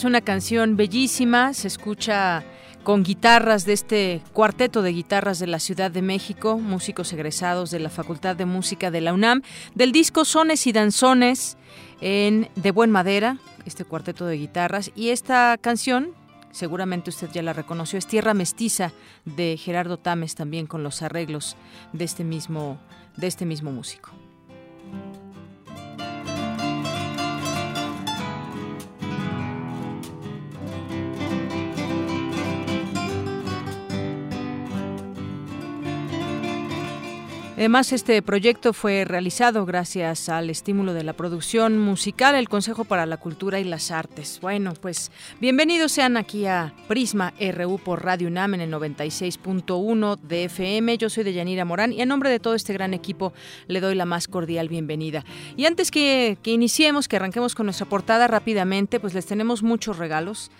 Es una canción bellísima, se escucha con guitarras de este cuarteto de guitarras de la Ciudad de México, músicos egresados de la Facultad de Música de la UNAM, del disco Sones y Danzones en De Buen Madera, este cuarteto de guitarras, y esta canción seguramente usted ya la reconoció, es Tierra Mestiza de Gerardo Tames también con los arreglos de este mismo, de este mismo músico. Además, este proyecto fue realizado gracias al estímulo de la producción musical, el Consejo para la Cultura y las Artes. Bueno, pues bienvenidos sean aquí a Prisma RU por Radio UNAM en el 96.1 de FM. Yo soy Deyanira Morán y en nombre de todo este gran equipo le doy la más cordial bienvenida. Y antes que, que iniciemos, que arranquemos con nuestra portada rápidamente, pues les tenemos muchos regalos.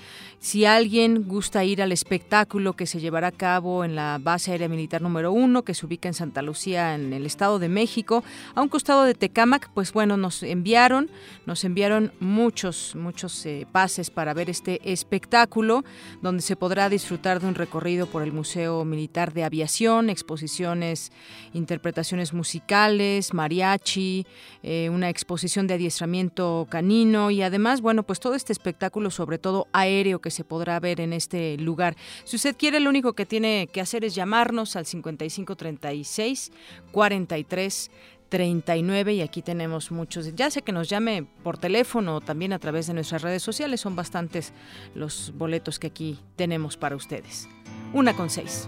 Si alguien gusta ir al espectáculo que se llevará a cabo en la base aérea militar número uno, que se ubica en Santa Lucía, en el Estado de México, a un costado de Tecámac, pues bueno, nos enviaron, nos enviaron muchos, muchos eh, pases para ver este espectáculo, donde se podrá disfrutar de un recorrido por el Museo Militar de Aviación, exposiciones, interpretaciones musicales, mariachi, eh, una exposición de adiestramiento canino y además, bueno, pues todo este espectáculo, sobre todo aéreo, que se podrá ver en este lugar. Si usted quiere, lo único que tiene que hacer es llamarnos al 5536 43 39 y aquí tenemos muchos. Ya sé que nos llame por teléfono o también a través de nuestras redes sociales. Son bastantes los boletos que aquí tenemos para ustedes. Una con seis.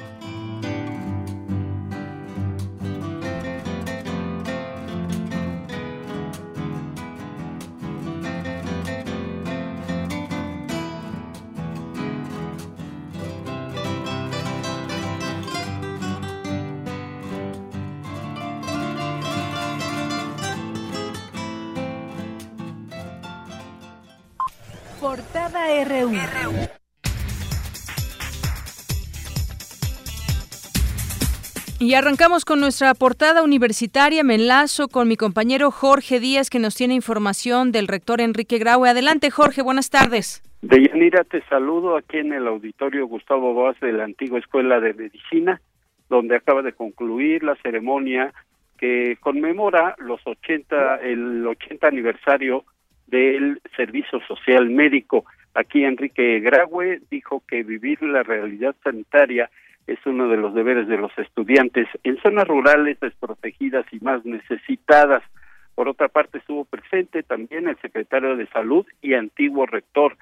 Portada RU. Y arrancamos con nuestra portada universitaria. Me enlazo con mi compañero Jorge Díaz, que nos tiene información del rector Enrique Graue. Adelante, Jorge, buenas tardes. Deyanira, te saludo aquí en el auditorio Gustavo Boas de la antigua Escuela de Medicina, donde acaba de concluir la ceremonia que conmemora los 80, el 80 aniversario del Servicio Social Médico. Aquí Enrique Graue dijo que vivir la realidad sanitaria es uno de los deberes de los estudiantes en zonas rurales desprotegidas y más necesitadas. Por otra parte, estuvo presente también el secretario de Salud y antiguo rector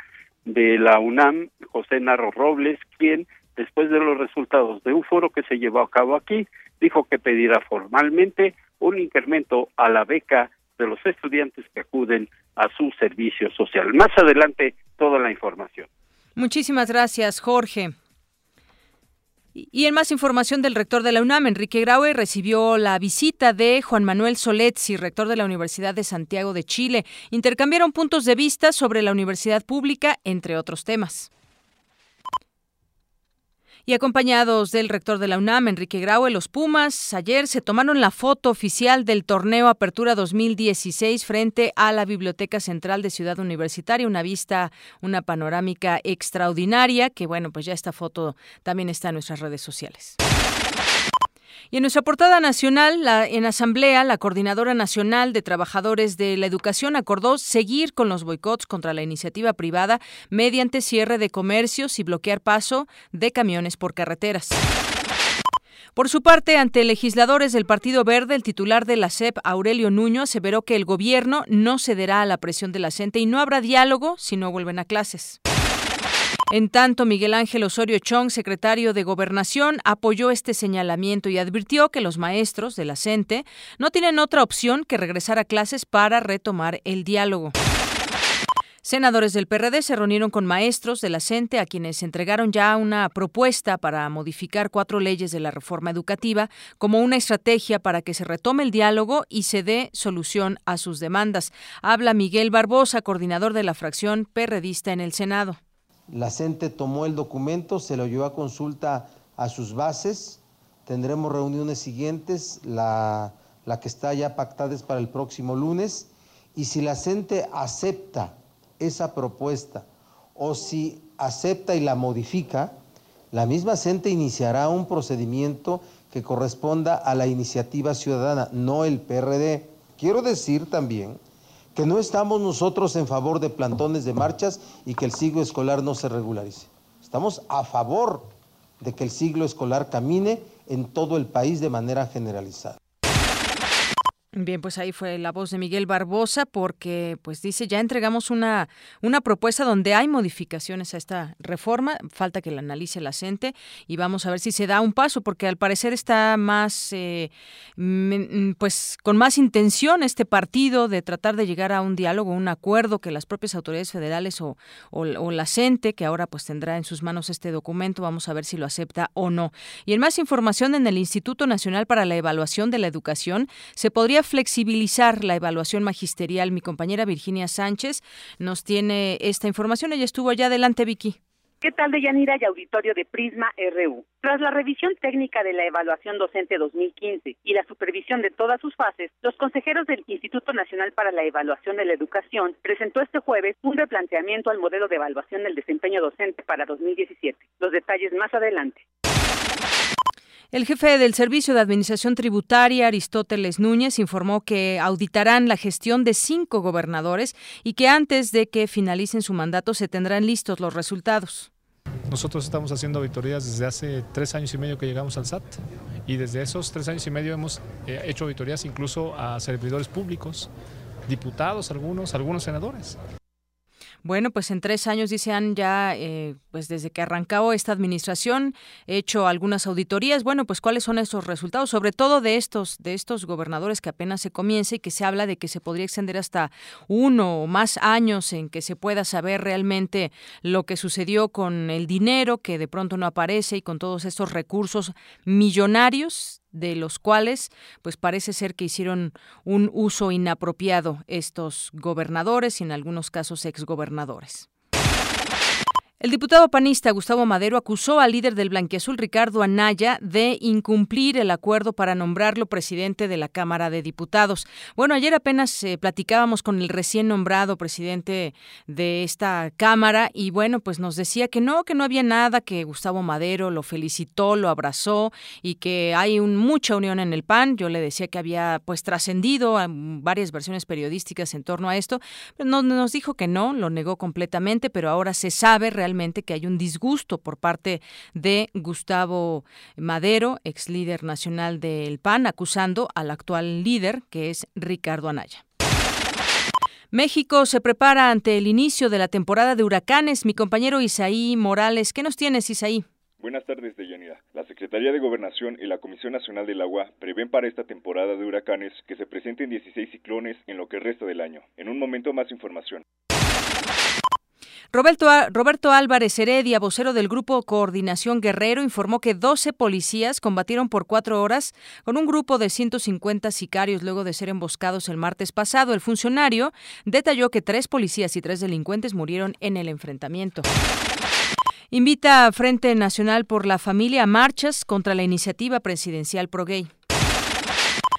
de la UNAM, José Narro Robles, quien, después de los resultados de un foro que se llevó a cabo aquí, dijo que pedirá formalmente un incremento a la beca de los estudiantes que acuden a su servicio social. Más adelante, toda la información. Muchísimas gracias, Jorge. Y en más información del rector de la UNAM, Enrique Graue, recibió la visita de Juan Manuel Soletzi, rector de la Universidad de Santiago de Chile. Intercambiaron puntos de vista sobre la universidad pública, entre otros temas y acompañados del rector de la UNAM, Enrique Graue, los Pumas ayer se tomaron la foto oficial del torneo Apertura 2016 frente a la Biblioteca Central de Ciudad Universitaria, una vista, una panorámica extraordinaria que bueno, pues ya esta foto también está en nuestras redes sociales. Y en nuestra portada nacional, en Asamblea, la Coordinadora Nacional de Trabajadores de la Educación acordó seguir con los boicots contra la iniciativa privada mediante cierre de comercios y bloquear paso de camiones por carreteras. Por su parte, ante legisladores del Partido Verde, el titular de la CEP, Aurelio Nuño, aseveró que el gobierno no cederá a la presión de la gente y no habrá diálogo si no vuelven a clases. En tanto, Miguel Ángel Osorio Chong, secretario de Gobernación, apoyó este señalamiento y advirtió que los maestros de la CENTE no tienen otra opción que regresar a clases para retomar el diálogo. Senadores del PRD se reunieron con maestros de la CENTE a quienes entregaron ya una propuesta para modificar cuatro leyes de la reforma educativa como una estrategia para que se retome el diálogo y se dé solución a sus demandas. Habla Miguel Barbosa, coordinador de la fracción perredista en el Senado. La CENTE tomó el documento, se lo llevó a consulta a sus bases. Tendremos reuniones siguientes, la, que está ya pactada es para el próximo lunes. Y si la CENTE acepta esa propuesta o si acepta y la modifica, la misma CENTE iniciará un procedimiento que corresponda a la iniciativa ciudadana, no el PRD. Quiero decir también que no estamos nosotros en favor de plantones de marchas y que el ciclo escolar no se regularice. Estamos a favor de que el ciclo escolar camine en todo el país de manera generalizada. Bien, pues ahí fue la voz de Miguel Barbosa porque pues dice, ya entregamos una, una propuesta donde hay modificaciones a esta reforma, falta que la analice la CENTE y vamos a ver si se da un paso porque al parecer está más, eh, pues con más intención este partido de tratar de llegar a un diálogo, un acuerdo que las propias autoridades federales o, o, o la CENTE, que ahora pues tendrá en sus manos este documento, vamos a ver si lo acepta o no. Y en más información en el Instituto Nacional para la Evaluación de la Educación se podría flexibilizar la evaluación magisterial. Mi compañera Virginia Sánchez nos tiene esta información. Ella estuvo allá. Adelante, Vicky. ¿Qué tal, Deyanira y auditorio de Prisma RU? Tras la revisión técnica de la evaluación docente 2015 y la supervisión de todas sus fases, los consejeros del Instituto Nacional para la Evaluación de la Educación presentó este jueves un replanteamiento al modelo de evaluación del desempeño docente para 2017. Los detalles más adelante. El jefe del Servicio de Administración Tributaria, Aristóteles Núñez, informó que auditarán la gestión de cinco gobernadores y que antes de que finalicen su mandato se tendrán listos los resultados. Nosotros estamos haciendo auditorías desde hace tres años y medio que llegamos al SAT y desde esos tres años y medio hemos eh, hecho auditorías incluso a servidores públicos, diputados algunos, algunos senadores. Bueno, pues en tres años, dice han ya, eh, pues desde que arrancó esta administración, hecho algunas auditorías. Bueno, pues cuáles son esos resultados, sobre todo de estos, de estos gobernadores que apenas se comienza y que se habla de que se podría extender hasta uno o más años en que se pueda saber realmente lo que sucedió con el dinero que de pronto no aparece y con todos estos recursos millonarios de los cuales pues parece ser que hicieron un uso inapropiado estos gobernadores y en algunos casos exgobernadores. El diputado panista Gustavo Madero acusó al líder del blanquiazul Ricardo Anaya de incumplir el acuerdo para nombrarlo presidente de la Cámara de Diputados. Bueno, ayer apenas eh, platicábamos con el recién nombrado presidente de esta Cámara y bueno, pues nos decía que no, que no había nada, que Gustavo Madero lo felicitó, lo abrazó y que hay mucha unión en el PAN. Yo le decía que había pues trascendido varias versiones periodísticas en torno a esto, pero no, nos dijo que no, lo negó completamente, pero ahora se sabe realmente que hay un disgusto por parte de Gustavo Madero, ex líder nacional del PAN, acusando al actual líder, que es Ricardo Anaya. México se prepara ante el inicio de la temporada de huracanes. Mi compañero Isaí Morales, ¿qué nos tienes, Isaí? Buenas tardes, Deyanira. La Secretaría de Gobernación y la Comisión Nacional del Agua prevén para esta temporada de huracanes que se presenten 16 ciclones en lo que resta del año. En un momento más información. Roberto, Álvarez Heredia, vocero del Grupo Coordinación Guerrero, informó que 12 policías combatieron por cuatro horas con un grupo de 150 sicarios luego de ser emboscados el martes pasado. El funcionario detalló que tres policías y tres delincuentes murieron en el enfrentamiento. Invita a Frente Nacional por la Familia a marchas contra la iniciativa presidencial pro-gay.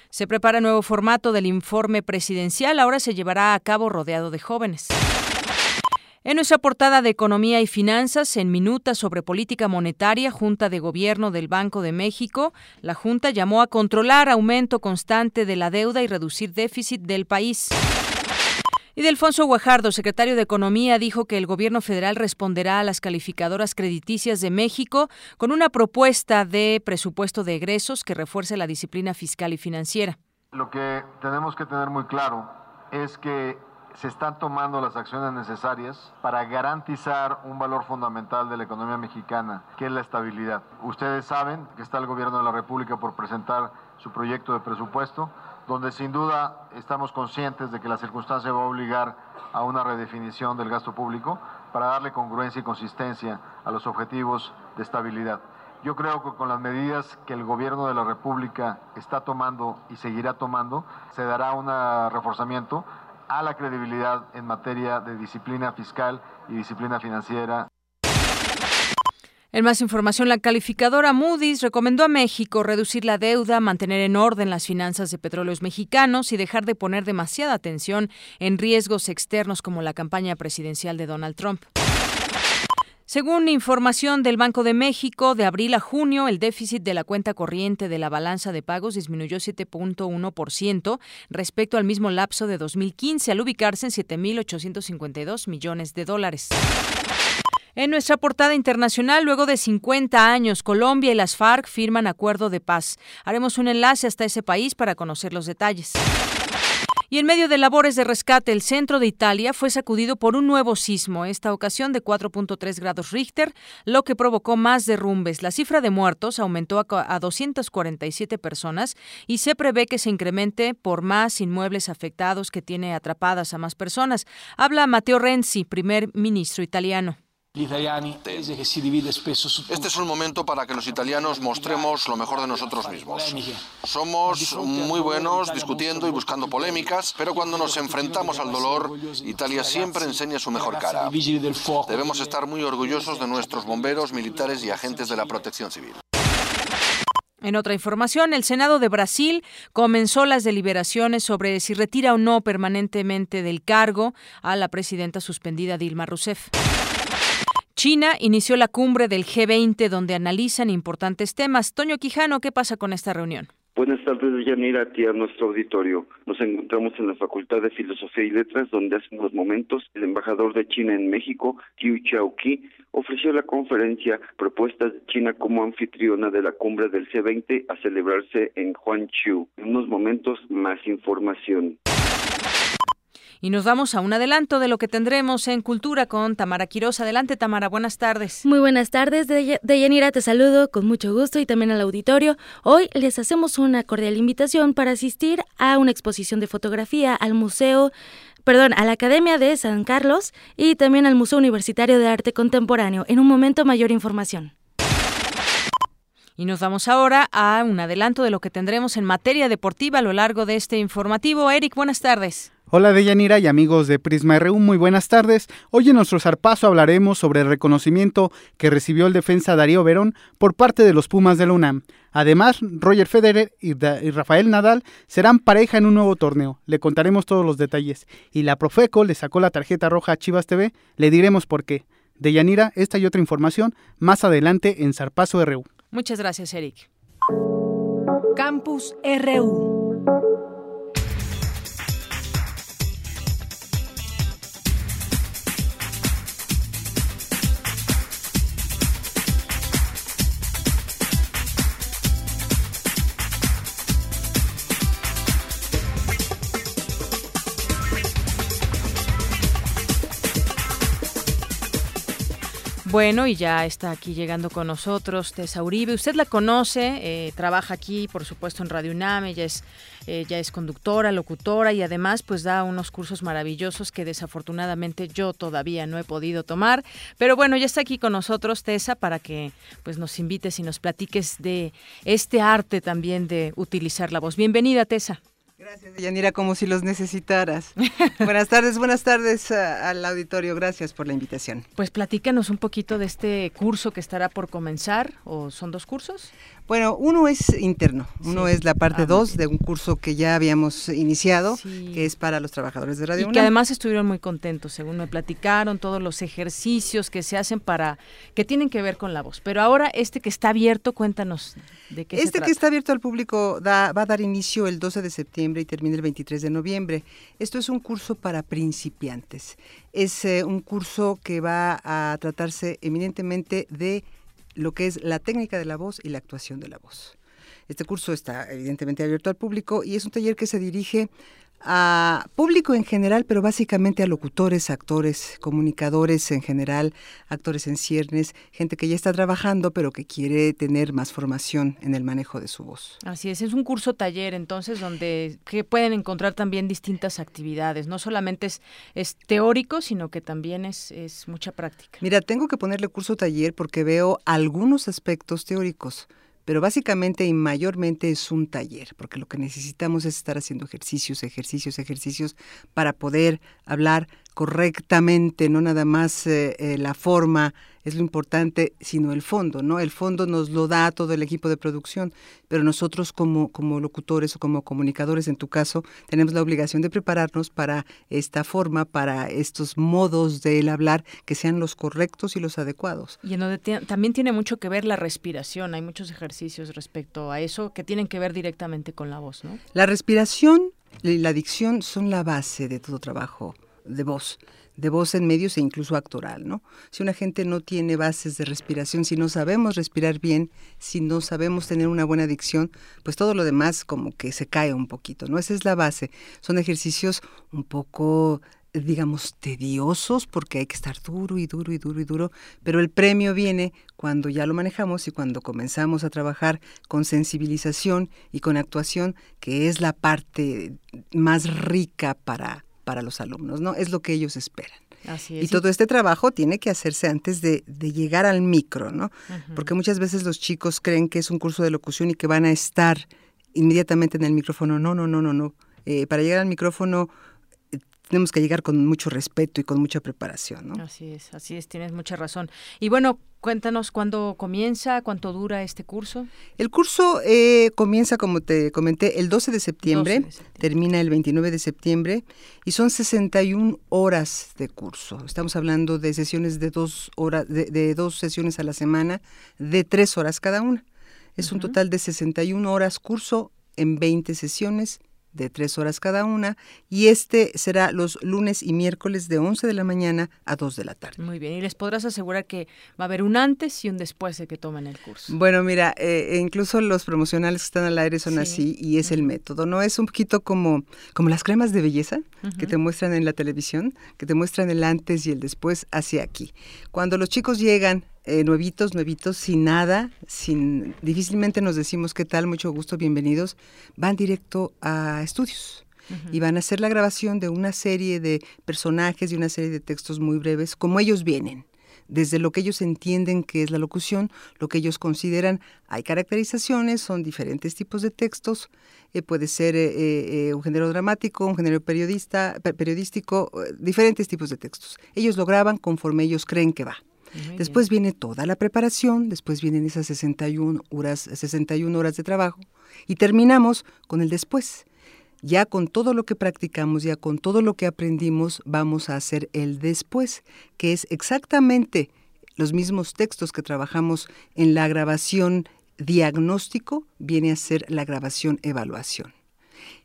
Se prepara nuevo formato del informe presidencial, ahora se llevará a cabo rodeado de jóvenes. En nuestra portada de Economía y Finanzas, en minutas sobre política monetaria, Junta de Gobierno del Banco de México, la Junta llamó a controlar aumento constante de la deuda y reducir déficit del país. Y Delfonso Guajardo, secretario de Economía, dijo que el gobierno federal responderá a las calificadoras crediticias de México con una propuesta de presupuesto de egresos que refuerce la disciplina fiscal y financiera. Lo que tenemos que tener muy claro es que se están tomando las acciones necesarias para garantizar un valor fundamental de la economía mexicana, que es la estabilidad. Ustedes saben que está el gobierno de la República por presentar su proyecto de presupuesto, donde sin duda estamos conscientes de que la circunstancia va a obligar a una redefinición del gasto público para darle congruencia y consistencia a los objetivos de estabilidad. Yo creo que con las medidas que el gobierno de la República está tomando y seguirá tomando, se dará un reforzamiento a la credibilidad en materia de disciplina fiscal y disciplina financiera. En más información, la calificadora Moody's recomendó a México reducir la deuda, mantener en orden las finanzas de petróleos mexicanos y dejar de poner demasiada atención en riesgos externos como la campaña presidencial de Donald Trump. Según información del Banco de México, de abril a junio, el déficit de la cuenta corriente de la balanza de pagos disminuyó 7.1% respecto al mismo lapso de 2015, al ubicarse en 7.852 millones de dólares. En nuestra portada internacional, luego de 50 años, Colombia y las FARC firman acuerdo de paz. Haremos un enlace hasta ese país para conocer los detalles. Y en medio de labores de rescate, el centro de Italia fue sacudido por un nuevo sismo, esta ocasión de 4.3 grados Richter, lo que provocó más derrumbes. La cifra de muertos aumentó a 247 personas y se prevé que se incremente por más inmuebles afectados que tiene atrapadas a más personas. Habla Matteo Renzi, primer ministro italiano. Este es un momento para que los italianos mostremos lo mejor de nosotros mismos. Somos muy buenos discutiendo y buscando polémicas, pero cuando nos enfrentamos al dolor, Italia siempre enseña su mejor cara. Debemos estar muy orgullosos de nuestros bomberos, militares y agentes de la protección civil. En otra información, el Senado de Brasil comenzó las deliberaciones sobre si retira o no permanentemente del cargo a la presidenta suspendida Dilma Rousseff. China inició la cumbre del G20 donde analizan importantes temas. Toño Quijano, ¿qué pasa con esta reunión? Buenas tardes, Yanira, aquí a nuestro auditorio. Nos encontramos en la Facultad de Filosofía y Letras, donde hace unos momentos el embajador de China en México, Qiu Chaoqi, ofreció la conferencia Propuestas de China como anfitriona de la cumbre del G20 a celebrarse en Huangqiu. En unos momentos, más información. Y nos vamos a un adelanto de lo que tendremos en Cultura con Tamara Quiroz. Adelante, Tamara, buenas tardes. Muy buenas tardes, Deyanira, te saludo con mucho gusto y también al auditorio. Hoy les hacemos una cordial invitación para asistir a una exposición de fotografía al Museo perdón, a la Academia de San Carlos y también al Museo Universitario de Arte Contemporáneo. En un momento, mayor información. Y nos vamos ahora a un adelanto de lo que tendremos en materia deportiva a lo largo de este informativo. Eric, buenas tardes. Hola Deyanira y amigos de Prisma RU, muy buenas tardes. Hoy en nuestro zarpazo hablaremos sobre el reconocimiento que recibió el defensa Darío Verón por parte de los Pumas de la UNAM. Además, Roger Federer y, Rafael Nadal serán pareja en un nuevo torneo. Le contaremos todos los detalles. Y la Profeco le sacó la tarjeta roja a Chivas TV, le diremos por qué. Deyanira, esta y otra información más adelante en Zarpazo RU. Muchas gracias, Eric. Campus RU. Bueno, y ya está aquí llegando con nosotros Tessa Uribe. Usted la conoce, eh, trabaja aquí, por supuesto, en Radio UNAM. Ella es, eh, es conductora, locutora y además pues da unos cursos maravillosos que desafortunadamente yo todavía no he podido tomar. Pero bueno, ya está aquí con nosotros Tessa para que pues nos invites y nos platiques de este arte también de utilizar la voz. Bienvenida, Tessa. Gracias, Yanira, como si los necesitaras. buenas tardes, buenas tardes al auditorio. Gracias por la invitación. Pues platícanos un poquito de este curso que estará por comenzar, ¿o son dos cursos? Bueno, uno es interno, uno es la parte 2 ah, de un curso que ya habíamos iniciado, que es para los trabajadores de Radio Y que además estuvieron muy contentos, según me platicaron, todos los ejercicios que se hacen para, que tienen que ver con la voz. Pero ahora este que está abierto, cuéntanos de qué este se trata. que está abierto al público da, va a dar inicio el 12 de septiembre y termina el 23 de noviembre. Esto es un curso para principiantes. Es eh, un curso que va a tratarse eminentemente de lo que es la técnica de la voz y la actuación de la voz. Este curso está evidentemente abierto al público y es un taller que se dirige a público en general, pero básicamente a locutores, actores, comunicadores en general, actores en ciernes, gente que ya está trabajando, pero que quiere tener más formación en el manejo de su voz. Así es, es un curso taller entonces donde que pueden encontrar también distintas actividades, no solamente es, es teórico, sino que también es, es mucha práctica. Mira, tengo que ponerle curso taller porque veo algunos aspectos teóricos pero básicamente y mayormente es un taller, porque lo que necesitamos es estar haciendo ejercicios, ejercicios, ejercicios para poder hablar correctamente, no nada más eh, eh, la forma es lo importante, sino el fondo, ¿no? El fondo nos lo da todo el equipo de producción, pero nosotros como, como locutores o como comunicadores, en tu caso, tenemos la obligación de prepararnos para esta forma, para estos modos del hablar que sean los correctos y los adecuados. Y en donde también tiene mucho que ver la respiración, hay muchos ejercicios respecto a eso que tienen que ver directamente con la voz, ¿no? La respiración y la dicción son la base de todo trabajo de voz, de voz en medios e incluso actoral, ¿no? Si una gente no tiene bases de respiración, si no sabemos respirar bien, si no sabemos tener una buena dicción, pues todo lo demás como que se cae un poquito, ¿no? Esa es la base. Son ejercicios un poco digamos, tediosos porque hay que estar duro y duro y duro y duro, pero el premio viene cuando ya lo manejamos y cuando comenzamos a trabajar con sensibilización y con actuación, que es la parte más rica para para los alumnos, ¿no? Es lo que ellos esperan. Así es. Y todo este trabajo tiene que hacerse antes de, llegar al micro, ¿no? Porque muchas veces los chicos creen que es un curso de locución y que van a estar inmediatamente en el micrófono. No, no, no, no, no. Eh, para llegar al micrófono tenemos que llegar con mucho respeto y con mucha preparación. ¿no? Así es, así es, tienes mucha razón. Y bueno, cuéntanos cuándo comienza, cuánto dura este curso. El curso eh, comienza, como te comenté, el 12 de, septiembre, termina el 29 de septiembre y son 61 horas de curso. Estamos hablando de sesiones de dos horas, de, dos sesiones a la semana, de tres horas cada una. Es un total de 61 horas curso en 20 sesiones de tres horas cada una y este será los lunes y miércoles de 11 de la mañana a 2 de la tarde. Muy bien, y les podrás asegurar que va a haber un antes y un después de que tomen el curso. Bueno, mira, eh, incluso los promocionales que están al aire son así y es el método, ¿no? Es un poquito como, como las cremas de belleza que te muestran en la televisión, que te muestran el antes y el después hacia aquí. Cuando los chicos llegan eh, nuevitos, nuevitos, sin nada, sin difícilmente nos decimos qué tal, mucho gusto, bienvenidos, van directo a estudios. Y van a hacer la grabación de una serie de personajes y una serie de textos muy breves, como ellos vienen desde lo que ellos entienden que es la locución, lo que ellos consideran. Hay caracterizaciones, son diferentes tipos de textos, eh, puede ser eh, un género dramático, un género periodista, periodístico, diferentes tipos de textos. Ellos lo graban conforme ellos creen que va después viene toda la preparación, después vienen esas 61 horas, 61 horas de trabajo y terminamos con el después. Ya con todo lo que practicamos, ya con todo lo que aprendimos, vamos a hacer el después, que es exactamente los mismos textos que trabajamos en la grabación diagnóstico, viene a ser la grabación evaluación.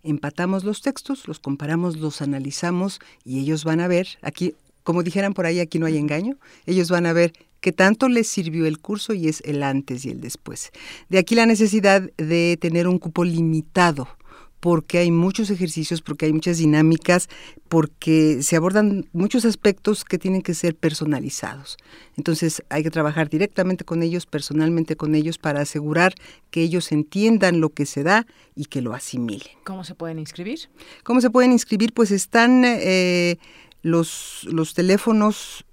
Empatamos los textos, los comparamos, los analizamos y ellos van a ver, aquí como dijeran por ahí, aquí no hay engaño, ellos van a ver qué tanto les sirvió el curso y es el antes y el después. De aquí la necesidad de tener un cupo limitado porque hay muchos ejercicios, porque hay muchas dinámicas, porque se abordan muchos aspectos que tienen que ser personalizados. Entonces hay que trabajar directamente con ellos, personalmente con ellos, para asegurar que ellos entiendan lo que se da y que lo asimilen. ¿Cómo se pueden inscribir? ¿Cómo se pueden inscribir? Pues están eh, los, los teléfonos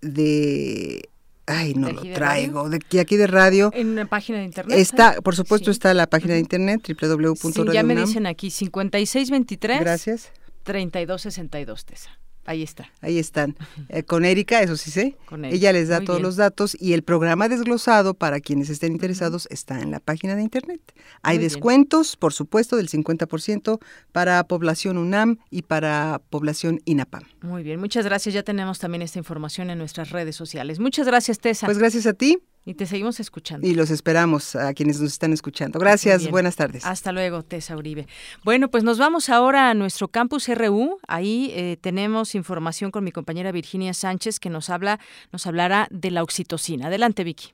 de ay, no lo traigo, de aquí de radio. En una página de internet. Está, por supuesto, está la página de internet www.radio. Sí, ya me dicen aquí 5623. Gracias. 3262 Tesa. Ahí está. Ahí están. Eh, con Erika, eso sí sé. ella. les da todos los datos y el programa desglosado para quienes estén interesados está en la página de internet. Hay descuentos, por supuesto, del 50% para población UNAM y para población INAPAM. Muy bien, muchas gracias. Ya tenemos también esta información en nuestras redes sociales. Muchas gracias, Tessa. Pues gracias a ti. Y te seguimos escuchando. Y los esperamos a quienes nos están escuchando. Gracias, buenas tardes. Hasta luego, Tessa Uribe. Bueno, pues nos vamos ahora a nuestro campus RU. Ahí eh, tenemos información con mi compañera Virginia Sánchez que nos habla, nos hablará de la oxitocina. Adelante, Vicky.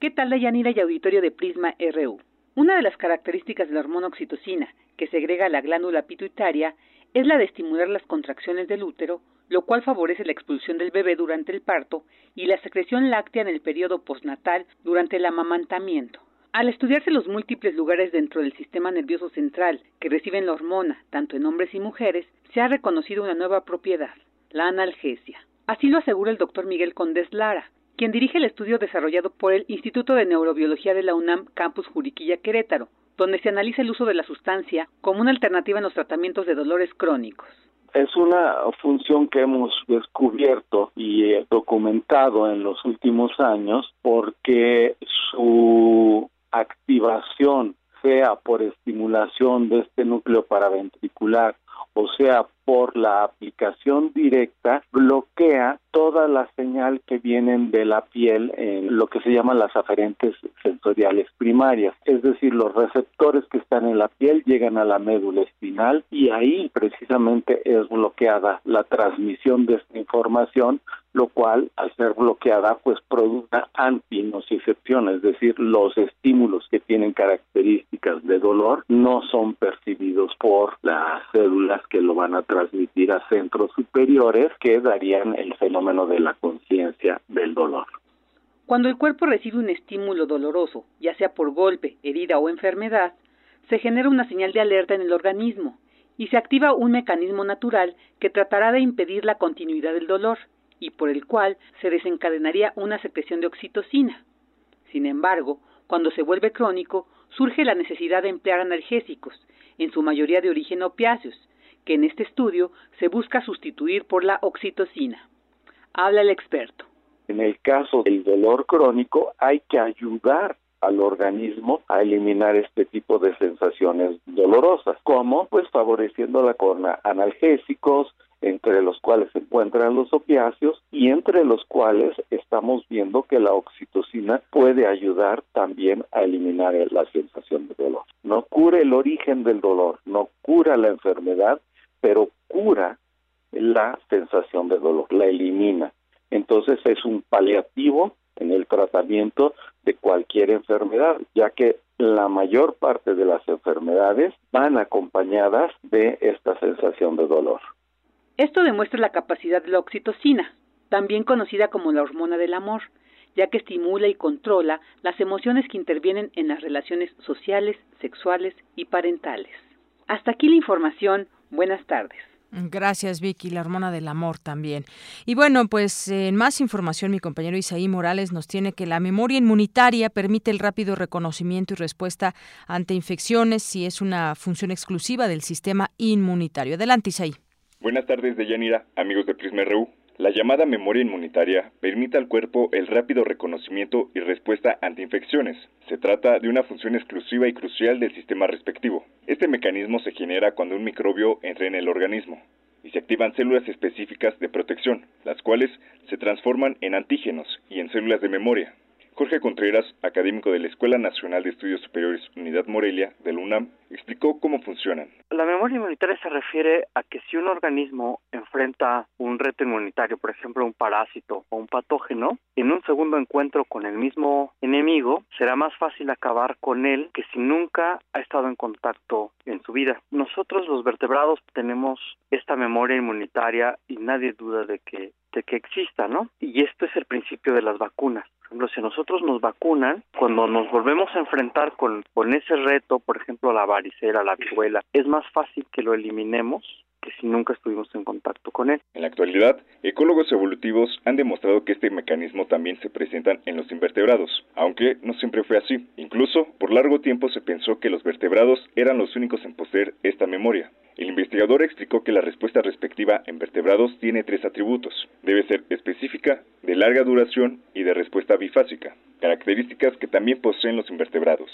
¿Qué tal, Dayanira y auditorio de Prisma RU? Una de las características de la hormona oxitocina, que segrega la glándula pituitaria, es la de estimular las contracciones del útero, lo cual favorece la expulsión del bebé durante el parto y la secreción láctea en el periodo postnatal durante el amamantamiento. Al estudiarse los múltiples lugares dentro del sistema nervioso central que reciben la hormona, tanto en hombres y mujeres, se ha reconocido una nueva propiedad, la analgesia. Así lo asegura el doctor Miguel Condés Lara, quien dirige el estudio desarrollado por el Instituto de Neurobiología de la UNAM Campus Juriquilla Querétaro, donde se analiza el uso de la sustancia como una alternativa en los tratamientos de dolores crónicos. Es una función que hemos descubierto y documentado en los últimos años porque su activación, sea por estimulación de este núcleo paraventricular o sea por la aplicación directa, bloquea toda la señal que vienen de la piel en lo que se llaman las aferentes sensoriales primarias, es decir, los receptores que están en la piel llegan a la médula espinal y ahí precisamente es bloqueada la transmisión de esta información lo cual al ser bloqueada pues produce antinocicepción, es decir, los estímulos que tienen características de dolor no son percibidos por las células que lo van a transmitir a centros superiores que darían el fenómeno de la conciencia del dolor. Cuando el cuerpo recibe un estímulo doloroso, ya sea por golpe, herida o enfermedad, se genera una señal de alerta en el organismo y se activa un mecanismo natural que tratará de impedir la continuidad del dolor y por el cual se desencadenaría una secreción de oxitocina. Sin embargo, cuando se vuelve crónico, surge la necesidad de emplear analgésicos, en su mayoría de origen opiáceos, que en este estudio se busca sustituir por la oxitocina. Habla el experto. En el caso del dolor crónico hay que ayudar al organismo a eliminar este tipo de sensaciones dolorosas. ¿Cómo? Pues favoreciéndola con analgésicos, entre los cuales se encuentran los opiáceos y entre los cuales estamos viendo que la oxitocina puede ayudar también a eliminar la sensación de dolor. No cura el origen del dolor, no cura la enfermedad, pero cura la sensación de dolor, la elimina. Entonces es un paliativo en el tratamiento de cualquier enfermedad, ya que la mayor parte de las enfermedades van acompañadas de esta sensación de dolor. Esto demuestra la capacidad de la oxitocina, también conocida como la hormona del amor, ya que estimula y controla las emociones que intervienen en las relaciones sociales, sexuales y parentales. Hasta aquí la información. Buenas tardes. Gracias, Vicky, la hormona del amor también. Y bueno, pues en más información, mi compañero Isaí Morales nos tiene que la memoria inmunitaria permite el rápido reconocimiento y respuesta ante infecciones si es una función exclusiva del sistema inmunitario. Adelante, Isaí. Buenas tardes, Deyanira, amigos de Prisma RU. La llamada memoria inmunitaria permite al cuerpo el rápido reconocimiento y respuesta ante infecciones. Se trata de una función exclusiva y crucial del sistema respectivo. Este mecanismo se genera cuando un microbio entra en el organismo y se activan células específicas de protección, las cuales se transforman en antígenos y en células de memoria. Jorge Contreras, académico de la Escuela Nacional de Estudios Superiores Unidad Morelia del UNAM, explicó cómo funcionan. La memoria inmunitaria se refiere a que si un organismo enfrenta un reto inmunitario, por ejemplo un parásito o un patógeno, en un segundo encuentro con el mismo enemigo será más fácil acabar con él que si nunca ha estado en contacto en su vida. Nosotros los vertebrados tenemos esta memoria inmunitaria y nadie duda de que de que exista, ¿no? Y esto es el principio de las vacunas. Por ejemplo, si nosotros nos vacunan, cuando nos volvemos a enfrentar con, con ese reto, por ejemplo, la varicela, la viruela, es más fácil que lo eliminemos si nunca estuvimos en contacto con él. En la actualidad, ecólogos evolutivos han demostrado que este mecanismo también se presenta en los invertebrados, aunque no siempre fue así. Incluso, por largo tiempo se pensó que los vertebrados eran los únicos en poseer esta memoria. El investigador explicó que la respuesta respectiva en vertebrados tiene tres atributos. Debe ser específica, de larga duración y de respuesta bifásica, características que también poseen los invertebrados.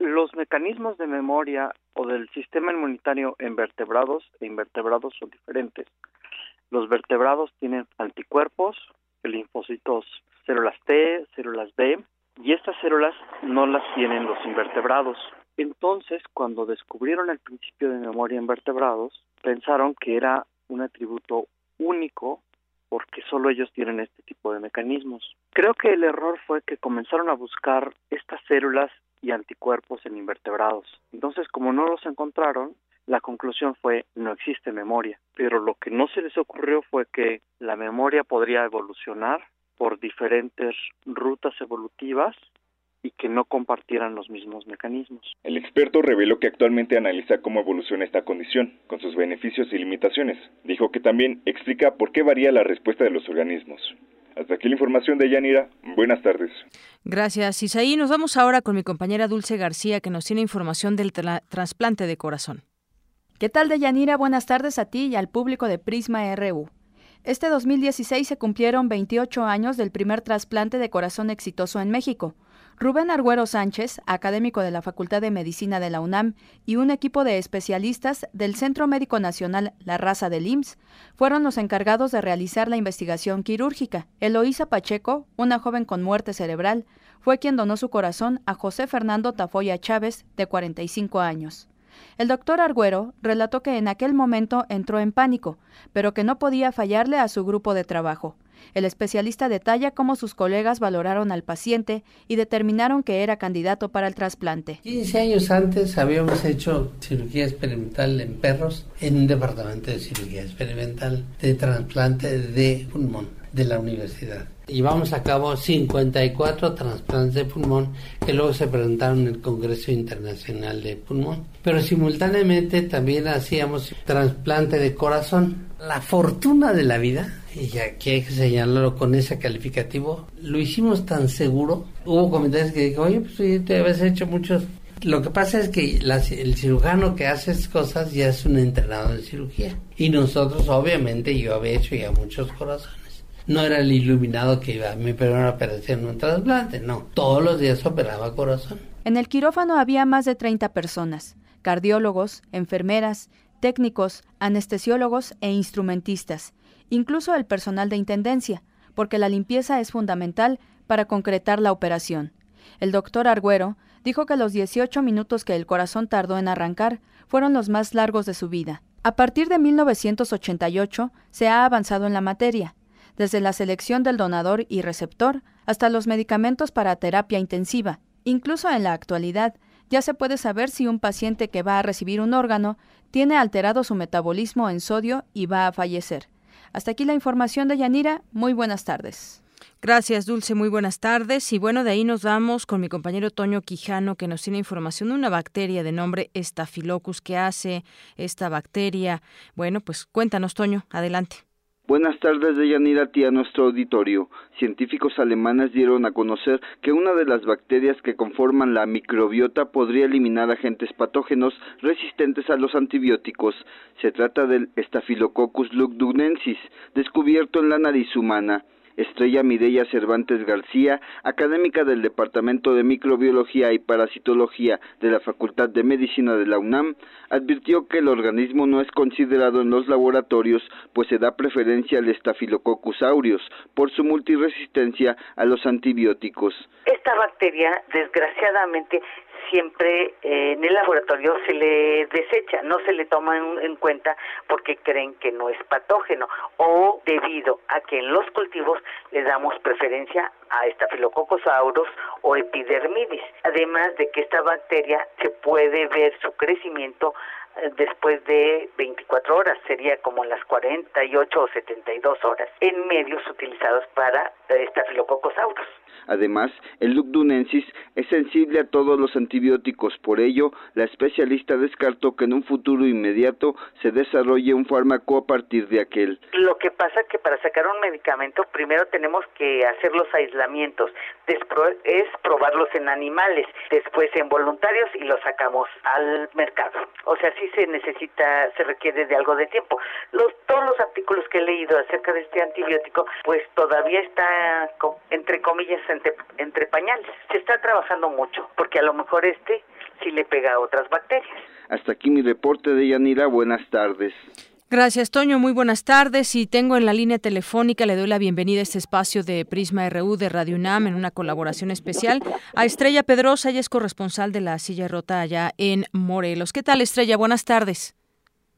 Los mecanismos de memoria o del sistema inmunitario en vertebrados e invertebrados son diferentes. Los vertebrados tienen anticuerpos, linfocitos, células T, células B, y estas células no las tienen los invertebrados. Entonces, cuando descubrieron el principio de memoria en vertebrados, pensaron que era un atributo único porque solo ellos tienen este tipo de mecanismos. Creo que el error fue que comenzaron a buscar estas células y anticuerpos en invertebrados. Entonces, como no los encontraron, La conclusión fue no existe memoria, pero lo que no se les ocurrió fue que la memoria podría evolucionar por diferentes rutas evolutivas y que no compartieran los mismos mecanismos. El experto reveló que actualmente analiza cómo evoluciona esta condición, con sus beneficios y limitaciones. Dijo que también explica por qué varía la respuesta de los organismos. Hasta aquí la información de Yanira. Buenas tardes. Gracias, Isaí. Nos vamos ahora con mi compañera Dulce García, que nos tiene información del trasplante de corazón. ¿Qué tal, Deyanira? Buenas tardes a ti y al público de Prisma RU. Este 2016 se cumplieron 28 años del primer trasplante de corazón exitoso en México. Rubén Arguero Sánchez, académico de la Facultad de Medicina de la UNAM, y un equipo de especialistas del Centro Médico Nacional La Raza del IMSS fueron los encargados de realizar la investigación quirúrgica. Eloísa Pacheco, una joven con muerte cerebral, fue quien donó su corazón a José Fernando Tafoya Chávez, de 45 años. El doctor Arguero relató que en aquel momento entró en pánico, pero que no podía fallarle a su grupo de trabajo. El especialista detalla cómo sus colegas valoraron al paciente y determinaron que era candidato para el trasplante. 15 años antes habíamos hecho cirugía experimental en perros en un departamento de cirugía experimental de trasplante de pulmón de la universidad. Llevamos a cabo 54 trasplantes de pulmón que luego se presentaron en el Congreso Internacional de Pulmón. Pero simultáneamente también hacíamos trasplante de corazón. La fortuna de la vida, y aquí hay que señalarlo con ese calificativo, lo hicimos tan seguro. Hubo comentarios que dijeron, oye, pues te habías hecho muchos lo que pasa es que el cirujano que hace esas cosas ya es un entrenador de cirugía. Y nosotros, obviamente, yo había hecho ya muchos corazones no era el iluminado que iba a mi primera operación, un trasplante, no. Todos los días operaba corazón. En el quirófano había más de 30 personas, cardiólogos, enfermeras, técnicos, anestesiólogos e instrumentistas, incluso el personal de intendencia, porque la limpieza es fundamental para concretar la operación. El doctor Argüero dijo que los 18 minutos que el corazón tardó en arrancar fueron los más largos de su vida. A partir de 1988 se ha avanzado en la materia desde la selección del donador y receptor hasta los medicamentos para terapia intensiva. Incluso en la actualidad, ya se puede saber si un paciente que va a recibir un órgano tiene alterado su metabolismo en sodio y va a fallecer. Hasta aquí la información de Yanira. Muy buenas tardes. Gracias, Dulce. Muy buenas tardes. Y bueno, de ahí nos vamos con mi compañero Toño Quijano, que nos tiene información de una bacteria de nombre Staphylococcus. ¿Qué hace esta bacteria? Bueno, pues cuéntanos, Toño. Adelante. Buenas tardes, Deyanira, a nuestro auditorio. Científicos alemanes dieron a conocer que una de las bacterias que conforman la microbiota podría eliminar agentes patógenos resistentes a los antibióticos. Se trata del Staphylococcus lugdunensis, descubierto en la nariz humana. Estrella Mireya Cervantes García, académica del Departamento de Microbiología y Parasitología de la Facultad de Medicina de la UNAM, advirtió que el organismo no es considerado en los laboratorios, pues se da preferencia al Staphylococcus aureus por su multiresistencia a los antibióticos. Esta bacteria, desgraciadamente, siempre eh, en el laboratorio se le desecha, no se le toma en, cuenta porque creen que no es patógeno o debido a que en los cultivos le damos preferencia a Staphylococcus aureus o epidermidis, además de que esta bacteria se puede ver su crecimiento eh, después de 24 horas, sería como las 48 o 72 horas, en medios utilizados para Staphylococcus aureus. Además, el Lugdunensis es sensible a todos los antibióticos, por ello, la especialista descartó que en un futuro inmediato se desarrolle un fármaco a partir de aquel. Lo que pasa es que para sacar un medicamento primero tenemos que hacer los aislamientos, después es probarlos en animales, después en voluntarios y los sacamos al mercado. O sea, sí se necesita, se requiere de algo de tiempo. Los, todos los artículos que he leído acerca de este antibiótico, pues todavía está, entre comillas, entre, pañales. Se está trabajando mucho, porque a lo mejor este sí le pega a otras bacterias. Hasta aquí mi reporte de Yanira. Buenas tardes. Gracias, Toño. Muy buenas tardes. Y tengo en la línea telefónica, le doy la bienvenida a este espacio de Prisma RU de Radio UNAM en una colaboración especial a Estrella Pedrosa, ella es corresponsal de la Silla Rota allá en Morelos. ¿Qué tal, Estrella? Buenas tardes.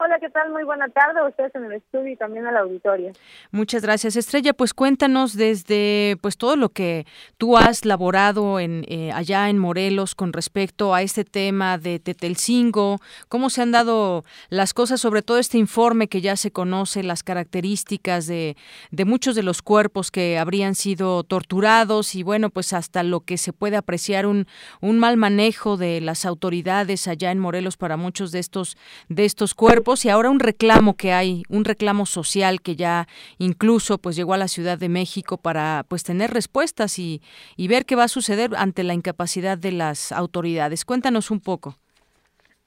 Hola, ¿qué tal? Muy buena tarde a ustedes en el estudio y también al auditorio. Muchas gracias, Estrella. Pues cuéntanos desde pues todo lo que tú has laborado en eh, allá en Morelos con respecto a este tema de Tetelcingo, cómo se han dado las cosas, sobre todo este informe que ya se conoce, las características de, de muchos de los cuerpos que habrían sido torturados y bueno, pues hasta lo que se puede apreciar un, un mal manejo de las autoridades allá en Morelos para muchos de estos de estos cuerpos y ahora un reclamo que hay, un reclamo social que ya incluso pues llegó a la Ciudad de México para pues tener respuestas y, y ver qué va a suceder ante la incapacidad de las autoridades. Cuéntanos un poco.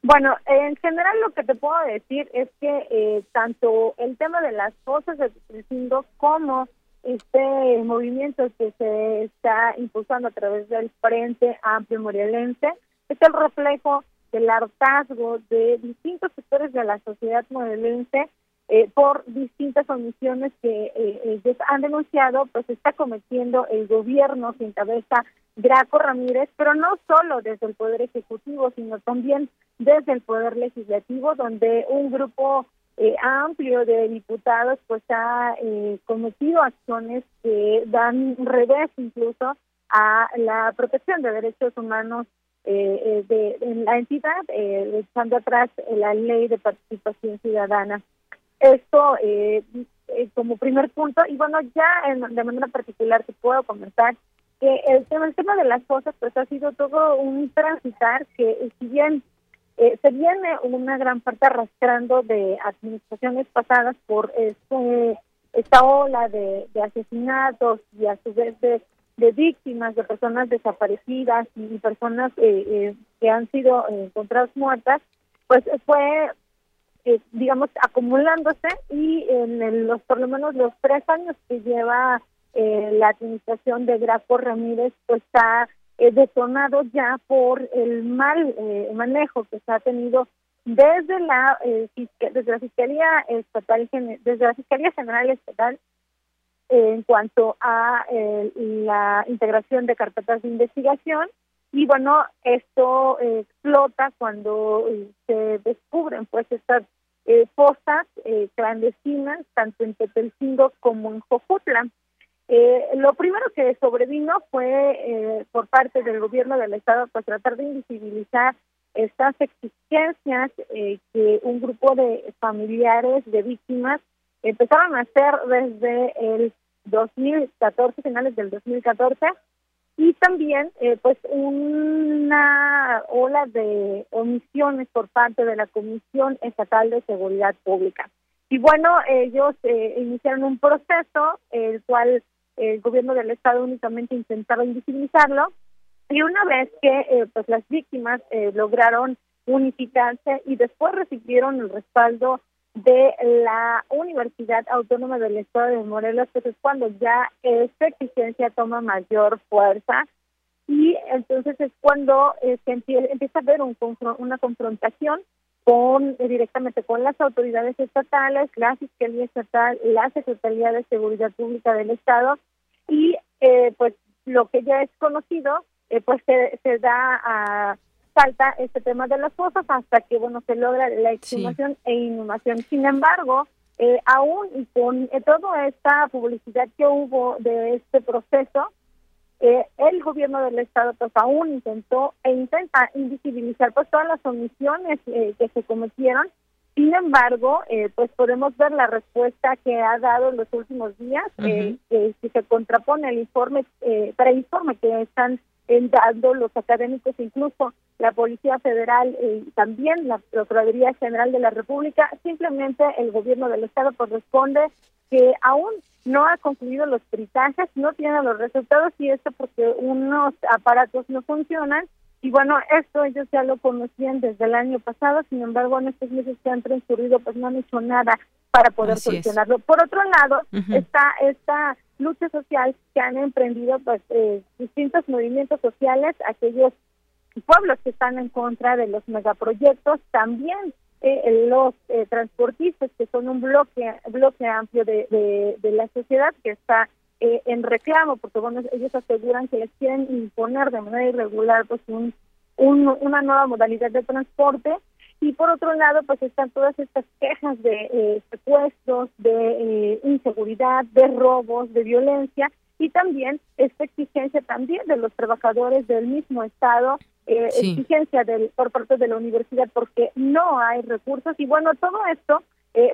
Bueno, en general lo que te puedo decir es que eh, tanto el tema de las cosas de Crescindo como este movimiento que se está impulsando a través del Frente Amplio Morelense es el reflejo el hartazgo de distintos sectores de la sociedad modelense eh, por distintas omisiones que eh, ellos han denunciado, pues está cometiendo el gobierno sin cabeza Graco Ramírez, pero no solo desde el Poder Ejecutivo, sino también desde el Poder Legislativo, donde un grupo eh, amplio de diputados pues ha cometido acciones que dan revés incluso a la protección de derechos humanos eh, eh, de, en la entidad, eh, echando atrás la ley de participación ciudadana. Esto eh, como primer punto, y bueno, ya de manera particular te puedo comentar que el tema, el tema de las cosas pues ha sido todo un transitar que si bien se viene una gran parte arrastrando de administraciones pasadas por este, esta ola de, de asesinatos y a su vez de de víctimas, de personas desaparecidas y personas eh, eh, que han sido eh, encontradas muertas, pues fue, digamos, acumulándose y en los por lo menos los tres años que lleva la administración de Graco Ramírez, pues está detonado ya por el mal manejo que se ha tenido desde la desde la fiscalía estatal desde la fiscalía general estatal en cuanto a eh, la integración de carpetas de investigación y bueno esto eh, explota cuando eh, se descubren pues estas fosas clandestinas tanto en Tetelcingo como en Jojutla. lo primero que sobrevino fue por parte del gobierno del estado pues tratar de invisibilizar estas exigencias que un grupo de familiares de víctimas empezaron a hacer desde el 2014, finales del 2014, y también eh, pues una ola de omisiones por parte de la Comisión Estatal de Seguridad Pública. Y bueno, ellos eh, iniciaron un proceso, el cual el gobierno del estado únicamente intentaba invisibilizarlo, y una vez que eh, pues las víctimas lograron unificarse y después recibieron el respaldo de la Universidad Autónoma del Estado de Morelos, pues es cuando ya esta exigencia toma mayor fuerza. Y entonces es cuando eh, se empieza a haber un, una confrontación con eh, directamente con las autoridades estatales, la Fiscalía Estatal, la Secretaría de Seguridad Pública del Estado. Y eh, pues lo que ya es conocido, pues se, se da a falta este tema de las cosas hasta que bueno se logra la exhumación e inhumación. Sin embargo, eh, aún y con eh, toda esta publicidad que hubo de este proceso, eh, el gobierno del estado pues aún intentó e intenta invisibilizar pues todas las omisiones que se cometieron. Sin embargo, pues podemos ver la respuesta que ha dado en los últimos días, que, se contrapone el informe, para el informe que están dando los académicos, incluso la Policía Federal y también la Procuraduría General de la República, simplemente el gobierno del Estado corresponde que aún no ha concluido los peritajes, no tiene los resultados y esto porque unos aparatos no funcionan. Y bueno, esto ellos ya lo conocían desde el año pasado, sin embargo, en estos meses que han transcurrido, pues no han hecho nada para poder solucionarlo. Por otro lado, está esta lucha social que han emprendido pues eh, distintos movimientos sociales, aquellos pueblos que están en contra de los megaproyectos, también eh, los eh, transportistas que son un bloque bloque amplio de, de, la sociedad que está en reclamo porque bueno ellos aseguran que les quieren imponer de manera irregular pues un, una nueva modalidad de transporte y por otro lado, pues están todas estas quejas de eh, secuestros, de eh, inseguridad, de robos, de violencia y también esta exigencia también de los trabajadores del mismo estado, eh, exigencia del, por parte de la universidad porque no hay recursos. Y bueno, todo esto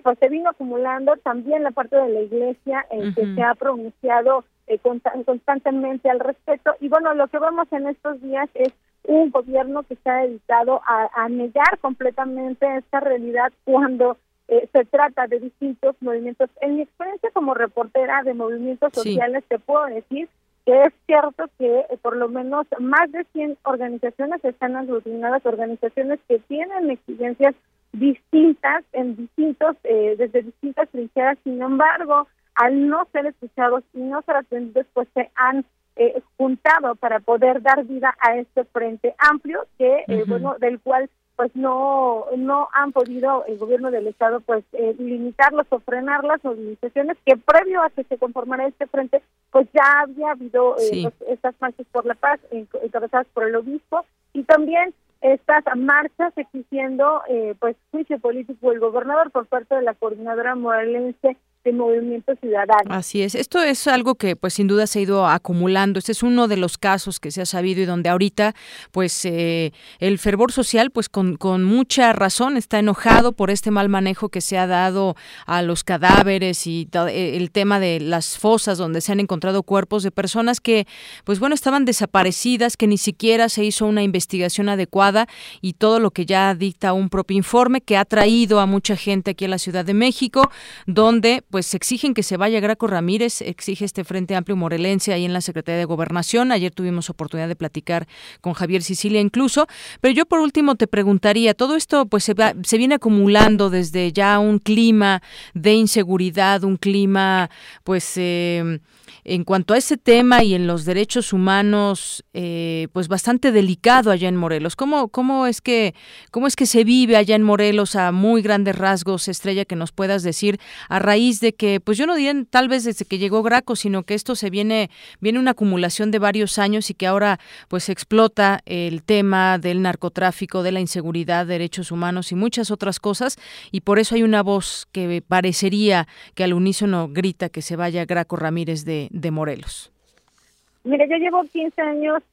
pues se vino acumulando también la parte de la iglesia en que se ha pronunciado constantemente al respecto. Y bueno, lo que vemos en estos días es un gobierno que está dedicado a, negar completamente esta realidad cuando eh, se trata de distintos movimientos. En mi experiencia como reportera de movimientos sociales, te puedo decir que es cierto que eh, por lo menos más de 100 organizaciones están aglutinadas, organizaciones que tienen exigencias distintas en distintos, eh, desde distintas trincheras, sin embargo, al no ser escuchados y no ser atendidos, pues se han eh, juntado para poder dar vida a este frente amplio que eh, bueno del cual pues no no han podido el gobierno del estado pues eh, limitarlos o frenar las movilizaciones que previo a que se conformara este frente pues ya había habido pues, estas marchas por la paz encabezadas por el obispo y también estas marchas exigiendo pues juicio político del gobernador por parte de la coordinadora morelense de movimiento ciudadano. Así es. Esto es algo que, pues, sin duda se ha ido acumulando. Este es uno de los casos que se ha sabido y donde ahorita, pues, eh, el fervor social, pues, con, con mucha razón está enojado por este mal manejo que se ha dado a los cadáveres y eh, el tema de las fosas donde se han encontrado cuerpos de personas que, pues, bueno, estaban desaparecidas, que ni siquiera se hizo una investigación adecuada y todo lo que ya dicta un propio informe que ha traído a mucha gente aquí a la Ciudad de México, donde pues exigen que se vaya Graco Ramírez, exige este Frente Amplio Morelense ahí en la Secretaría de Gobernación. Ayer tuvimos oportunidad de platicar con Javier Sicilia incluso, pero yo por último te preguntaría, todo esto pues se, se viene acumulando desde ya un clima de inseguridad, un clima pues eh, en cuanto a ese tema y en los derechos humanos, eh, pues bastante delicado allá en Morelos. ¿Cómo, cómo, es que, ¿Cómo es que se vive allá en Morelos a muy grandes rasgos, Estrella, que nos puedas decir a raíz de que, pues yo no diría tal vez desde que llegó Graco, sino que esto se viene, viene una acumulación de varios años y que ahora pues explota el tema del narcotráfico, de la inseguridad, derechos humanos y muchas otras cosas, y por eso hay una voz que parecería que al unísono grita que se vaya Graco Ramírez de, de Morelos? Mire, yo llevo 15 años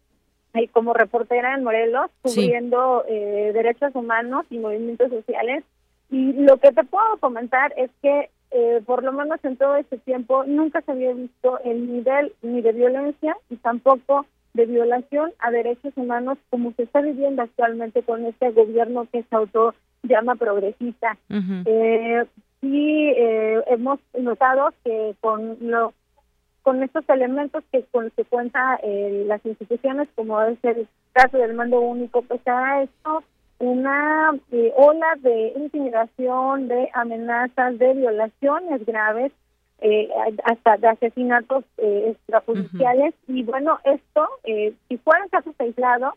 como reportera en Morelos, cubriendo eh, derechos humanos y movimientos sociales. Y lo que te puedo comentar es que, eh, por lo menos en todo este tiempo, nunca se había visto el nivel ni de violencia y tampoco de violación a derechos humanos como se está viviendo actualmente con este gobierno que se auto llama progresista. sí, hemos notado que con lo con estos elementos que con que cuenta eh, las instituciones, como es el caso del mando único, pues ha hecho una eh, ola de intimidación, de amenazas, de violaciones graves, eh, hasta de asesinatos extrajudiciales. Y bueno, esto, si fueran casos aislados,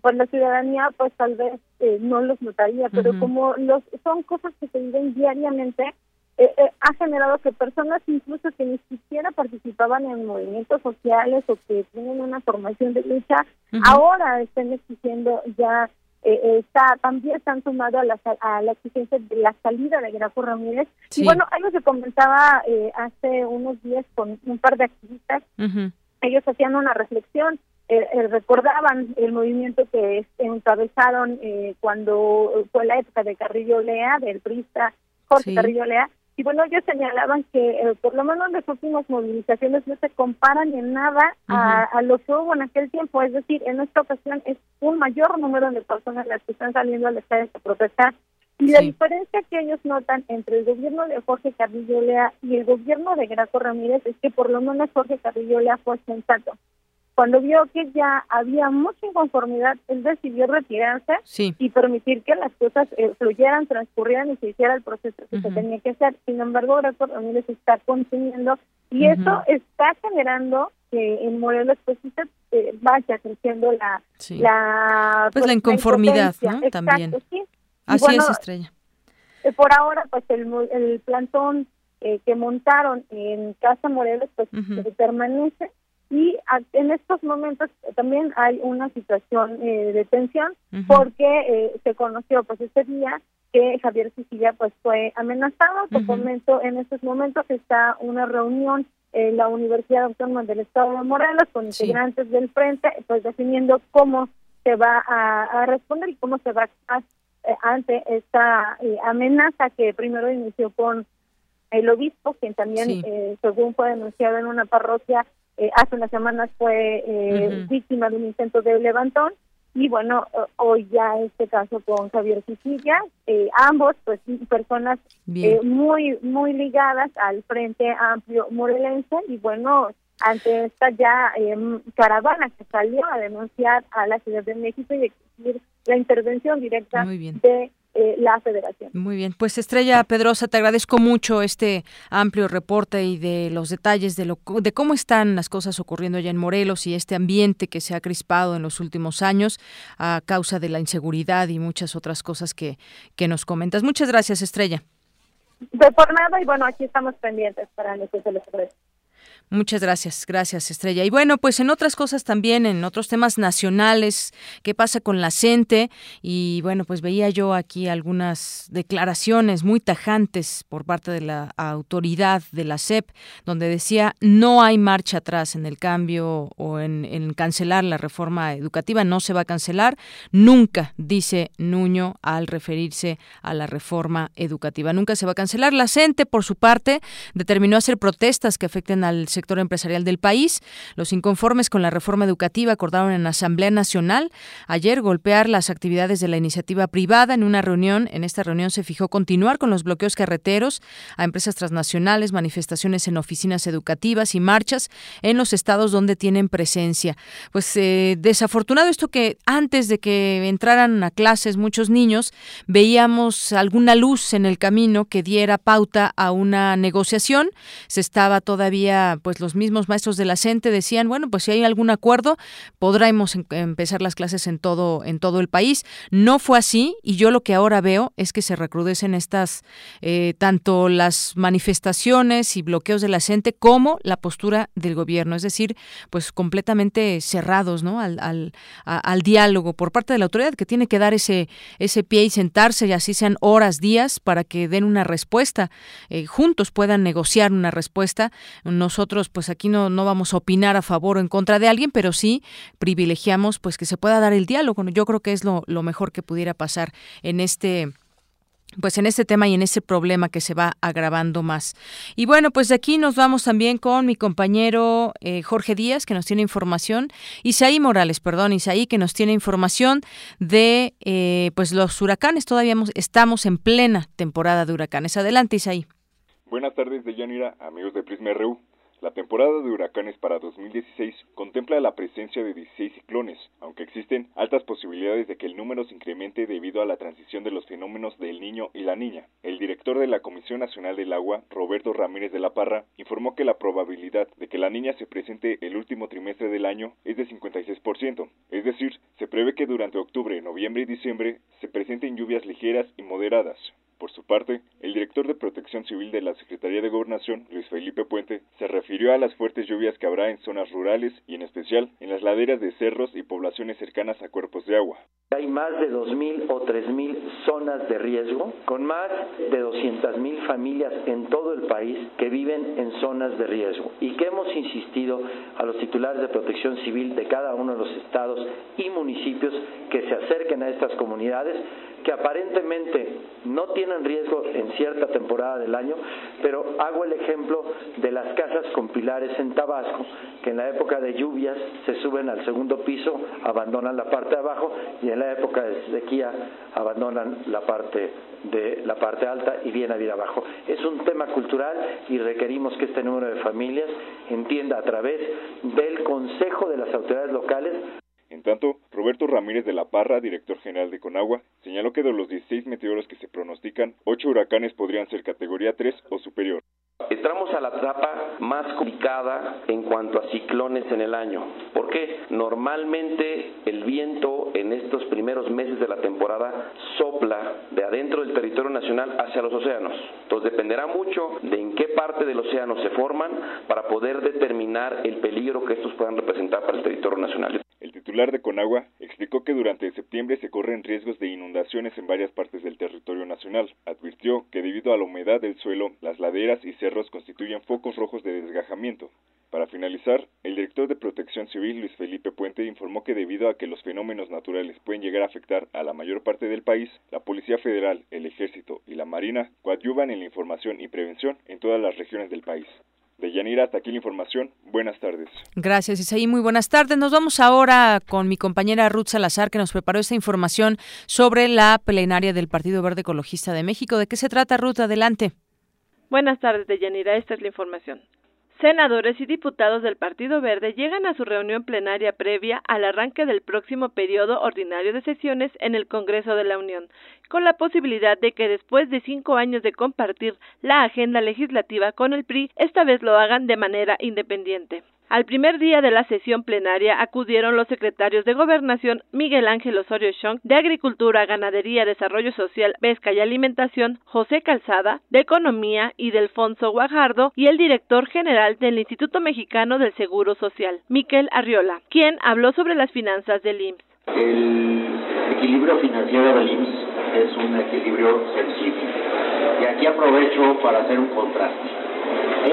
pues la ciudadanía pues tal vez no los notaría, pero como los son cosas que se viven diariamente, eh, eh, ha generado que personas incluso que ni siquiera participaban en movimientos sociales o que tienen una formación de lucha, ahora estén exigiendo ya, eh, está también están sumado a la, a la exigencia de la salida de Graco Ramírez. Y bueno, algo que comentaba hace unos días con un par de activistas, ellos hacían una reflexión recordaban el movimiento que encabezaron cuando fue la época de Carrillo Lea, del PRISTA Jorge Carrillo Lea, y bueno, ellos señalaban que eh, por lo menos las últimas movilizaciones no se comparan en nada a, lo que hubo en aquel tiempo. Es decir, en esta ocasión es un mayor número de personas las que están saliendo a las calles a protestar. Y la diferencia que ellos notan entre el gobierno de Jorge Carrillo Lea y el gobierno de Graco Ramírez es que por lo menos Jorge Carrillo Lea fue sensato. Cuando vio que ya había mucha inconformidad, él decidió retirarse y permitir que las cosas eh, fluyeran, transcurrieran y se hiciera el proceso que se tenía que hacer. Sin embargo, Graco Ramírez está consumiendo y eso está generando que en Morelos pues eh, vaya creciendo la, la pues, la inconformidad también. así es estrella. eh, por ahora pues el, el plantón que montaron en Casa Morelos pues permanece y en estos momentos también hay una situación eh, de tensión porque eh, se conoció pues este día que Javier Sicilia pues fue amenazado. Por momento, en estos momentos está una reunión en la Universidad Autónoma del Estado de Morelos con integrantes del frente, pues definiendo cómo se va a, responder y cómo se va a, eh, ante esta amenaza que primero inició con el obispo, quien también, según fue denunciado en una parroquia, eh, hace unas semanas fue eh, víctima de un intento de levantón. Y bueno, hoy ya este caso con Javier Sicilia, eh, ambos pues personas muy muy ligadas al Frente Amplio Morelense. Y bueno, ante esta ya caravana que salió a denunciar a la Ciudad de México y exigir la intervención directa de eh, la federación. Muy bien, pues Estrella Pedrosa, te agradezco mucho este amplio reporte y de los detalles de, lo, de cómo están las cosas ocurriendo allá en Morelos y este ambiente que se ha crispado en los últimos años a causa de la inseguridad y muchas otras cosas que, que nos comentas. Muchas gracias, Estrella. De por nada y bueno, aquí estamos pendientes para que se les ofrece. Muchas gracias, gracias Estrella. Y bueno, pues en otras cosas también, en otros temas nacionales, ¿qué pasa con la CENTE? Y bueno, pues veía yo aquí algunas declaraciones muy tajantes por parte de la autoridad de la SEP, donde decía no hay marcha atrás en el cambio o en, cancelar la reforma educativa, no se va a cancelar, nunca, dice Nuño al referirse a la reforma educativa, nunca se va a cancelar. La CENTE, por su parte, determinó hacer protestas que afecten al sector sector empresarial del país. Los inconformes con la reforma educativa acordaron en Asamblea Nacional ayer golpear las actividades de la iniciativa privada en una reunión. En esta reunión se fijó continuar con los bloqueos carreteros a empresas transnacionales, manifestaciones en oficinas educativas y marchas en los estados donde tienen presencia. Pues eh, desafortunado esto que antes de que entraran a clases muchos niños veíamos alguna luz en el camino que diera pauta a una negociación. Se estaba todavía pues los mismos maestros de la CENTE decían, bueno, pues si hay algún acuerdo, podremos em, empezar las clases en todo, en todo el país. No fue así y yo lo que ahora veo es que se recrudecen estas, eh, tanto las manifestaciones y bloqueos de la CENTE como la postura del gobierno, es decir, pues completamente cerrados ¿no? al, al, diálogo por parte de la autoridad que tiene que dar ese, ese pie y sentarse y así sean horas, días para que den una respuesta, eh, juntos puedan negociar una respuesta. Nosotros pues aquí no, no vamos a opinar a favor o en contra de alguien, pero sí privilegiamos pues que se pueda dar el diálogo. Yo creo que es lo, lo mejor que pudiera pasar en este pues en este tema y en este problema que se va agravando más. Y bueno, pues de aquí nos vamos también con mi compañero eh, Jorge Díaz, que nos tiene información, Isaí Morales, perdón, Isaí, que nos tiene información de eh, pues los huracanes. Todavía estamos en plena temporada de huracanes. Adelante, Isaí. Buenas tardes, Deyanira, amigos de Prisma RU. La temporada de huracanes para 2016 contempla la presencia de 16 ciclones, aunque existen altas posibilidades de que el número se incremente debido a la transición de los fenómenos del niño y la niña. El director de la Comisión Nacional del Agua, Roberto Ramírez de la Parra, informó que la probabilidad de que la niña se presente el último trimestre del año es de 56%, es decir, se prevé que durante octubre, noviembre y diciembre se presenten lluvias ligeras y moderadas. Por su parte, el director de Protección Civil de la Secretaría de Gobernación, Luis Felipe Puente, se refirió a las fuertes lluvias que habrá en zonas rurales y en especial en las laderas de cerros y poblaciones cercanas a cuerpos de agua. Hay más de 2.000 o 3.000 zonas de riesgo, con más de 200.000 familias en todo el país que viven en zonas de riesgo y que hemos insistido a los titulares de protección civil de cada uno de los estados y municipios que se acerquen a estas comunidades que aparentemente no tienen riesgo en cierta temporada del año, pero hago el ejemplo de las casas con pilares en Tabasco, que en la época de lluvias se suben al segundo piso, abandonan la parte de abajo y en la época de sequía abandonan la parte de la parte alta y viene a vir abajo. Es un tema cultural y requerimos que este número de familias entienda a través del Consejo de las autoridades locales en tanto, Roberto Ramírez de la Parra, director general de Conagua, señaló que de los 16 meteoros que se pronostican, 8 huracanes podrían ser categoría 3 o superior. Entramos a la etapa más complicada en cuanto a ciclones en el año. ¿Por qué? Normalmente el viento en estos primeros meses de la temporada sopla de adentro del territorio nacional hacia los océanos. Entonces dependerá mucho de en qué parte del océano se forman para poder determinar el peligro que estos puedan representar para el territorio nacional. Titular de Conagua explicó que durante septiembre se corren riesgos de inundaciones en varias partes del territorio nacional. Advirtió que debido a la humedad del suelo, las laderas y cerros constituyen focos rojos de desgajamiento. Para finalizar, el director de Protección Civil, Luis Felipe Puente, informó que debido a que los fenómenos naturales pueden llegar a afectar a la mayor parte del país, la Policía Federal, el Ejército y la Marina coadyuvan en la información y prevención en todas las regiones del país. De Yanira, hasta aquí la información. Buenas tardes. Gracias, Isaí. Muy buenas tardes. Nos vamos ahora con mi compañera Ruth Salazar, que nos preparó esta información sobre la plenaria del Partido Verde Ecologista de México. ¿De qué se trata, Ruth? Adelante. Buenas tardes, Deyanira. Esta es la información. Senadores y diputados del Partido Verde llegan a su reunión plenaria previa al arranque del próximo periodo ordinario de sesiones en el Congreso de la Unión, con la posibilidad de que después de cinco años de compartir la agenda legislativa con el PRI, esta vez lo hagan de manera independiente. Al primer día de la sesión plenaria acudieron los secretarios de Gobernación Miguel Ángel Osorio Chong, de Agricultura, Ganadería, Desarrollo Social, Pesca y Alimentación, José Calzada, de Economía y Delfonso Guajardo, y el director general del Instituto Mexicano del Seguro Social, Miquel Arriola, quien habló sobre las finanzas del IMSS. El equilibrio financiero del IMSS es un equilibrio sensible. Y aquí aprovecho para hacer un contraste.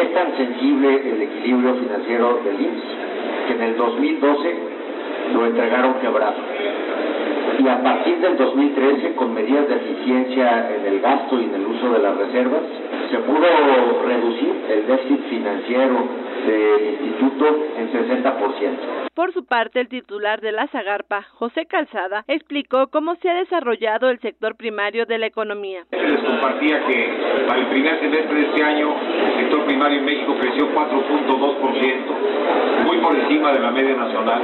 Es tan sensible el equilibrio financiero del IMSS que en el 2012 lo entregaron quebrado. Y a partir del 2013, con medidas de eficiencia en el gasto y en el uso de las reservas, se pudo reducir el déficit financiero del instituto en 60%. Por su parte, el titular de la Zagarpa, José Calzada, explicó cómo se ha desarrollado el sector primario de la economía. Les compartía que para el primer semestre de este año el sector primario en México creció 4.2%, muy por encima de la media nacional.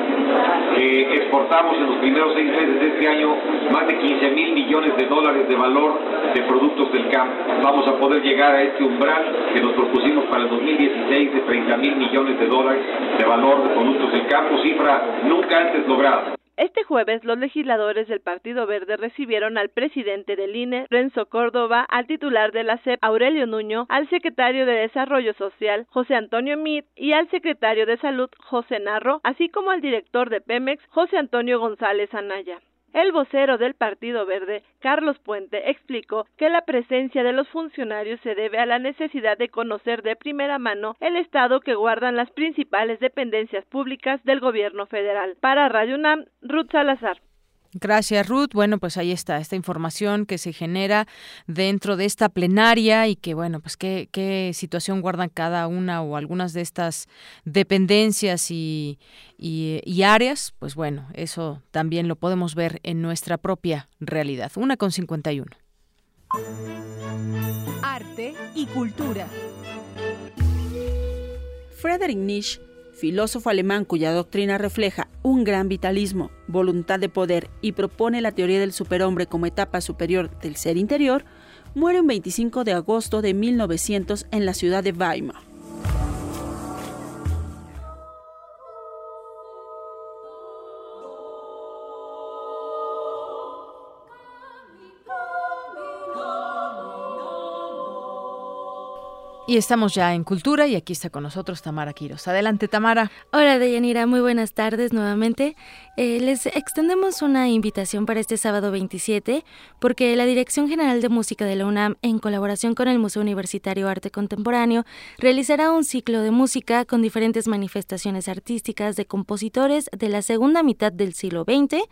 Eh, exportamos en los primeros seis meses de este año más de 15 mil millones de dólares de valor de productos del campo. Vamos a poder llegar a este umbral que nos propusimos para el 2016 de 30 mil millones de dólares de valor de productos del campo cifra nunca antes lograda. Este jueves, los legisladores del Partido Verde recibieron al presidente del INE, Renzo Córdoba, al titular de la CEP, Aurelio Nuño, al secretario de Desarrollo Social, José Antonio Mid, y al secretario de Salud, José Narro, así como al director de Pemex, José Antonio González Anaya. El vocero del Partido Verde, Carlos Puente, explicó que la presencia de los funcionarios se debe a la necesidad de conocer de primera mano el estado que guardan las principales dependencias públicas del gobierno federal. Para Radio UNAM, Ruth Salazar. Gracias, Ruth. Bueno, pues ahí está esta información que se genera dentro de esta plenaria y que, bueno, pues qué, situación guardan cada una o algunas de estas dependencias y, áreas. Pues bueno, eso también lo podemos ver en nuestra propia realidad. Una con 51. Arte y cultura. Friedrich Nietzsche filósofo alemán cuya doctrina refleja un gran vitalismo, voluntad de poder y propone la teoría del superhombre como etapa superior del ser interior, muere un 25 de agosto de 1900 en la ciudad de Weimar. Y estamos ya en Cultura y aquí está con nosotros Tamara Quiros. Adelante, Tamara. Hola, Deyanira. Muy buenas tardes nuevamente. Eh, les extendemos una invitación para este sábado 27 porque la Dirección General de Música de la UNAM, en colaboración con el Museo Universitario Arte Contemporáneo, realizará un ciclo de música con diferentes manifestaciones artísticas de compositores de la segunda mitad del siglo XX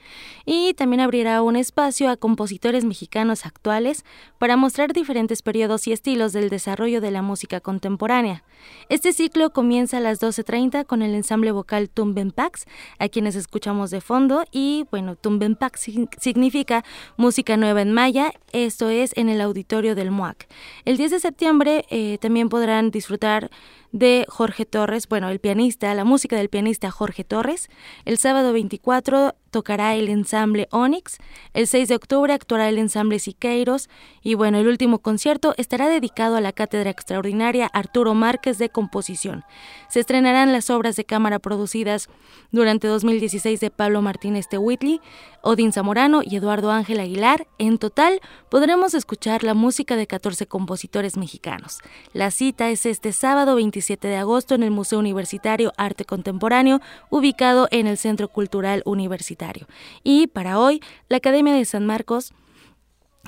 y también abrirá un espacio a compositores mexicanos actuales para mostrar diferentes periodos y estilos del desarrollo de la música contemporánea. Este ciclo comienza a las 12.30 con el ensamble vocal Tumbenpax, a quienes escuchamos de fondo, y bueno, Tumbenpax significa música nueva en maya, esto es en el auditorio del MUAC. El 10 de septiembre eh, también podrán disfrutar de Jorge Torres, bueno, el pianista, la música del pianista Jorge Torres. El sábado 24 tocará el ensamble Onyx, el 6 de octubre actuará el ensamble Siqueiros y bueno, el último concierto estará dedicado a la cátedra extraordinaria Arturo Márquez de composición. Se estrenarán las obras de cámara producidas durante 2016 de Pablo Martínez de Whitley, Odín Zamorano y Eduardo Ángel Aguilar. En total, podremos escuchar la música de 14 compositores mexicanos. La cita es este sábado 27 de agosto en el Museo Universitario Arte Contemporáneo, ubicado en el Centro Cultural Universitario. Y para hoy, la Academia de San Marcos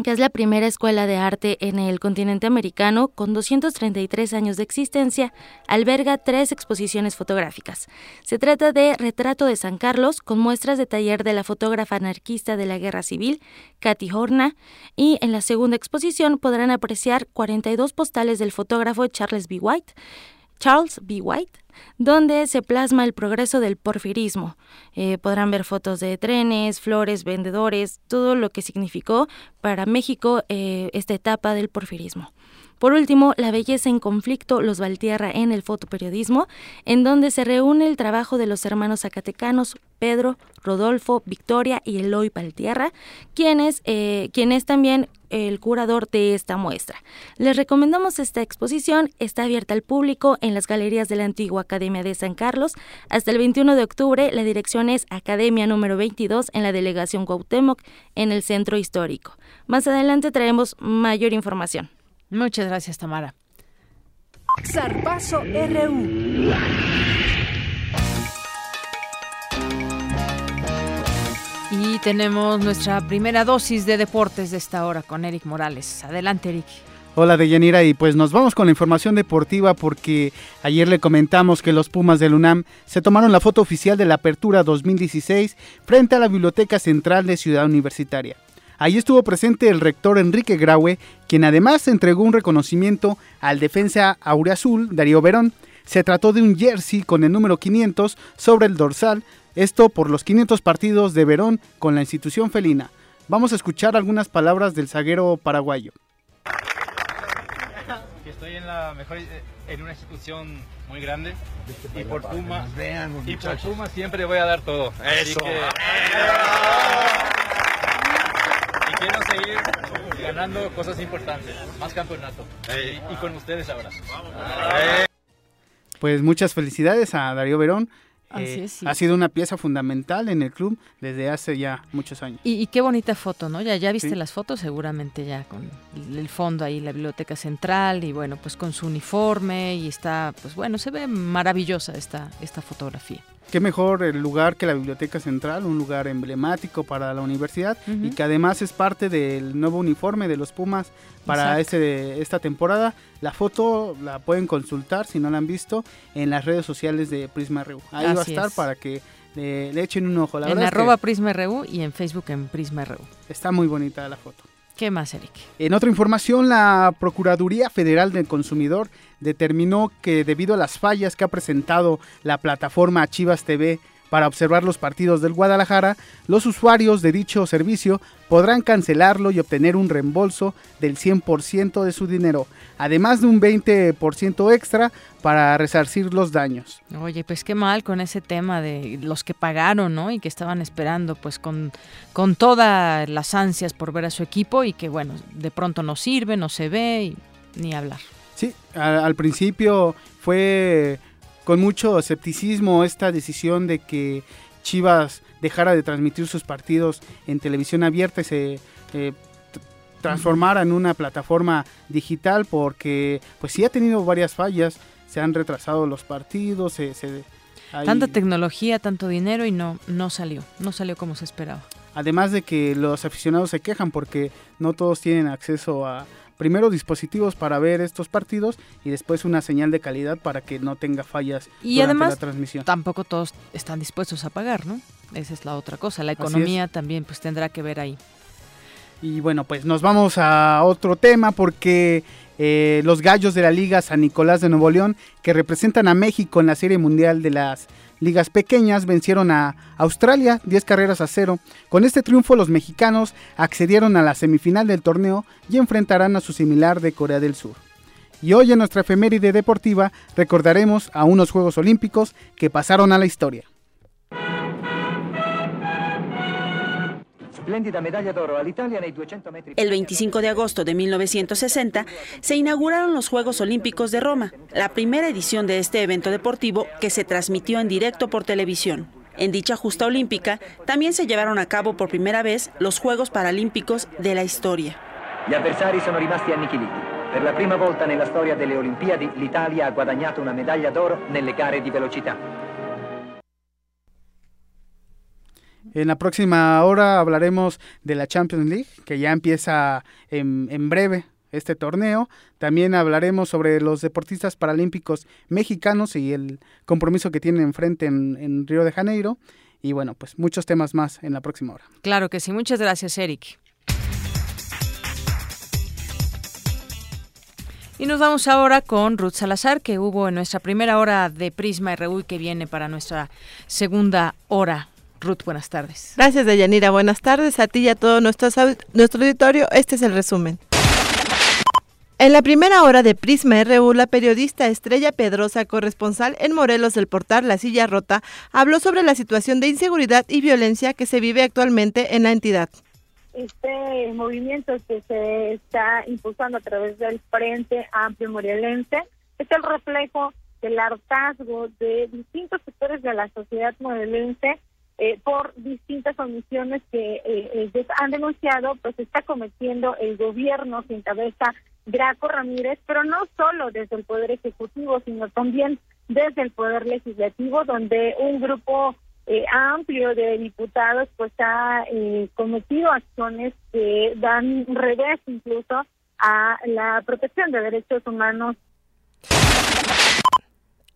que es la primera escuela de arte en el continente americano con 233 años de existencia, alberga tres exposiciones fotográficas. Se trata de Retrato de San Carlos, con muestras de taller de la fotógrafa anarquista de la Guerra Civil, Katy Horna, y en la segunda exposición podrán apreciar 42 postales del fotógrafo Charles B. White, Charles B. White, donde se plasma el progreso del porfirismo. Eh, podrán ver fotos de trenes, flores, vendedores, todo lo que significó para México eh, esta etapa del porfirismo. Por último, La belleza en conflicto, los Valtierra en el fotoperiodismo, en donde se reúne el trabajo de los hermanos zacatecanos Pedro, Rodolfo, Victoria y Eloy Valtierra, quienes, eh, quien es también el curador de esta muestra. Les recomendamos esta exposición, está abierta al público en las galerías de la antigua Academia de San Carlos. Hasta el 21 de octubre, la dirección es Academia número 22 en la delegación Cuauhtémoc, en el centro histórico. Más adelante traemos mayor información. Muchas gracias, Tamara. Zarpazo RU. Y tenemos nuestra primera dosis de deportes de esta hora con Eric Morales. Adelante, Eric. Hola Deyanira y pues nos vamos con la información deportiva porque ayer le comentamos que los Pumas del UNAM se tomaron la foto oficial de la Apertura 2016 frente a la Biblioteca Central de Ciudad Universitaria. Ahí estuvo presente el rector Enrique Graue, quien además entregó un reconocimiento al defensa aureazul Darío Verón. Se trató de un jersey con el número 500 sobre el dorsal, esto por los 500 partidos de Verón con la institución felina. Vamos a escuchar algunas palabras del zaguero paraguayo. Estoy en la mejor en una institución muy grande y por Puma y por Puma siempre voy a dar todo. Quiero seguir ganando cosas importantes, más campeonato. Y, con ustedes ahora. Pues muchas felicidades a Darío Verón. Así Eh, es, sí. Ha sido una pieza fundamental en el club desde hace ya muchos años. Y, y qué bonita foto, ¿no? Ya, ya viste Sí. las fotos, seguramente ya con el fondo ahí, la biblioteca central y bueno, pues con su uniforme y está, pues bueno, se ve maravillosa esta, esta fotografía. Qué mejor el lugar que la Biblioteca Central, un lugar emblemático para la universidad y que además es parte del nuevo uniforme de los Pumas para este, esta temporada. La foto la pueden consultar si no la han visto en las redes sociales de Prisma RU. Ahí va a estar es. para que le, le echen un ojo. La en verdad es que arroba Prisma RU y en Facebook en Prisma RU. está muy bonita la foto. ¿Qué más, Eric? En otra información, la Procuraduría Federal del Consumidor determinó que debido a las fallas que ha presentado la plataforma Chivas TV para observar los partidos del Guadalajara, los usuarios de dicho servicio podrán cancelarlo y obtener un reembolso del 100% de su dinero, además de un 20% extra para resarcir los daños. Oye, pues qué mal con ese tema de los que pagaron, ¿no? Y que estaban esperando, pues con, con todas las ansias por ver a su equipo y que, bueno, de pronto no sirve, no se ve y ni hablar. Sí, a- al principio fue con mucho escepticismo esta decisión de que Chivas dejara de transmitir sus partidos en televisión abierta y se eh, transformara en una plataforma digital porque pues sí ha tenido varias fallas, se han retrasado los partidos, se, se- hay- Tanta tecnología, tanto dinero y no, no salió, no salió como se esperaba. además de que los aficionados se quejan porque no todos tienen acceso a primero dispositivos para ver estos partidos y después una señal de calidad para que no tenga fallas Y durante además, la transmisión. tampoco todos están dispuestos a pagar, ¿no? Esa es la otra cosa. La economía también pues tendrá que ver ahí. Y bueno, pues nos vamos a otro tema porque eh, los gallos de la Liga San Nicolás de Nuevo León, que representan a México en la Serie Mundial de las Ligas Pequeñas, vencieron a Australia 10 carreras a cero. Con este triunfo los mexicanos accedieron a la semifinal del torneo y enfrentarán a su similar de Corea del Sur. Y hoy en nuestra efeméride deportiva recordaremos a unos Juegos Olímpicos que pasaron a la historia. El 25 de agosto de 1960 se inauguraron los Juegos Olímpicos de Roma, la primera edición de este evento deportivo que se transmitió en directo por televisión. En dicha justa olímpica también se llevaron a cabo por primera vez los Juegos Paralímpicos de la historia. Gli avversari sono rimasti annichiliti. Per la prima volta nella storia delle Olimpiadi l'Italia ha guadagnato una medaglia d'oro nelle gare di velocità. En la próxima hora hablaremos de la Champions League, que ya empieza en, en breve este torneo. También hablaremos sobre los deportistas paralímpicos mexicanos y el compromiso que tienen enfrente en, en Río de Janeiro. Y bueno, pues muchos temas más en la próxima hora. Claro que sí. Muchas gracias, Eric. Y nos vamos ahora con Ruth Salazar, que hubo en nuestra primera hora de Prisma RU y que viene para nuestra segunda hora. Ruth, buenas tardes. Gracias, Deyanira. Buenas tardes a ti y a todo nuestro, nuestro auditorio. Este es el resumen. En la primera hora de Prisma RU, la periodista Estrella Pedrosa, corresponsal en Morelos del portal La Silla Rota, habló sobre la situación de inseguridad y violencia que se vive actualmente en la entidad este movimiento que se está impulsando a través del Frente Amplio Morelense es el reflejo del hartazgo de distintos sectores de la sociedad morelense eh, por distintas omisiones que eh, eh, han denunciado, pues está cometiendo el gobierno sin cabeza Graco Ramírez, pero no solo desde el Poder Ejecutivo, sino también desde el Poder Legislativo, donde un grupo eh, amplio de diputados pues ha eh, cometido acciones que dan revés incluso a la protección de derechos humanos.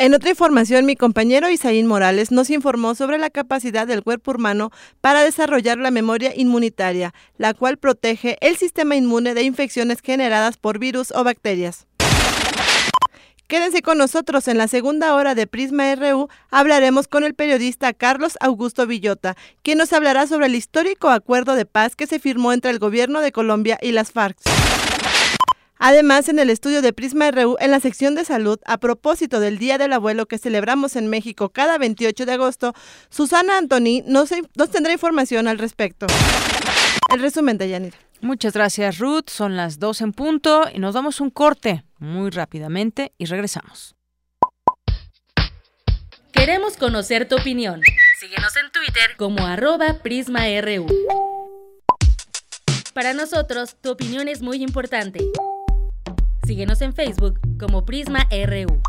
En otra información, mi compañero Isaín Morales nos informó sobre la capacidad del cuerpo humano para desarrollar la memoria inmunitaria, la cual protege el sistema inmune de infecciones generadas por virus o bacterias. Quédense con nosotros en la segunda hora de Prisma RU. Hablaremos con el periodista Carlos Augusto Villota, quien nos hablará sobre el histórico acuerdo de paz que se firmó entre el gobierno de Colombia y las FARC. Además, en el estudio de Prisma RU, en la sección de salud, a propósito del Día del Abuelo que celebramos en México cada 28 de agosto, Susana Antoni nos, nos tendrá información al respecto. El resumen de Yanira. Muchas gracias, Ruth. Son las dos en punto y nos damos un corte muy rápidamente y regresamos. Queremos conocer tu opinión. Síguenos en Twitter como arroba PrismaRU. Para nosotros, tu opinión es muy importante. Síguenos en Facebook como PrismaRU.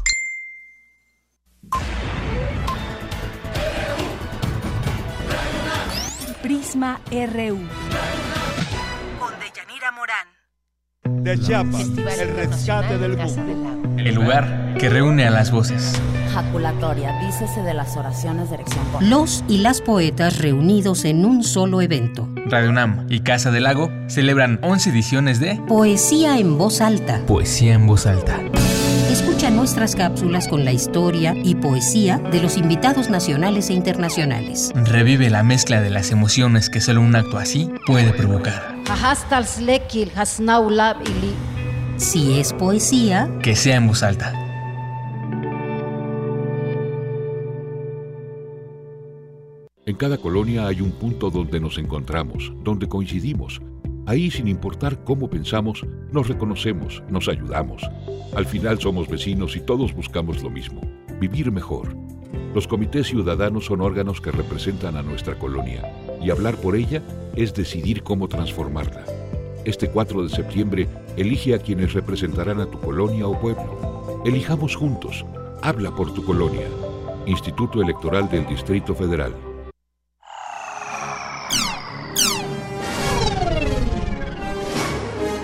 Prisma RU. De Chiapas, el rescate del mundo. El lugar que reúne a las voces. Jaculatoria, dícese de las oraciones de erección. Los y las poetas reunidos en un solo evento. Radio UNAM y Casa del Lago celebran 11 ediciones de Poesía en voz alta. Poesía en voz alta. Escucha nuestras cápsulas con la historia y poesía de los invitados nacionales e internacionales. Revive la mezcla de las emociones que solo un acto así puede provocar. Si es poesía, que sea en voz alta. En cada colonia hay un punto donde nos encontramos, donde coincidimos. Ahí, sin importar cómo pensamos, nos reconocemos, nos ayudamos. Al final somos vecinos y todos buscamos lo mismo, vivir mejor. Los comités ciudadanos son órganos que representan a nuestra colonia y hablar por ella es decidir cómo transformarla. Este 4 de septiembre, elige a quienes representarán a tu colonia o pueblo. Elijamos juntos. Habla por tu colonia. Instituto Electoral del Distrito Federal.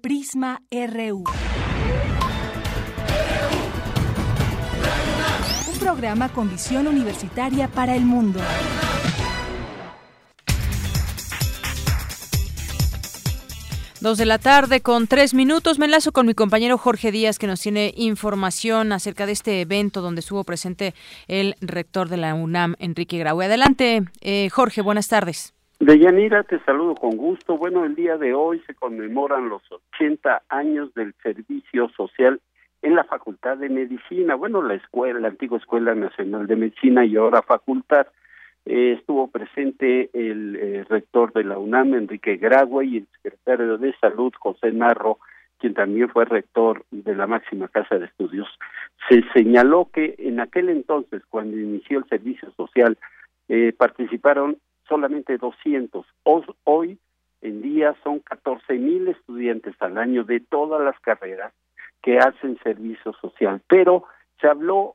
Prisma RU. Un programa con visión universitaria para el mundo. Dos de la tarde con tres minutos. Me enlazo con mi compañero Jorge Díaz que nos tiene información acerca de este evento donde estuvo presente el rector de la UNAM, Enrique Graue. Adelante, eh, Jorge, buenas tardes. Deyanira, te saludo con gusto. Bueno, el día de hoy se conmemoran los 80 años del servicio social en la Facultad de Medicina. Bueno, la escuela, la antigua Escuela Nacional de Medicina y ahora Facultad. Eh, estuvo presente el eh, rector de la UNAM, Enrique Graue, y el secretario de Salud, José Narro, quien también fue rector de la máxima casa de estudios. Se señaló que en aquel entonces, cuando inició el servicio social, eh, participaron solamente 200. Hoy en día son 14 mil estudiantes al año de todas las carreras que hacen servicio social. Pero se habló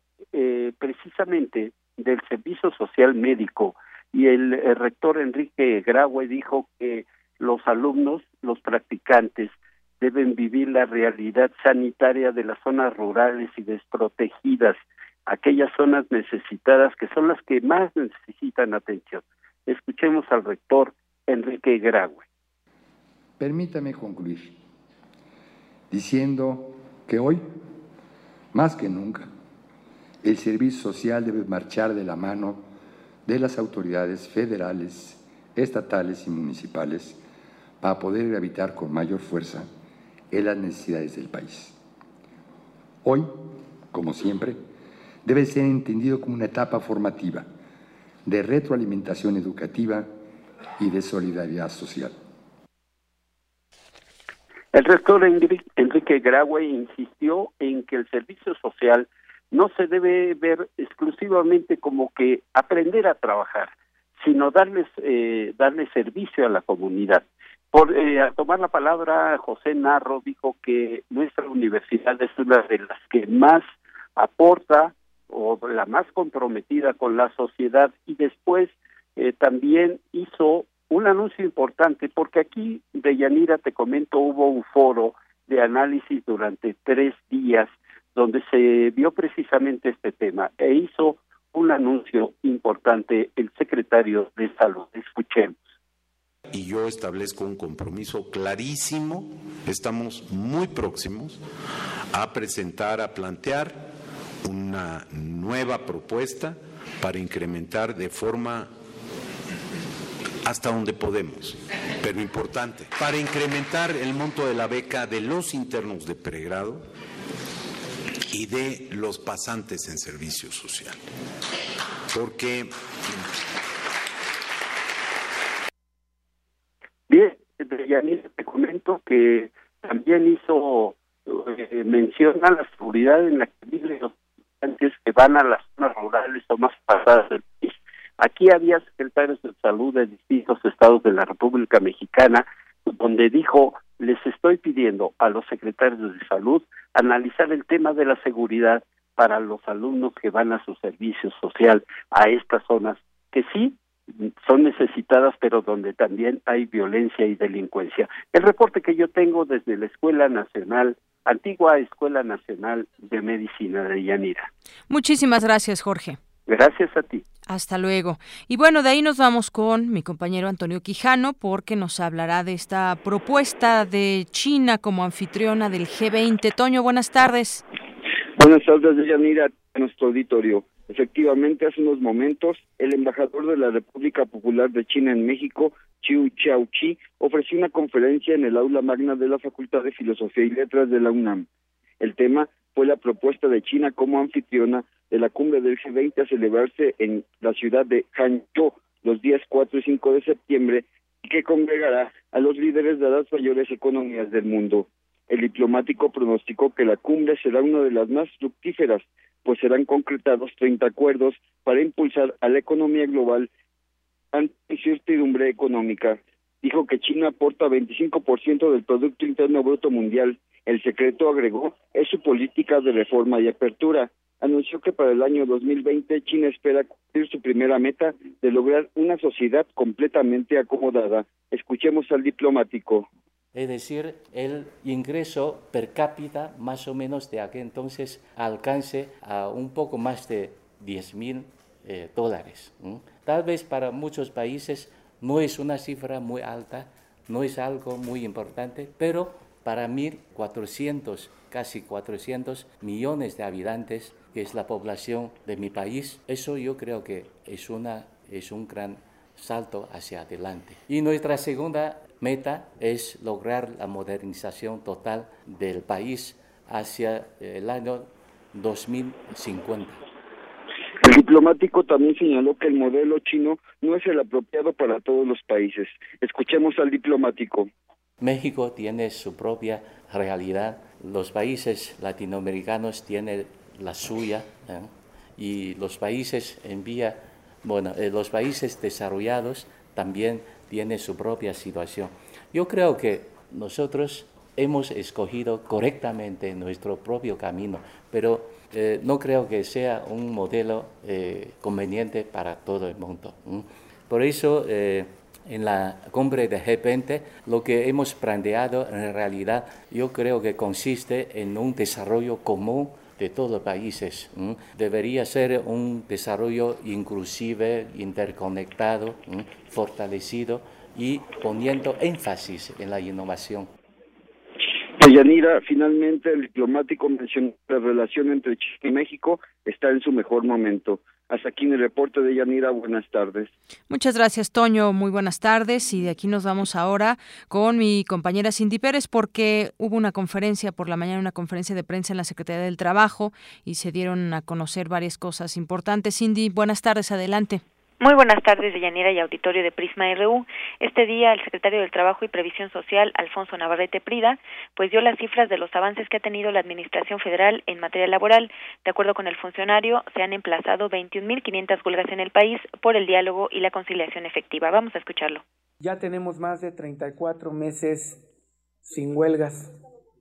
precisamente del Servicio Social Médico y el, rector Enrique Graue dijo que los alumnos, los practicantes, deben vivir la realidad sanitaria de las zonas rurales y desprotegidas, aquellas zonas necesitadas que son las que más necesitan atención. Escuchemos al rector Enrique Graue. Permítame concluir diciendo que hoy, más que nunca, el servicio social debe marchar de la mano de las autoridades federales, estatales y municipales para poder gravitar con mayor fuerza en las necesidades del país. Hoy, como siempre, debe ser entendido como una etapa formativa de retroalimentación educativa y de solidaridad social. El rector Enrique Graue insistió en que el servicio social no se debe ver exclusivamente como que aprender a trabajar, sino darles eh, darle servicio a la comunidad. Por eh, tomar la palabra, José Narro dijo que nuestra universidad es una de las que más aporta o la más comprometida con la sociedad y después eh, también hizo un anuncio importante porque aquí de Yanira te comento hubo un foro de análisis durante tres días donde se vio precisamente este tema e hizo un anuncio importante el secretario de Salud. Escuchemos. Y yo establezco un compromiso clarísimo, estamos muy próximos a presentar, a plantear una nueva propuesta para incrementar de forma hasta donde podemos, pero importante, para incrementar el monto de la beca de los internos de pregrado y de los pasantes en servicio social. Porque. Bien, Yanir, te comento que también hizo eh, mención a la seguridad en la que viven los que van a las zonas rurales o más pasadas del país. Aquí había secretarios de salud de distintos estados de la República Mexicana donde dijo les estoy pidiendo a los secretarios de salud analizar el tema de la seguridad para los alumnos que van a su servicio social a estas zonas que sí son necesitadas, pero donde también hay violencia y delincuencia. El reporte que yo tengo desde la Escuela Nacional, antigua Escuela Nacional de Medicina de Yanira. Muchísimas gracias, Jorge. Gracias a ti. Hasta luego. Y bueno, de ahí nos vamos con mi compañero Antonio Quijano porque nos hablará de esta propuesta de China como anfitriona del G20. Toño, buenas tardes. Buenas tardes, Yanira, a nuestro auditorio. Efectivamente, hace unos momentos, el embajador de la República Popular de China en México, Chiu Chi, ofreció una conferencia en el aula magna de la Facultad de Filosofía y Letras de la UNAM. El tema fue la propuesta de China como anfitriona de la cumbre del G20 a celebrarse en la ciudad de Hangzhou los días 4 y 5 de septiembre y que congregará a los líderes de las mayores economías del mundo. El diplomático pronosticó que la cumbre será una de las más fructíferas, pues serán concretados 30 acuerdos para impulsar a la economía global ante incertidumbre económica. Dijo que China aporta 25% del Producto Interno Bruto Mundial El secreto agregó es su política de reforma y apertura. Anunció que para el año 2020 China espera cumplir su primera meta de lograr una sociedad completamente acomodada. Escuchemos al diplomático es decir, el ingreso per cápita más o menos de aquel entonces alcance a un poco más de 10 mil eh, dólares. Tal vez para muchos países no es una cifra muy alta, no es algo muy importante, pero para 1.400, casi 400 millones de habitantes, que es la población de mi país, eso yo creo que es, una, es un gran salto hacia adelante. Y nuestra segunda meta es lograr la modernización total del país hacia el año 2050. El diplomático también señaló que el modelo chino no es el apropiado para todos los países. Escuchemos al diplomático. México tiene su propia realidad, los países latinoamericanos tienen la suya ¿eh? y los países en vía, bueno, eh, los países desarrollados también tiene su propia situación. Yo creo que nosotros hemos escogido correctamente nuestro propio camino, pero eh, no creo que sea un modelo eh, conveniente para todo el mundo. Por eso, eh, en la cumbre de G20, lo que hemos planteado en realidad yo creo que consiste en un desarrollo común de todos los países. Debería ser un desarrollo inclusive, interconectado, fortalecido y poniendo énfasis en la innovación. Yanira, finalmente el diplomático mencionó la relación entre Chile y México está en su mejor momento. Hasta aquí el reporte de Yanira, buenas tardes. Muchas gracias, Toño, muy buenas tardes. Y de aquí nos vamos ahora con mi compañera Cindy Pérez, porque hubo una conferencia por la mañana, una conferencia de prensa en la Secretaría del Trabajo y se dieron a conocer varias cosas importantes. Cindy, buenas tardes, adelante. Muy buenas tardes, Deyanira y auditorio de Prisma RU. Este día, el secretario del Trabajo y Previsión Social, Alfonso Navarrete Prida, pues dio las cifras de los avances que ha tenido la Administración Federal en materia laboral. De acuerdo con el funcionario, se han emplazado 21.500 huelgas en el país por el diálogo y la conciliación efectiva. Vamos a escucharlo. Ya tenemos más de 34 meses sin huelgas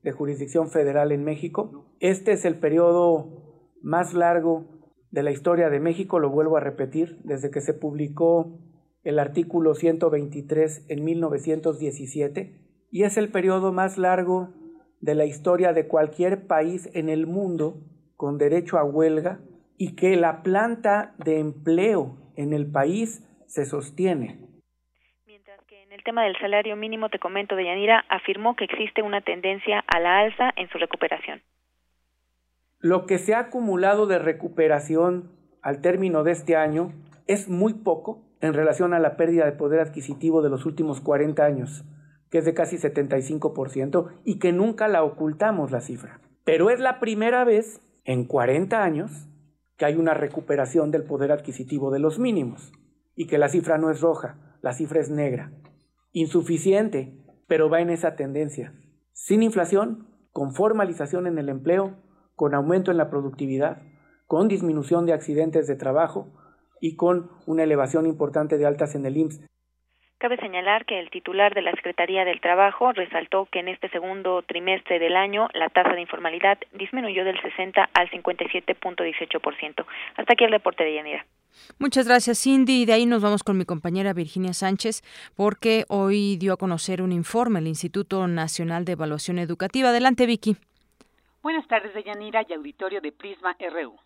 de jurisdicción federal en México. Este es el periodo más largo de la historia de México, lo vuelvo a repetir, desde que se publicó el artículo 123 en 1917, y es el periodo más largo de la historia de cualquier país en el mundo con derecho a huelga y que la planta de empleo en el país se sostiene. Mientras que en el tema del salario mínimo, te comento, Deyanira, afirmó que existe una tendencia a la alza en su recuperación. Lo que se ha acumulado de recuperación al término de este año es muy poco en relación a la pérdida de poder adquisitivo de los últimos 40 años, que es de casi 75%, y que nunca la ocultamos la cifra. Pero es la primera vez en 40 años que hay una recuperación del poder adquisitivo de los mínimos, y que la cifra no es roja, la cifra es negra. Insuficiente, pero va en esa tendencia. Sin inflación, con formalización en el empleo, con aumento en la productividad, con disminución de accidentes de trabajo y con una elevación importante de altas en el IMSS. Cabe señalar que el titular de la Secretaría del Trabajo resaltó que en este segundo trimestre del año la tasa de informalidad disminuyó del 60 al 57.18%. Hasta aquí el reporte de Yanira. Muchas gracias, Cindy. Y de ahí nos vamos con mi compañera Virginia Sánchez, porque hoy dio a conocer un informe el Instituto Nacional de Evaluación Educativa. Adelante, Vicky. Buenas tardes, Deyanira y auditorio de Prisma RU.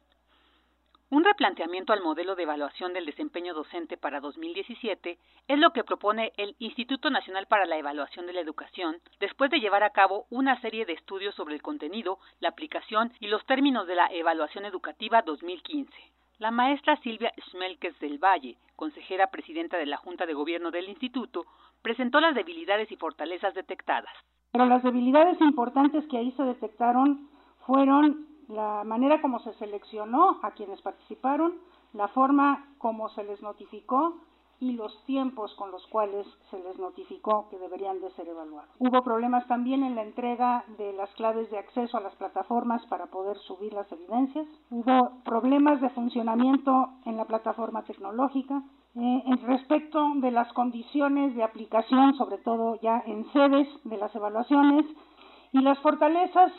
Un replanteamiento al modelo de evaluación del desempeño docente para 2017 es lo que propone el Instituto Nacional para la Evaluación de la Educación después de llevar a cabo una serie de estudios sobre el contenido, la aplicación y los términos de la evaluación educativa 2015. La maestra Silvia Schmelkes del Valle, consejera presidenta de la Junta de Gobierno del Instituto, presentó las debilidades y fortalezas detectadas. Pero las debilidades importantes que ahí se detectaron fueron la manera como se seleccionó a quienes participaron, la forma como se les notificó y los tiempos con los cuales se les notificó que deberían de ser evaluados. Hubo problemas también en la entrega de las claves de acceso a las plataformas para poder subir las evidencias. Hubo problemas de funcionamiento en la plataforma tecnológica. Eh, respecto de las condiciones de aplicación, sobre todo ya en sedes de las evaluaciones, Y las fortalezas,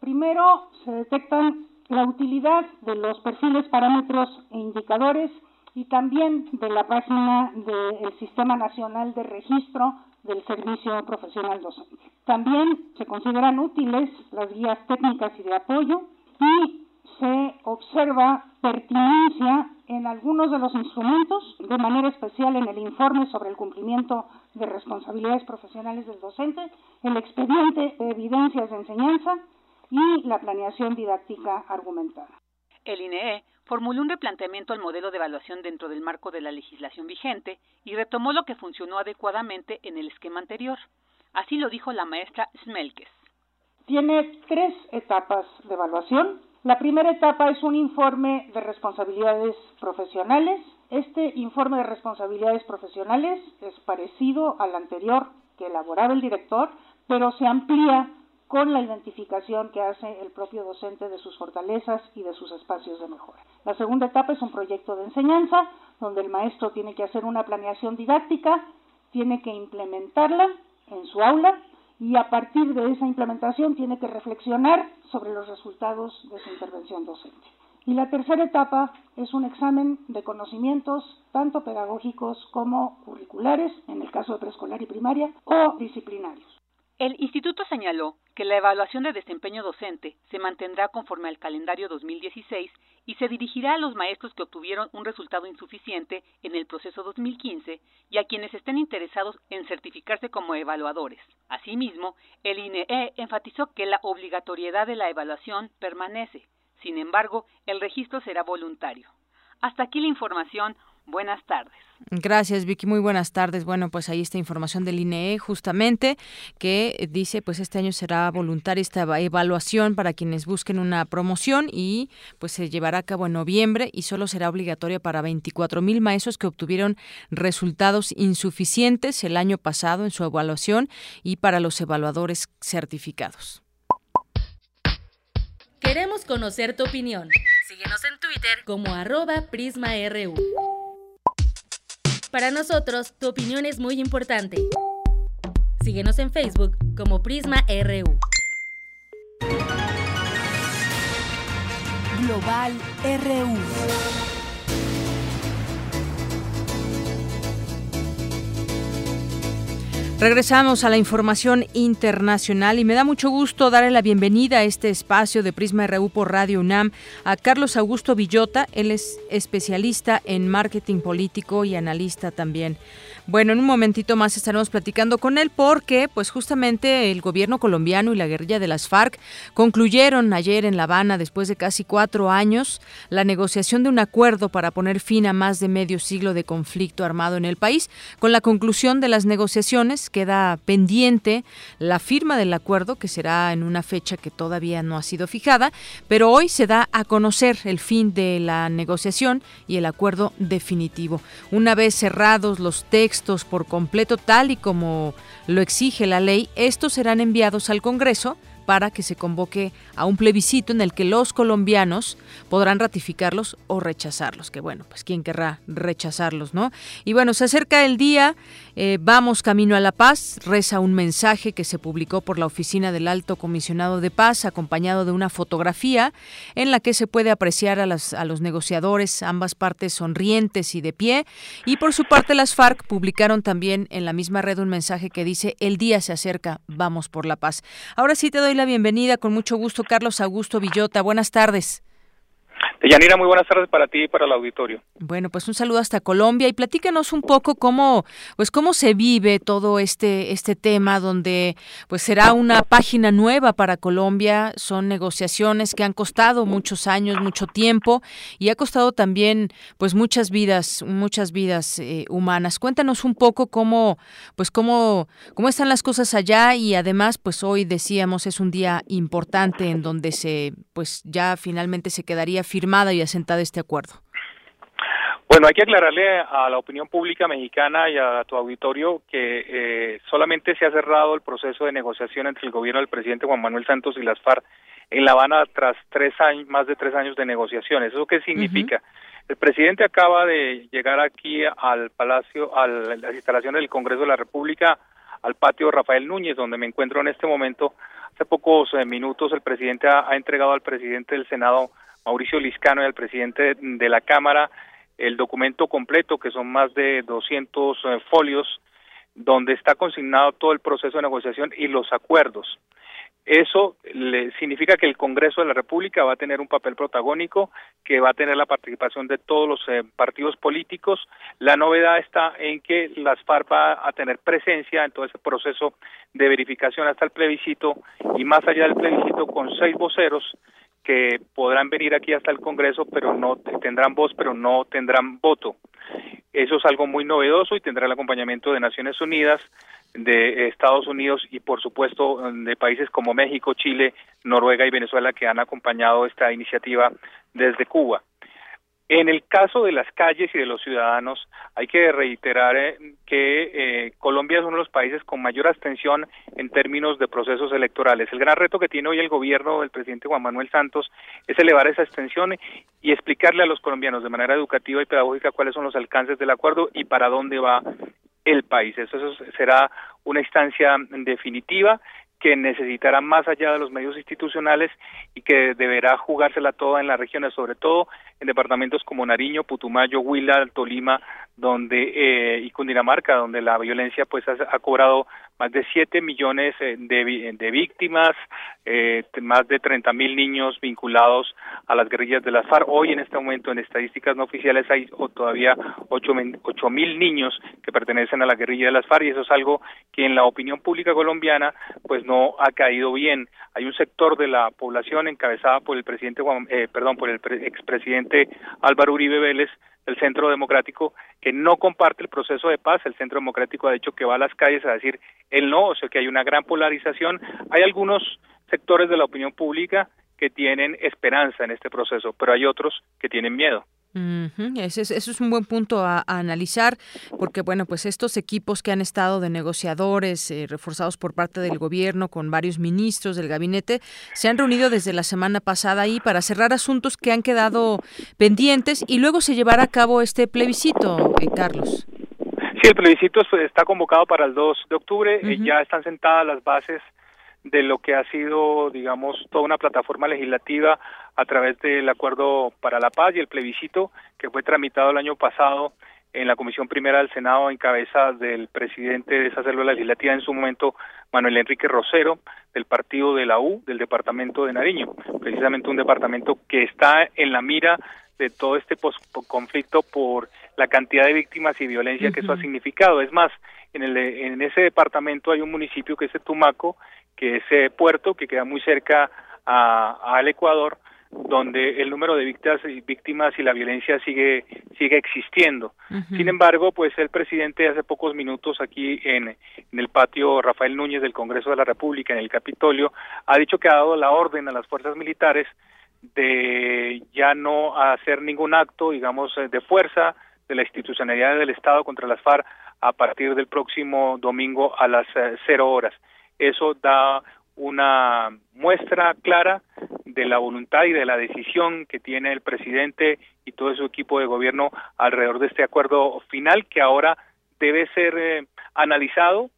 primero se detectan la utilidad de los perfiles, parámetros e indicadores y también de la página del Sistema Nacional de Registro del Servicio Profesional Docente. También se consideran útiles las guías técnicas y de apoyo y se observa pertinencia en algunos de los instrumentos, de manera especial en el informe sobre el cumplimiento de responsabilidades profesionales del docente, el expediente de evidencias de enseñanza y la planeación didáctica argumentada. El INEE formuló un replanteamiento al modelo de evaluación dentro del marco de la legislación vigente y retomó lo que funcionó adecuadamente en el esquema anterior. Así lo dijo la maestra Smelkes. Tiene tres etapas de evaluación. La primera etapa es un informe de responsabilidades profesionales. Este informe de responsabilidades profesionales es parecido al anterior que elaboraba el director, pero se amplía con la identificación que hace el propio docente de sus fortalezas y de sus espacios de mejora. La segunda etapa es un proyecto de enseñanza, donde el maestro tiene que hacer una planeación didáctica, tiene que implementarla en su aula y a partir de esa implementación tiene que reflexionar sobre los resultados de su intervención docente. Y la tercera etapa es un examen de conocimientos tanto pedagógicos como curriculares, en el caso de preescolar y primaria, o disciplinarios. El instituto señaló que la evaluación de desempeño docente se mantendrá conforme al calendario 2016 y se dirigirá a los maestros que obtuvieron un resultado insuficiente en el proceso 2015 y a quienes estén interesados en certificarse como evaluadores. Asimismo, el INEE enfatizó que la obligatoriedad de la evaluación permanece. Sin embargo, el registro será voluntario. Hasta aquí la información. Buenas tardes. Gracias, Vicky. Muy buenas tardes. Bueno, pues ahí está información del INEE justamente que dice, pues este año será voluntaria esta evaluación para quienes busquen una promoción y pues se llevará a cabo en noviembre y solo será obligatoria para 24 mil maestros que obtuvieron resultados insuficientes el año pasado en su evaluación y para los evaluadores certificados. Queremos conocer tu opinión. Síguenos en Twitter como arroba PrismaRU. Para nosotros, tu opinión es muy importante. Síguenos en Facebook como Prisma RU. Global RU. Regresamos a la información internacional y me da mucho gusto darle la bienvenida a este espacio de Prisma RU por Radio UNAM a Carlos Augusto Villota. Él es especialista en marketing político y analista también. Bueno, en un momentito más estaremos platicando con él porque, pues justamente el gobierno colombiano y la guerrilla de las FARC concluyeron ayer en La Habana, después de casi cuatro años, la negociación de un acuerdo para poner fin a más de medio siglo de conflicto armado en el país. Con la conclusión de las negociaciones queda pendiente la firma del acuerdo, que será en una fecha que todavía no ha sido fijada, pero hoy se da a conocer el fin de la negociación y el acuerdo definitivo. Una vez cerrados los textos, por completo tal y como lo exige la ley, estos serán enviados al Congreso para que se convoque a un plebiscito en el que los colombianos podrán ratificarlos o rechazarlos, que bueno, pues quién querrá rechazarlos, ¿no? Y bueno, se acerca el día, eh, vamos camino a la paz, reza un mensaje que se publicó por la oficina del Alto Comisionado de Paz, acompañado de una fotografía en la que se puede apreciar a, los negociadores, ambas partes sonrientes y de pie, y por su parte las FARC publicaron también en la misma red un mensaje que dice, el día se acerca, vamos por la paz. Ahora sí te doy la bienvenida con mucho gusto, Carlos Augusto Villota. Buenas tardes. Yanira, muy buenas tardes para ti y para el auditorio. Bueno, pues un saludo hasta Colombia y platícanos un poco cómo, pues cómo se vive todo este este tema, donde pues será una página nueva para Colombia. Son negociaciones que han costado muchos años, mucho tiempo y ha costado también pues muchas vidas, muchas vidas eh, humanas. Cuéntanos un poco cómo, pues cómo cómo están las cosas allá y además pues hoy decíamos es un día importante en donde se pues ya finalmente se quedaría firmado y asentada este acuerdo? Bueno, hay que aclararle a la opinión pública mexicana y a tu auditorio que eh, solamente se ha cerrado el proceso de negociación entre el gobierno del presidente Juan Manuel Santos y las FARC en La Habana tras tres años, más de tres años de negociaciones. ¿Eso qué significa? El presidente acaba de llegar aquí al Palacio, a las instalaciones del Congreso de la República, al patio Rafael Núñez, donde me encuentro en este momento, Hace pocos eh, minutos el presidente ha, ha, entregado al presidente del Senado, Mauricio Liscano, y al presidente de la Cámara el documento completo, que son más de 200 eh, folios, donde está consignado todo el proceso de negociación y los acuerdos. Eso le significa que el Congreso de la República va a tener un papel protagónico, que va a tener la participación de todos los eh, partidos políticos. La novedad está en que las FARC va a tener presencia en todo ese proceso de verificación hasta el plebiscito y más allá del plebiscito con seis voceros que podrán venir aquí hasta el Congreso, pero no tendrán voz, pero no tendrán voto. Eso es algo muy novedoso y tendrá el acompañamiento de Naciones Unidas, de Estados Unidos y por supuesto de países como México, Chile, Noruega y Venezuela que han acompañado esta iniciativa desde Cuba. En el caso de las calles y de los ciudadanos, hay que reiterar eh, que eh, Colombia es uno de los países con mayor abstención en términos de procesos electorales. El gran reto que tiene hoy el gobierno del presidente Juan Manuel Santos es elevar esa abstención y explicarle a los colombianos de manera educativa y pedagógica cuáles son los alcances del acuerdo y para dónde va el país. Eso, será una instancia definitiva que necesitará más allá de los medios institucionales y que deberá jugársela toda en las regiones, sobre todo en departamentos como Nariño, Putumayo, Huila, Tolima, donde eh, y Cundinamarca, donde la violencia pues ha, cobrado más de 7 millones eh, de, de víctimas, eh, más de 30 mil niños vinculados a las guerrillas de las FARC. Hoy en este momento en estadísticas no oficiales hay todavía 8 mil niños que pertenecen a la guerrilla de las FARC y eso es algo que en la opinión pública colombiana pues no ha caído bien. Hay un sector de la población encabezada por el presidente Juan, eh, perdón, por el expresidente Álvaro Uribe Vélez el Centro Democrático, que no comparte el proceso de paz. El Centro Democrático ha dicho que va a las calles a decir el no, o sea que hay una gran polarización. Hay algunos sectores de la opinión pública que tienen esperanza en este proceso, pero hay otros que tienen miedo. Ese es, eso es un buen punto a, analizar, porque bueno, pues estos equipos que han estado de negociadores eh, reforzados por parte del gobierno con varios ministros del gabinete se han reunido desde la semana pasada ahí para cerrar asuntos que han quedado pendientes y luego se llevará a cabo este plebiscito, eh, Carlos. Sí, el plebiscito está convocado para el 2 de octubre, eh, ya están sentadas las bases de lo que ha sido, digamos, toda una plataforma legislativa a través del Acuerdo para la Paz y el plebiscito que fue tramitado el año pasado en la Comisión Primera del Senado en cabeza del presidente de esa célula legislativa en su momento, Manuel Enrique Rosero, del partido de la U, del departamento de Nariño, precisamente un departamento que está en la mira de todo este conflicto por la cantidad de víctimas y violencia que eso ha significado. Es más, en, el, en ese departamento hay un municipio que es Tumaco, que es eh, Puerto, que queda muy cerca al Ecuador, donde el número de víctimas, víctimas y la violencia sigue sigue existiendo. Sin embargo, pues el presidente hace pocos minutos aquí en, en, el patio Rafael Núñez del Congreso de la República, en el Capitolio, ha dicho que ha dado la orden a las fuerzas militares de ya no hacer ningún acto, digamos, de fuerza de la institucionalidad del Estado contra las FARC a partir del próximo domingo a las eh, cero horas. Eso da una muestra clara de la voluntad y de la decisión que tiene el presidente y todo su equipo de gobierno alrededor de este acuerdo final que ahora debe ser eh, analizado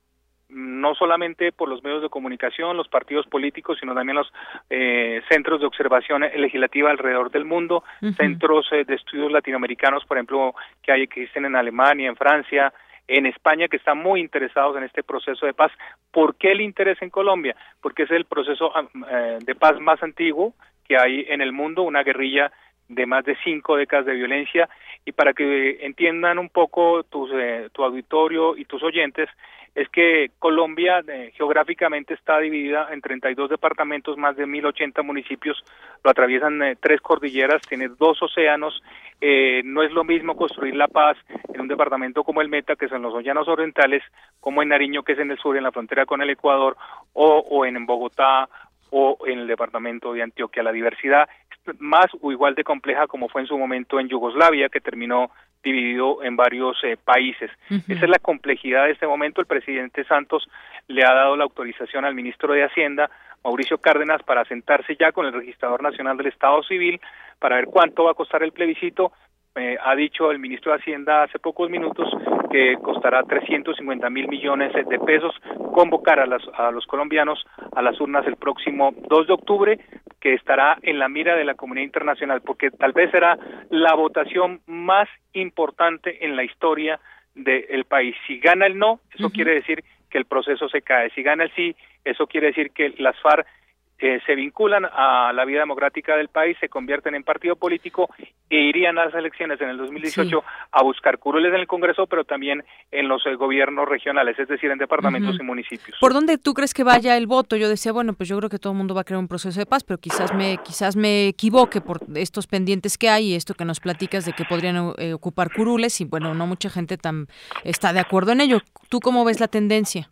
no solamente por los medios de comunicación, los partidos políticos, sino también los eh, centros de observación legislativa alrededor del mundo, centros eh, de estudios latinoamericanos, por ejemplo, que hay que existen en Alemania, en Francia, en España, que están muy interesados en este proceso de paz. ¿Por qué el interés en Colombia? Porque es el proceso ah, eh, de paz más antiguo que hay en el mundo, una guerrilla de más de cinco décadas de violencia y para que entiendan un poco tus, tu auditorio y tus oyentes, es que Colombia eh, geográficamente está dividida en 32 departamentos, más de 1.080 municipios, lo atraviesan eh, tres cordilleras, tiene dos océanos, eh, no es lo mismo construir la paz en un departamento como el Meta, que son los llanos orientales, como en Nariño, que es en el sur, en la frontera con el Ecuador, o, o en Bogotá, o en el departamento de Antioquia. La diversidad es más o igual de compleja como fue en su momento en Yugoslavia, que terminó dividido en varios eh, países. Esa es la complejidad de este momento. El presidente Santos le ha dado la autorización al ministro de Hacienda, Mauricio Cárdenas, para sentarse ya con el registrador nacional del Estado Civil para ver cuánto va a costar el plebiscito. Eh, ha dicho el ministro de Hacienda hace pocos minutos que costará 350 mil millones de pesos convocar a, a los colombianos a las urnas el próximo 2 de octubre, que estará en la mira de la comunidad internacional, porque tal vez será la votación más importante en la historia del país. Si gana el no, eso quiere decir que el proceso se cae. Si gana el sí, eso quiere decir que las FARC eh, se vinculan a la vida democrática del país, se convierten en partido político e irían a las elecciones en el 2018 a buscar curules en el Congreso, pero también en los eh, gobiernos regionales, es decir, en departamentos y municipios. ¿Por dónde tú crees que vaya el voto? Yo decía, bueno, pues yo creo que todo el mundo va a crear un proceso de paz, pero quizás me quizás me equivoque por estos pendientes que hay y esto que nos platicas de que podrían eh, ocupar curules y bueno, no mucha gente tan está de acuerdo en ello. ¿Tú cómo ves la tendencia?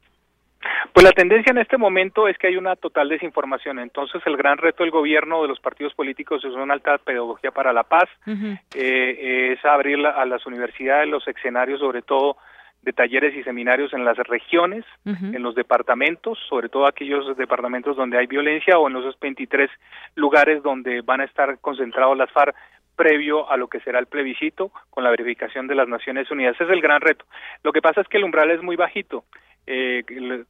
Pues la tendencia en este momento es que hay una total desinformación. Entonces, el gran reto del gobierno, de los partidos políticos, es una alta pedagogía para la paz, eh, es abrir a las universidades los escenarios, sobre todo de talleres y seminarios en las regiones, en los departamentos, sobre todo aquellos departamentos donde hay violencia o en los 23 lugares donde van a estar concentrados las FARC previo a lo que será el plebiscito con la verificación de las Naciones Unidas. Ese es el gran reto. Lo que pasa es que el umbral es muy bajito eh,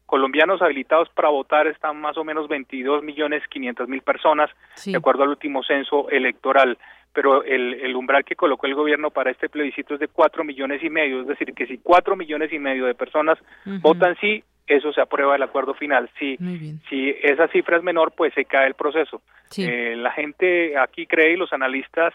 colombianos habilitados para votar están más o menos 22 millones 500 mil personas, de acuerdo al último censo electoral. Pero el, el, umbral que colocó el gobierno para este plebiscito es de 4 millones y medio, es decir, que si 4 millones y medio de personas votan sí, eso se aprueba el acuerdo final. Si, si esa cifra es menor, pues se cae el proceso. Eh, la gente aquí cree y los analistas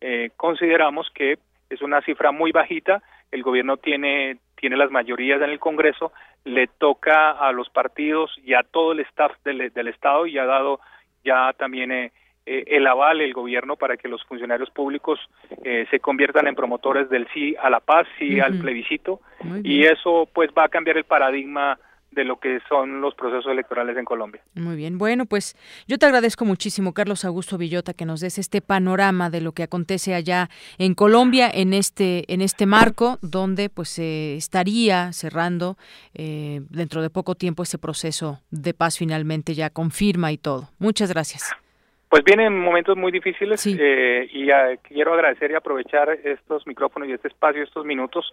eh, consideramos que es una cifra muy bajita. El gobierno tiene tiene las mayorías en el Congreso, le toca a los partidos y a todo el staff del, del Estado y ha dado ya también eh, eh, el aval el gobierno para que los funcionarios públicos eh, se conviertan en promotores del sí a la paz, sí al plebiscito. Y eso pues va a cambiar el paradigma de lo que son los procesos electorales en Colombia. Muy bien, bueno, pues yo te agradezco muchísimo, Carlos Augusto Villota, que nos des este panorama de lo que acontece allá en Colombia en este en este marco donde pues se estaría cerrando eh, dentro de poco tiempo ese proceso de paz finalmente ya confirma y todo. Muchas gracias. Pues vienen momentos muy difíciles eh, y quiero agradecer y aprovechar estos micrófonos y este espacio, estos minutos,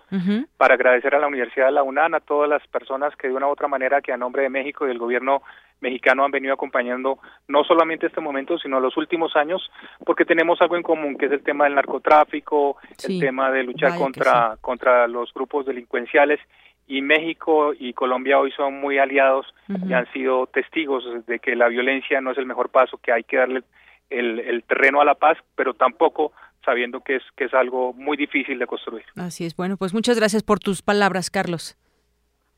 para agradecer a la Universidad de la UNAM, a todas las personas que de una u otra manera, que a nombre de México y del gobierno mexicano han venido acompañando no solamente este momento, sino los últimos años, porque tenemos algo en común, que es el tema del narcotráfico, el tema de luchar contra, contra los grupos delincuenciales y México y Colombia hoy son muy aliados y han sido testigos de que la violencia no es el mejor paso, que hay que darle el, el terreno a la paz, pero tampoco sabiendo que es que es algo muy difícil de construir. Así es. Bueno, pues muchas gracias por tus palabras, Carlos.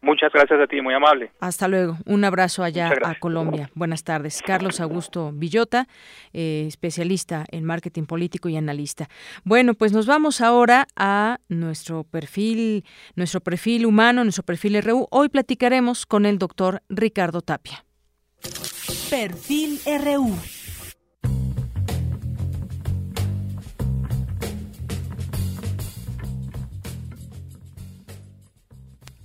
Muchas gracias a ti, muy amable. Hasta luego. Un abrazo allá a Colombia. Buenas tardes. Carlos Augusto Villota, eh, especialista en marketing político y analista. Bueno, pues nos vamos ahora a nuestro perfil, nuestro perfil humano, nuestro perfil RU. Hoy platicaremos con el doctor Ricardo Tapia. Perfil RU.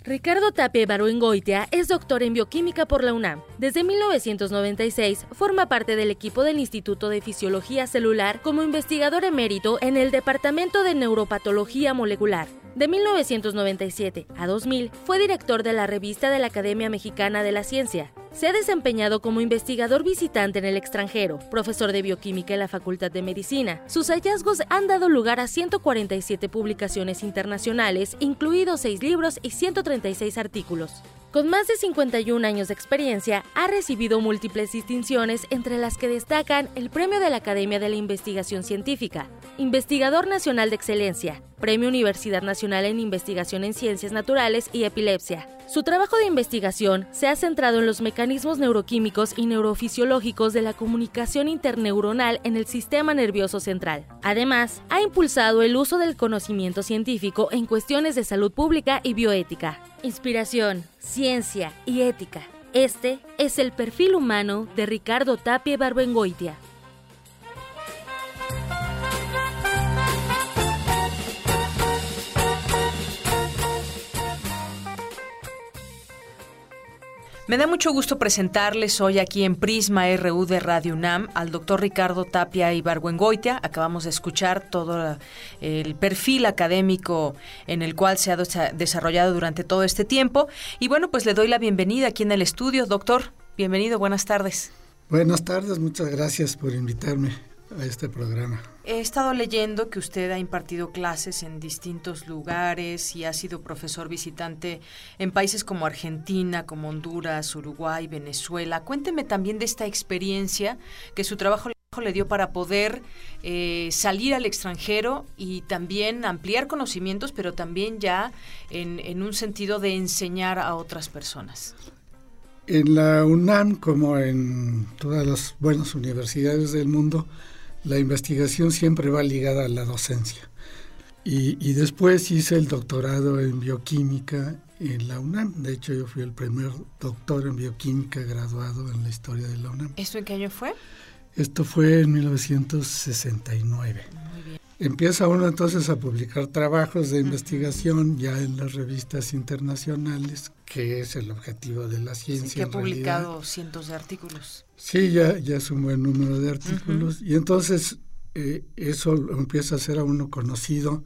Ricardo Tapia Baruengoitia es doctor en bioquímica por la UNAM. Desde 1996 forma parte del equipo del Instituto de Fisiología Celular como investigador emérito en el Departamento de Neuropatología Molecular. De 1997 a 2000 fue director de la revista de la Academia Mexicana de la Ciencia. Se ha desempeñado como investigador visitante en el extranjero, profesor de bioquímica en la Facultad de Medicina. Sus hallazgos han dado lugar a 147 publicaciones internacionales, incluidos 6 libros y 136 artículos. Con más de 51 años de experiencia, ha recibido múltiples distinciones, entre las que destacan el Premio de la Academia de la Investigación Científica, Investigador Nacional de Excelencia, Premio Universidad Nacional en Investigación en Ciencias Naturales y Epilepsia. Su trabajo de investigación se ha centrado en los mecanismos neuroquímicos y neurofisiológicos de la comunicación interneuronal en el sistema nervioso central. Además, ha impulsado el uso del conocimiento científico en cuestiones de salud pública y bioética. Inspiración, ciencia y ética. Este es el perfil humano de Ricardo Tapia Barbengoitia. Me da mucho gusto presentarles hoy aquí en Prisma RU de Radio UNAM al doctor Ricardo Tapia Ibargüengoitia. Acabamos de escuchar todo el perfil académico en el cual se ha desarrollado durante todo este tiempo. Y bueno, pues le doy la bienvenida aquí en el estudio. Doctor, bienvenido, buenas tardes. Buenas tardes, muchas gracias por invitarme a este programa. He estado leyendo que usted ha impartido clases en distintos lugares y ha sido profesor visitante en países como Argentina, como Honduras, Uruguay, Venezuela. Cuénteme también de esta experiencia que su trabajo le dio para poder eh, salir al extranjero y también ampliar conocimientos, pero también ya en, en un sentido de enseñar a otras personas. En la UNAM, como en todas las buenas universidades del mundo, la investigación siempre va ligada a la docencia. Y, después hice el doctorado en bioquímica en la UNAM. De hecho, yo fui el primer doctor en bioquímica graduado en la historia de la UNAM. ¿Esto en qué año fue? Esto fue en 1969. Muy bien. Empieza uno entonces a publicar trabajos de investigación ya en las revistas internacionales, que es el objetivo de la ciencia. Sí, que ha publicado cientos de artículos. Sí, ya, ya es un buen número de artículos. Y entonces eh, eso empieza a ser a uno conocido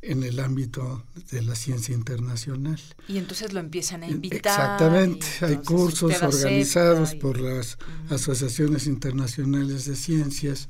en el ámbito de la ciencia internacional. Y entonces lo empiezan a invitar. Exactamente, hay cursos organizados por las asociaciones internacionales de ciencias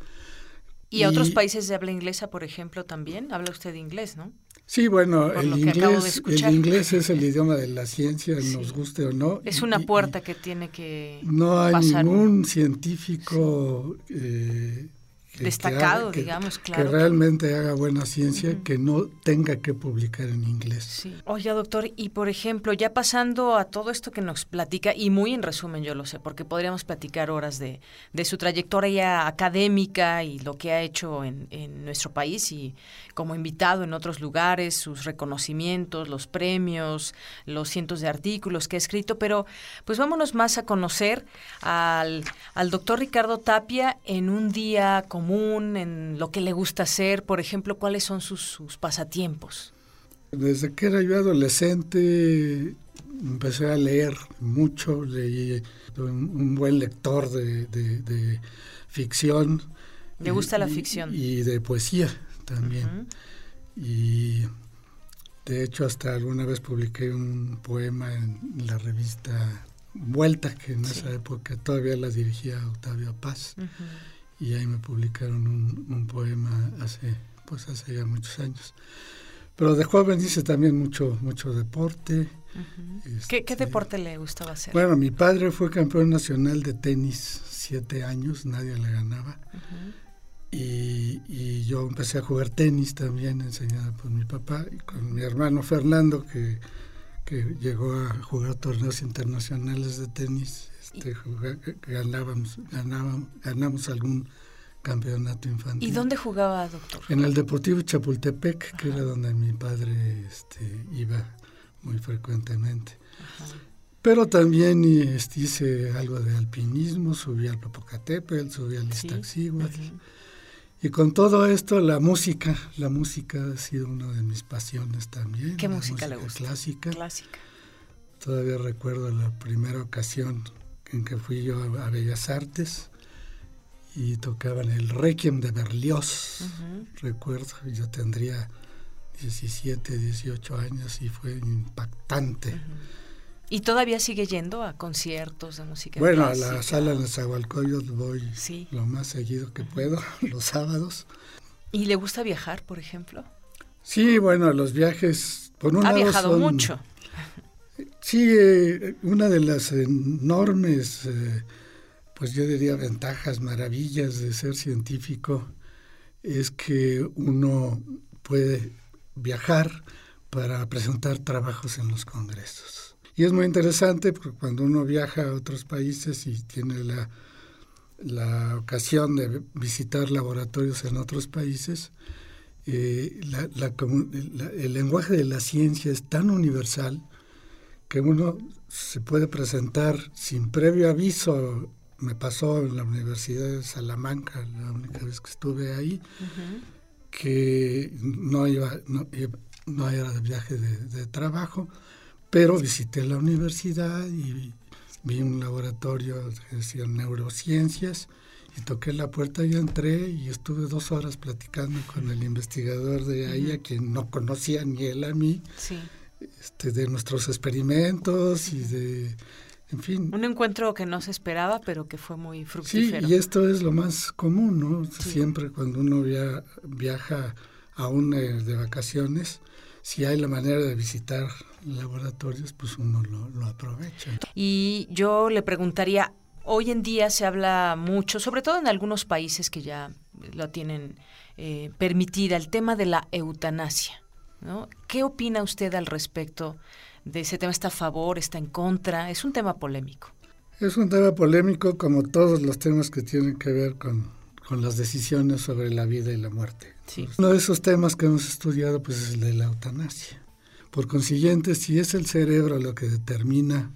¿Y, otros países de habla inglesa, por ejemplo, también? Habla usted inglés, ¿no? Sí, bueno, el inglés, el inglés es el idioma de la ciencia, nos guste o no. Es una puerta que tiene que No hay ningún científico eh, destacado, digamos, claro. Que realmente haga buena ciencia, que no tenga que publicar en inglés. Sí. Oye, doctor, y por ejemplo, ya pasando a todo esto que nos platica, y muy en resumen yo lo sé, porque podríamos platicar horas de, de su trayectoria académica y lo que ha hecho en, en nuestro país y como invitado en otros lugares, sus reconocimientos, los premios, los cientos de artículos que ha escrito, pero pues vámonos más a conocer al, al doctor Ricardo Tapia en un día como en lo que le gusta hacer? Por ejemplo, ¿cuáles son sus, pasatiempos? Desde que era yo adolescente empecé a leer mucho, leí un, buen lector de, ficción. ¿Le gusta la ficción? Y de poesía también. Y de hecho hasta alguna vez publiqué un poema en la revista Vuelta, que en esa época todavía la dirigía Octavio Paz y ahí me publicaron un, poema hace pues hace ya muchos años. Pero de joven hice también mucho mucho deporte. ¿Qué, ¿Qué, este, deporte le gustaba hacer? Bueno, mi padre fue campeón nacional de tenis siete años, nadie le ganaba. y, y, yo empecé a jugar tenis también, enseñado por mi papá, y con mi hermano Fernando, que, que llegó a jugar torneos internacionales de tenis este, ganábamos, ganamos algún campeonato infantil. ¿Y dónde jugaba, doctor? En el Deportivo Chapultepec, que era donde mi padre este, iba muy frecuentemente. Pero también este, hice algo de alpinismo, subí al Popocatépetl, subí al Iztaccíhuatl. Y con todo esto, la música, la música ha sido una de mis pasiones también. ¿Qué música, le gusta? Clásica. Clásica. Todavía recuerdo la primera ocasión en que fui yo a, Bellas Artes y tocaban el Requiem de Berlioz, recuerdo, yo tendría 17, 18 años y fue impactante. ¿Y todavía sigue yendo a conciertos de música Bueno, a la sala de Zahualcoyot voy lo más seguido que puedo, los sábados. ¿Y le gusta viajar, por ejemplo? Sí, bueno, los viajes... Por un ha viajado mucho. Sí, eh, una de las enormes, eh, pues yo diría ventajas, maravillas de ser científico es que uno puede viajar para presentar trabajos en los congresos. Y es muy interesante porque cuando uno viaja a otros países y tiene la, la ocasión de visitar laboratorios en otros países, eh, el lenguaje de la ciencia es tan universal que uno se puede presentar sin previo aviso. Me pasó en la Universidad de Salamanca, la única vez que estuve ahí, que no iba, no, era de viaje de, trabajo, pero visité la universidad y vi un laboratorio que decía neurociencias y toqué la puerta y entré y estuve dos horas platicando con el investigador de ahí, a quien no conocía ni él a mí, este, de nuestros experimentos y de, en fin. Un encuentro que no se esperaba, pero que fue muy fructífero. Sí, y esto es lo más común, ¿no? Siempre cuando uno viaja aún de vacaciones, si hay la manera de visitar laboratorios, pues uno lo, aprovecha. Y yo le preguntaría, hoy en día se habla mucho, sobre todo en algunos países que ya lo tienen eh, permitida, el tema de la eutanasia. ¿No? ¿Qué opina usted al respecto de ese tema? ¿Está a favor? ¿Está en contra? Es un tema polémico. Es un tema polémico como todos los temas que tienen que ver con, con las decisiones sobre la vida y la muerte. Uno de esos temas que hemos estudiado pues, es el de la eutanasia. Por consiguiente, si es el cerebro lo que determina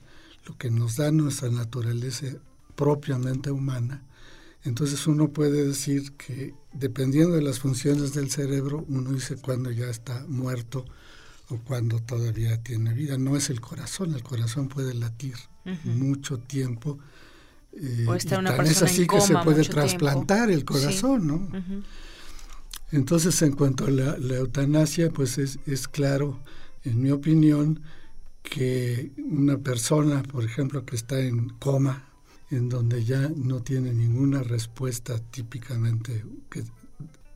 lo que nos da nuestra naturaleza propiamente humana, entonces uno puede decir que dependiendo de las funciones del cerebro, uno dice cuando ya está muerto o cuando todavía tiene vida. No es el corazón, el corazón puede latir mucho tiempo. Eh, estar una persona es así que se puede trasplantar el corazón, ¿no? Entonces, en cuanto a la, eutanasia, pues es, es, claro, en mi opinión, que una persona, por ejemplo, que está en coma, en donde ya no tiene ninguna respuesta típicamente que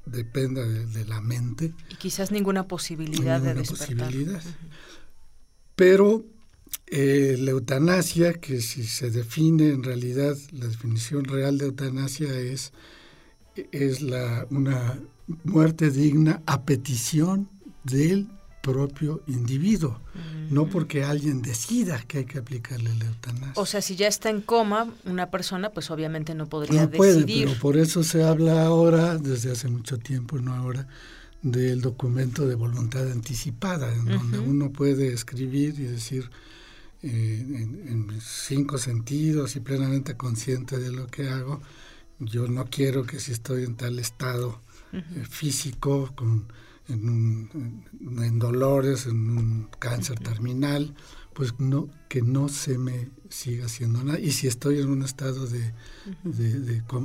dependa de, la mente. Y quizás ninguna posibilidad de despertar. Posibilidad. Pero eh, la eutanasia, que si se define en realidad, la definición real de eutanasia es, es la, una muerte digna a petición del propio individuo, no porque alguien decida que hay que aplicarle la eutanasia. O sea, si ya está en coma una persona, pues obviamente no podría no puede, Pero por eso se habla ahora, desde hace mucho tiempo, no ahora, del documento de voluntad anticipada, en donde uno puede escribir y decir eh, en, cinco sentidos y plenamente consciente de lo que hago, yo no quiero que si estoy en tal estado eh, físico, con, en, dolores, en un cáncer terminal, pues no que no se me siga haciendo nada. Y si estoy en un estado de,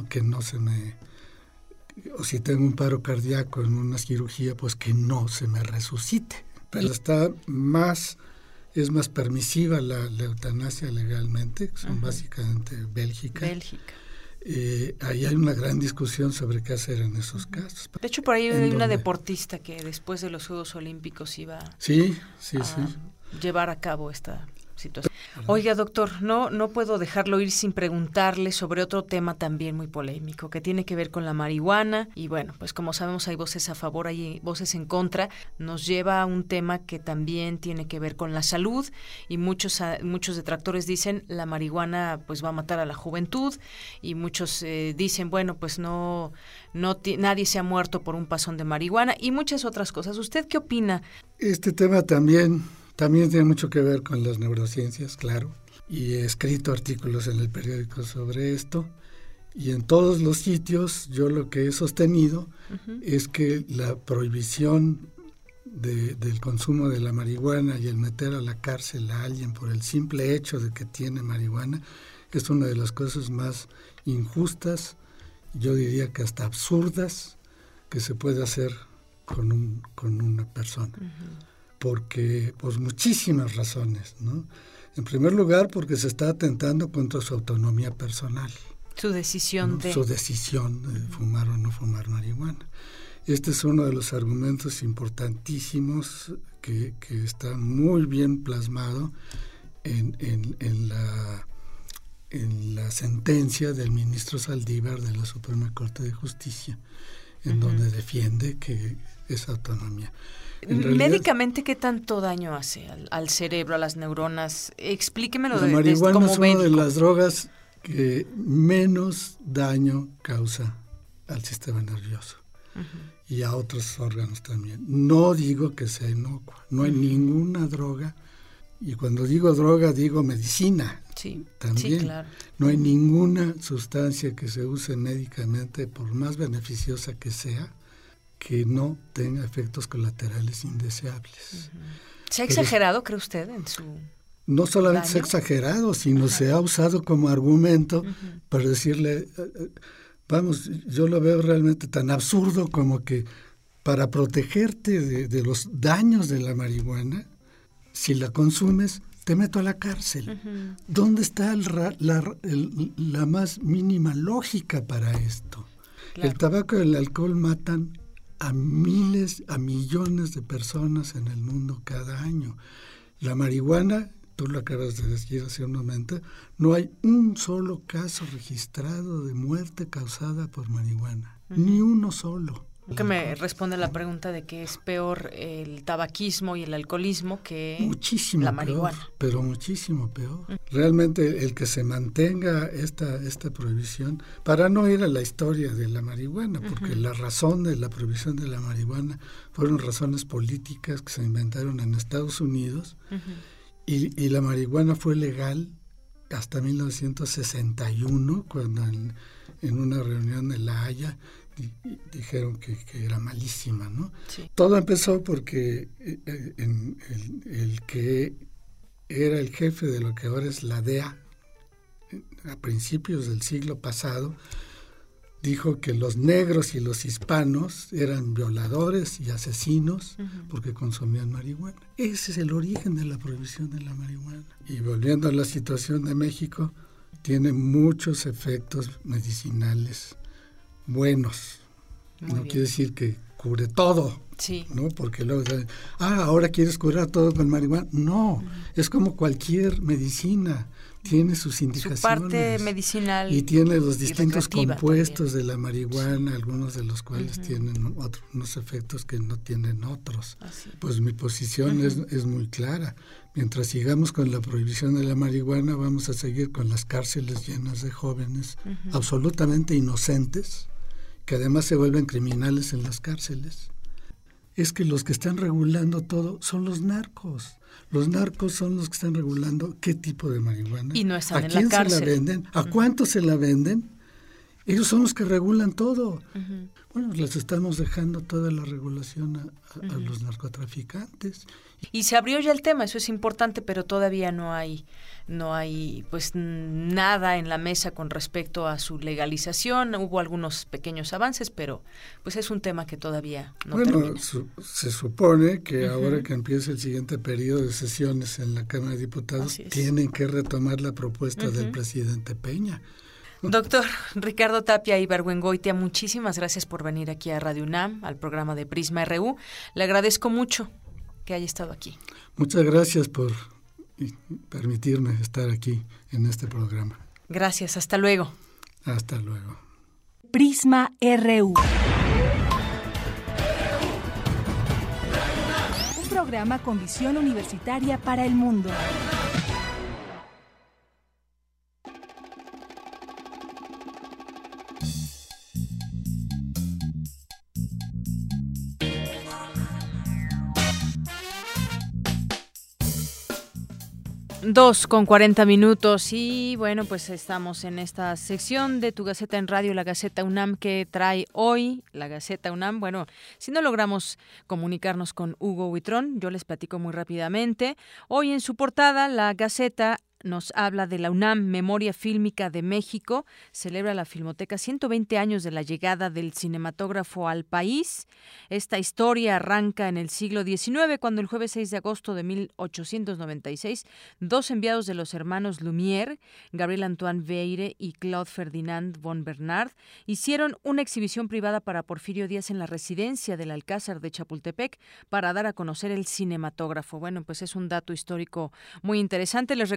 que no se me... O si tengo un paro cardíaco en una cirugía, pues que no se me resucite. Pero está más es más permisiva la, eutanasia legalmente, son básicamente Bélgica. Bélgica. Eh, ahí hay una gran discusión sobre qué hacer en esos casos. De hecho, por ahí hay una deportista que después de los Juegos Olímpicos iba sí, sí, a sí. llevar a cabo esta situación. Oiga, doctor, no, no puedo dejarlo ir sin preguntarle sobre otro tema también muy polémico, que tiene que ver con la marihuana. Y bueno, pues como sabemos hay voces a favor, hay voces en contra. Nos lleva a un tema que también tiene que ver con la salud y muchos, muchos detractores dicen la marihuana pues va a matar a la juventud y muchos eh, dicen, bueno, pues no, no nadie se ha muerto por un pasón de marihuana y muchas otras cosas. ¿Usted qué opina? Este tema también también tiene mucho que ver con las neurociencias, claro, y he escrito artículos en el periódico sobre esto. Y en todos los sitios yo lo que he sostenido es que la prohibición del consumo de la marihuana y el meter a la cárcel a alguien por el simple hecho de que tiene marihuana es una de las cosas más injustas, yo diría que hasta absurdas, que se puede hacer con, un, con una persona porque por muchísimas razones, ¿no? En primer lugar, porque se está atentando contra su autonomía personal. Su decisión de... Su decisión de fumar o no fumar marihuana. Este es uno de los argumentos importantísimos que, está muy bien plasmado en, la, en la sentencia del ministro Saldívar de la Suprema Corte de Justicia, en donde defiende que es autonomía. Médicamente, ¿qué tanto daño hace al, cerebro, a las neuronas? Explíquemelo. La marihuana es una de las drogas que menos daño causa al sistema nervioso y a otros órganos también. No digo que sea inocua, no hay ninguna droga, y cuando digo droga digo medicina. Sí, también. claro. No hay ninguna sustancia que se use médicamente, por más beneficiosa que sea, que no tenga efectos colaterales indeseables. ¿Se ha exagerado, cree usted, en su no solamente es exagerado, sino se ha usado como argumento para decirle, eh, eh, vamos, yo lo veo realmente tan absurdo como que para protegerte de, los daños de la marihuana, si la consumes, te meto a la cárcel. ¿Dónde está la, más mínima lógica para esto? El tabaco y el alcohol matan a miles, a millones de personas en el mundo cada año. La marihuana, tú lo acabas de decir hace un momento, no hay un solo caso registrado de muerte causada por marihuana, ni uno solo. Que me responde la pregunta de que es peor el tabaquismo y el alcoholismo que la marihuana. pero muchísimo peor. Realmente el que se mantenga esta, esta prohibición, para no ir a la historia de la marihuana, porque la razón de la prohibición de la marihuana fueron razones políticas que se inventaron en Estados Unidos y, y la marihuana fue legal hasta 1961, cuando en, en una reunión de La Haya dijeron que, era malísima, ¿no? Todo empezó porque eh, eh, el, que era el jefe de lo que ahora es la DEA, a principios del siglo pasado, dijo que los negros y los hispanos eran violadores y asesinos porque consumían marihuana. Ese es el origen de la prohibición de la marihuana. Y volviendo a la situación de México, tiene muchos efectos medicinales buenos. no quiere decir que cubre todo. Sí. ¿no? Porque luego, ah, ahora quieres curar todo con marihuana. No, es como cualquier medicina. Tiene sus indicaciones. Su parte medicinal. Y tiene los distintos compuestos de la marihuana, algunos de los cuales tienen otros, unos efectos que no tienen otros. Pues mi posición es, es muy clara. Mientras sigamos con la prohibición de la marihuana, vamos a seguir con las cárceles llenas de jóvenes absolutamente inocentes que además se vuelven criminales en las cárceles, es que los que están regulando todo son los narcos. Los narcos son los que están regulando qué tipo de marihuana. Y no están ¿A quién se la venden? ¿A cuánto se la venden? Ellos son los que regulan todo. Bueno, les estamos dejando toda la regulación a, los narcotraficantes. Y se abrió ya el tema, eso es importante, pero todavía no hay, no hay pues nada en la mesa con respecto a su legalización. Hubo algunos pequeños avances, pero pues es un tema que todavía no bueno, se supone que ahora que empiece el siguiente periodo de sesiones en la Cámara de Diputados, tienen que retomar la propuesta del presidente Peña. Doctor Ricardo Tapia y Ibargüengoitia, muchísimas gracias por venir aquí a Radio UNAM, al programa de Prisma RU. Le agradezco mucho que haya estado aquí. Muchas gracias por permitirme estar aquí en este programa. Gracias, hasta luego. Hasta luego. Prisma RU. Un programa con visión universitaria para el mundo. Dos con cuarenta minutos y bueno, pues estamos en esta sección de Tu Gaceta en Radio, la Gaceta UNAM que trae hoy la Gaceta UNAM. Bueno, si no logramos comunicarnos con Hugo Huitrón, yo les platico muy rápidamente. Hoy en su portada, la Gaceta nos habla de la UNAM Memoria Fílmica de México. Celebra la Filmoteca 120 años de la llegada del cinematógrafo al país. Esta historia arranca en el siglo XIX, cuando el jueves 6 de agosto de 1896, dos enviados de los hermanos Lumière, Gabriel Antoine Veire y Claude Ferdinand von Bernard, hicieron una exhibición privada para Porfirio Díaz en la residencia del Alcázar de Chapultepec para dar a conocer el cinematógrafo. Bueno, pues es un dato histórico muy interesante. Les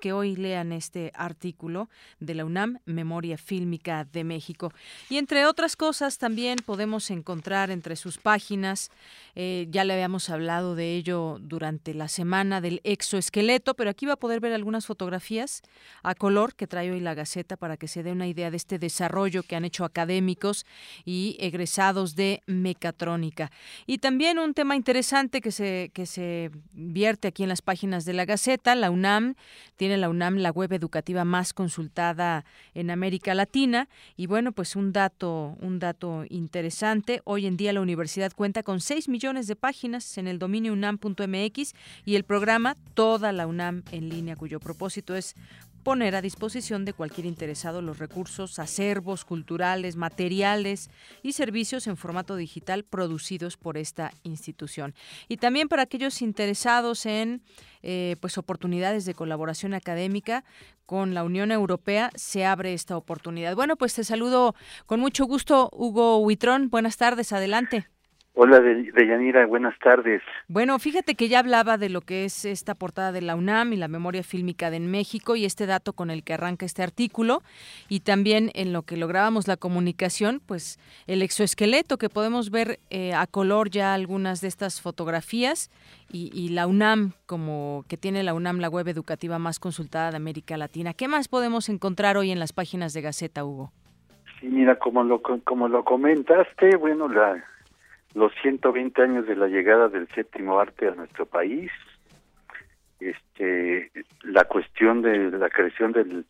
que hoy lean este artículo de la UNAM, Memoria Fílmica de México. Y entre otras cosas, también podemos encontrar entre sus páginas, eh, ya le habíamos hablado de ello durante la semana del exoesqueleto, pero aquí va a poder ver algunas fotografías a color que trae hoy la Gaceta para que se dé una idea de este desarrollo que han hecho académicos y egresados de mecatrónica. Y también un tema interesante que se, que se vierte aquí en las páginas de la Gaceta, la UNAM Tiene la UNAM la web educativa más consultada en América Latina y bueno, pues un dato, un dato interesante. Hoy en día la universidad cuenta con 6 millones de páginas en el dominio unam.mx y el programa Toda la UNAM en línea, cuyo propósito es poner a disposición de cualquier interesado los recursos, acervos culturales, materiales y servicios en formato digital producidos por esta institución. Y también para aquellos interesados en eh, pues oportunidades de colaboración académica con la Unión Europea se abre esta oportunidad. Bueno, pues te saludo con mucho gusto, Hugo Huitrón. Buenas tardes, adelante. Hola, Deyanira, buenas tardes. Bueno, fíjate que ya hablaba de lo que es esta portada de la UNAM y la memoria fílmica de México y este dato con el que arranca este artículo y también en lo que lográbamos la comunicación, pues el exoesqueleto que podemos ver eh, a color ya algunas de estas fotografías y, y, la UNAM como que tiene la UNAM la web educativa más consultada de América Latina. ¿Qué más podemos encontrar hoy en las páginas de Gaceta, Hugo? Sí, mira, como lo, como lo comentaste, bueno, la los 120 años de la llegada del séptimo arte a nuestro país, este, la cuestión de la creación del,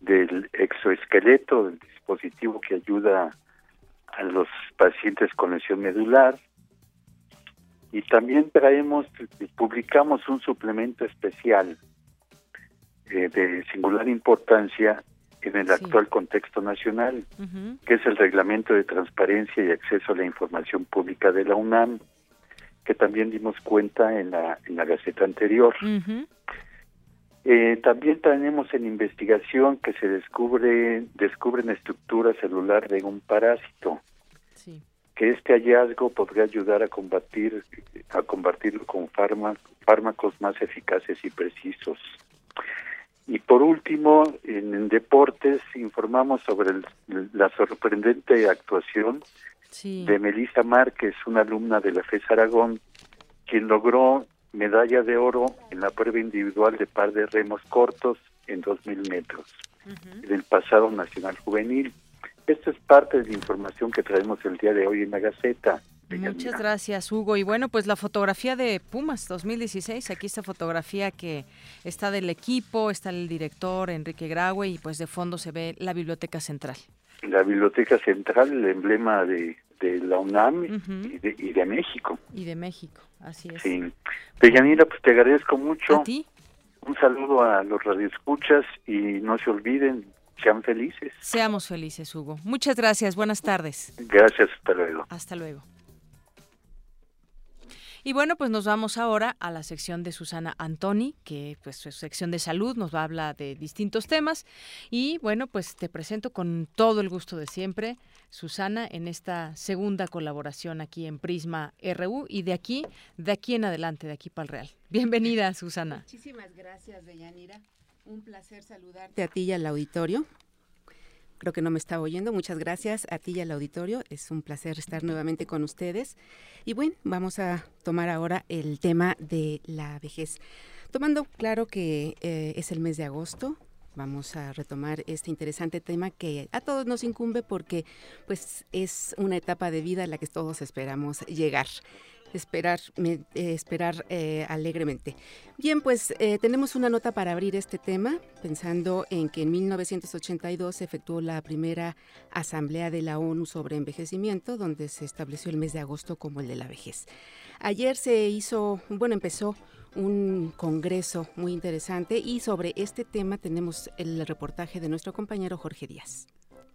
del exoesqueleto, del dispositivo que ayuda a los pacientes con lesión medular, y también traemos, publicamos un suplemento especial eh, de singular importancia en el actual contexto nacional, que es el Reglamento de Transparencia y Acceso a la Información Pública de la UNAM, que también dimos cuenta en la, en la Gaceta anterior. eh, también tenemos en investigación que se descubre descubren estructura celular de un parásito. Que este hallazgo podría ayudar a combatir a combatirlo con fármacos más eficaces y precisos. Y por último, en, deportes informamos sobre la sorprendente actuación de Melissa Márquez, una alumna de la FES Aragón, quien logró medalla de oro en la prueba individual de par de remos cortos en 2.000 metros del pasado nacional juvenil. Esto es parte de la información que traemos el día de hoy en la Gaceta. Muchas gracias, Hugo. Y bueno, pues la fotografía de Pumas 2016, aquí esta fotografía que está del equipo, está el director Enrique Graue y pues de fondo se ve la Biblioteca Central. La Biblioteca Central, el emblema de, la UNAM y, de, México. Y de México, así es. Sí. Deyanira, pues te agradezco mucho. ¿A ti? Un saludo a los radioescuchas y no se olviden, sean felices. Seamos felices, Hugo. Muchas gracias, buenas tardes. Gracias, hasta luego. Hasta luego. Y bueno, pues nos vamos ahora a la sección de Susana Antoni, que pues su sección de salud nos va a hablar de distintos temas. Y bueno, pues te presento con todo el gusto de siempre, Susana, en esta segunda colaboración aquí en Prisma RU y de aquí, de aquí en adelante, de aquí para el Real. Bienvenida, Susana. Muchísimas gracias, Deyanira. Un placer saludarte a ti y al auditorio. Creo que no me está oyendo. Muchas gracias a ti y al auditorio. Es un placer estar nuevamente con ustedes. Y bueno, vamos a tomar ahora el tema de la vejez. Tomando claro que eh, es el mes de agosto, vamos a retomar este interesante tema que a todos nos incumbe porque pues es una etapa de vida a la que todos esperamos llegar esperar, eh, esperar eh, alegremente. Bien, pues eh, tenemos una nota para abrir este tema, pensando en que en 1982 se efectuó la primera asamblea de la ONU sobre envejecimiento, donde se estableció el mes de agosto como el de la vejez. Ayer se hizo, bueno, empezó un congreso muy interesante y sobre este tema tenemos el reportaje de nuestro compañero Jorge Díaz.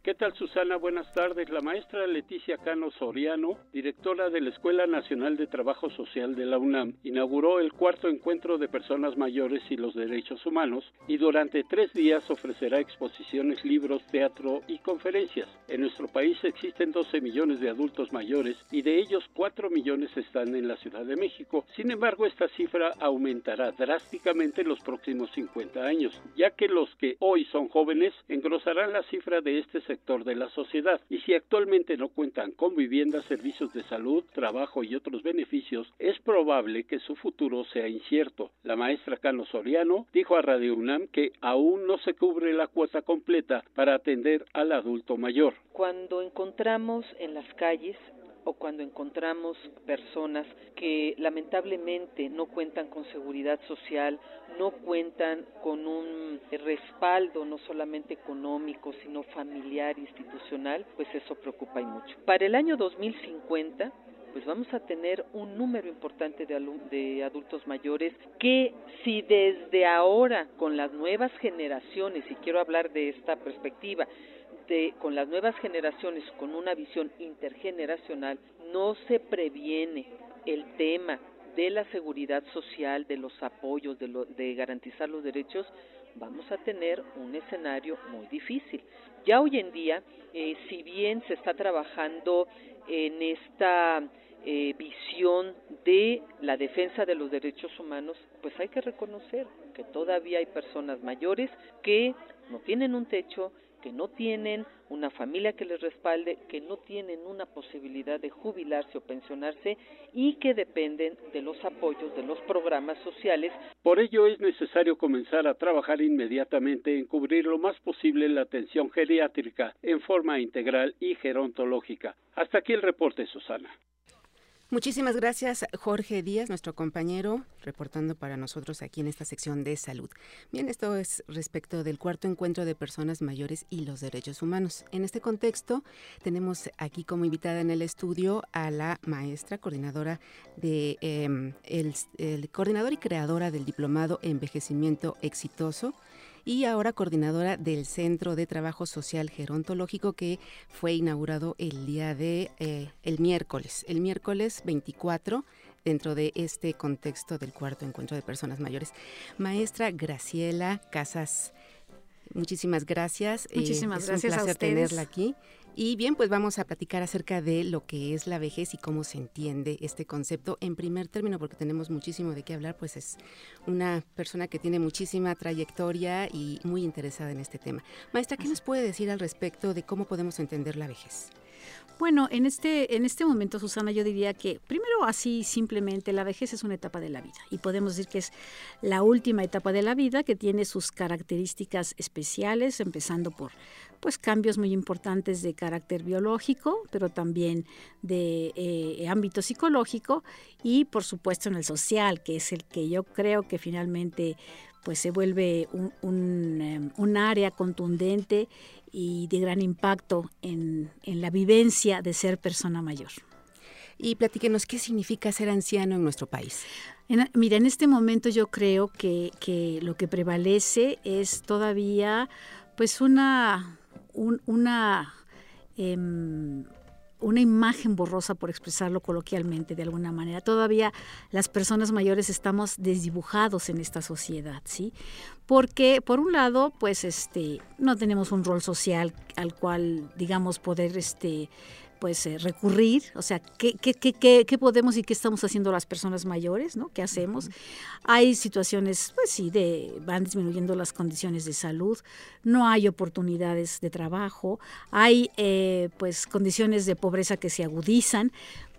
¿Qué tal Susana? Buenas tardes. La maestra Leticia Cano Soriano, directora de la Escuela Nacional de Trabajo Social de la UNAM, inauguró el cuarto encuentro de personas mayores y los derechos humanos y durante tres días ofrecerá exposiciones, libros, teatro y conferencias. En nuestro país existen 12 millones de adultos mayores y de ellos 4 millones están en la Ciudad de México. Sin embargo, esta cifra aumentará drásticamente en los próximos 50 años, ya que los que hoy son jóvenes engrosarán la cifra de este sector sector de la sociedad y si actualmente no cuentan con vivienda, servicios de salud, trabajo y otros beneficios, es probable que su futuro sea incierto. La maestra Cano Soriano dijo a Radio UNAM que aún no se cubre la cuota completa para atender al adulto mayor. Cuando encontramos en las calles o cuando encontramos personas que lamentablemente no cuentan con seguridad social, no cuentan con un respaldo no solamente económico, sino familiar, institucional, pues eso preocupa y mucho. Para el año 2050, pues vamos a tener un número importante de, de, adultos mayores que si desde ahora con las nuevas generaciones, y quiero hablar de esta perspectiva, de, con las nuevas generaciones, con una visión intergeneracional, no se previene el tema de la seguridad social, de los apoyos, de, de garantizar los derechos, vamos a tener un escenario muy difícil. Ya hoy en día, eh, si bien se está trabajando en esta eh, visión de la defensa de los derechos humanos, pues hay que reconocer que todavía hay personas mayores que no tienen un techo, que no tienen una familia que les respalde, que no tienen una posibilidad de jubilarse o pensionarse y que dependen de los apoyos de los programas sociales. Por ello es necesario comenzar a trabajar inmediatamente en cubrir lo más posible la atención geriátrica en forma integral y gerontológica. Hasta aquí el reporte, Susana. Muchísimas gracias, Jorge Díaz, nuestro compañero, reportando para nosotros aquí en esta sección de salud. Bien, esto es respecto del cuarto encuentro de personas mayores y los derechos humanos. En este contexto, tenemos aquí como invitada en el estudio a la maestra coordinadora de em, coordinador y creadora del diplomado Envejecimiento Exitoso y ahora coordinadora del Centro de Trabajo Social Gerontológico que fue inaugurado el día de eh, el miércoles, el miércoles 24 dentro de este contexto del cuarto encuentro de personas mayores. Maestra Graciela Casas, muchísimas gracias. Eh, muchísimas gracias un placer tenerla aquí. Y bien, pues vamos a platicar acerca de lo que es la vejez y cómo se entiende este concepto. En primer término, porque tenemos muchísimo de qué hablar, pues es una persona que tiene muchísima trayectoria y muy interesada en este tema. Maestra, ¿qué nos puede decir al respecto de cómo podemos entender la vejez? Bueno, en este, en este momento, Susana, yo diría que primero así simplemente la vejez es una etapa de la vida y podemos decir que es la última etapa de la vida que tiene sus características especiales, empezando por pues cambios muy importantes de carácter biológico, pero también de eh, ámbito psicológico y por supuesto en el social, que es el que yo creo que finalmente pues se vuelve un, un, em, un área contundente y de gran impacto en, en la vivencia de ser persona mayor. Y platíquenos, ¿qué significa ser anciano en nuestro país? mira, en este momento yo creo que, que lo que prevalece es todavía pues una, una em, una imagen borrosa, por expresarlo coloquialmente de alguna manera. Todavía las personas mayores estamos desdibujados en esta sociedad, ¿sí? Porque, por un lado, pues este, no tenemos un rol social al cual, digamos, poder este, pues eh, recurrir, o sea, ¿qué, qué, qué, qué, podemos y qué estamos haciendo las personas mayores, ¿no? ¿Qué hacemos? Hay situaciones, pues sí, de van disminuyendo las condiciones de salud, no hay oportunidades de trabajo, hay eh, pues condiciones de pobreza que se agudizan,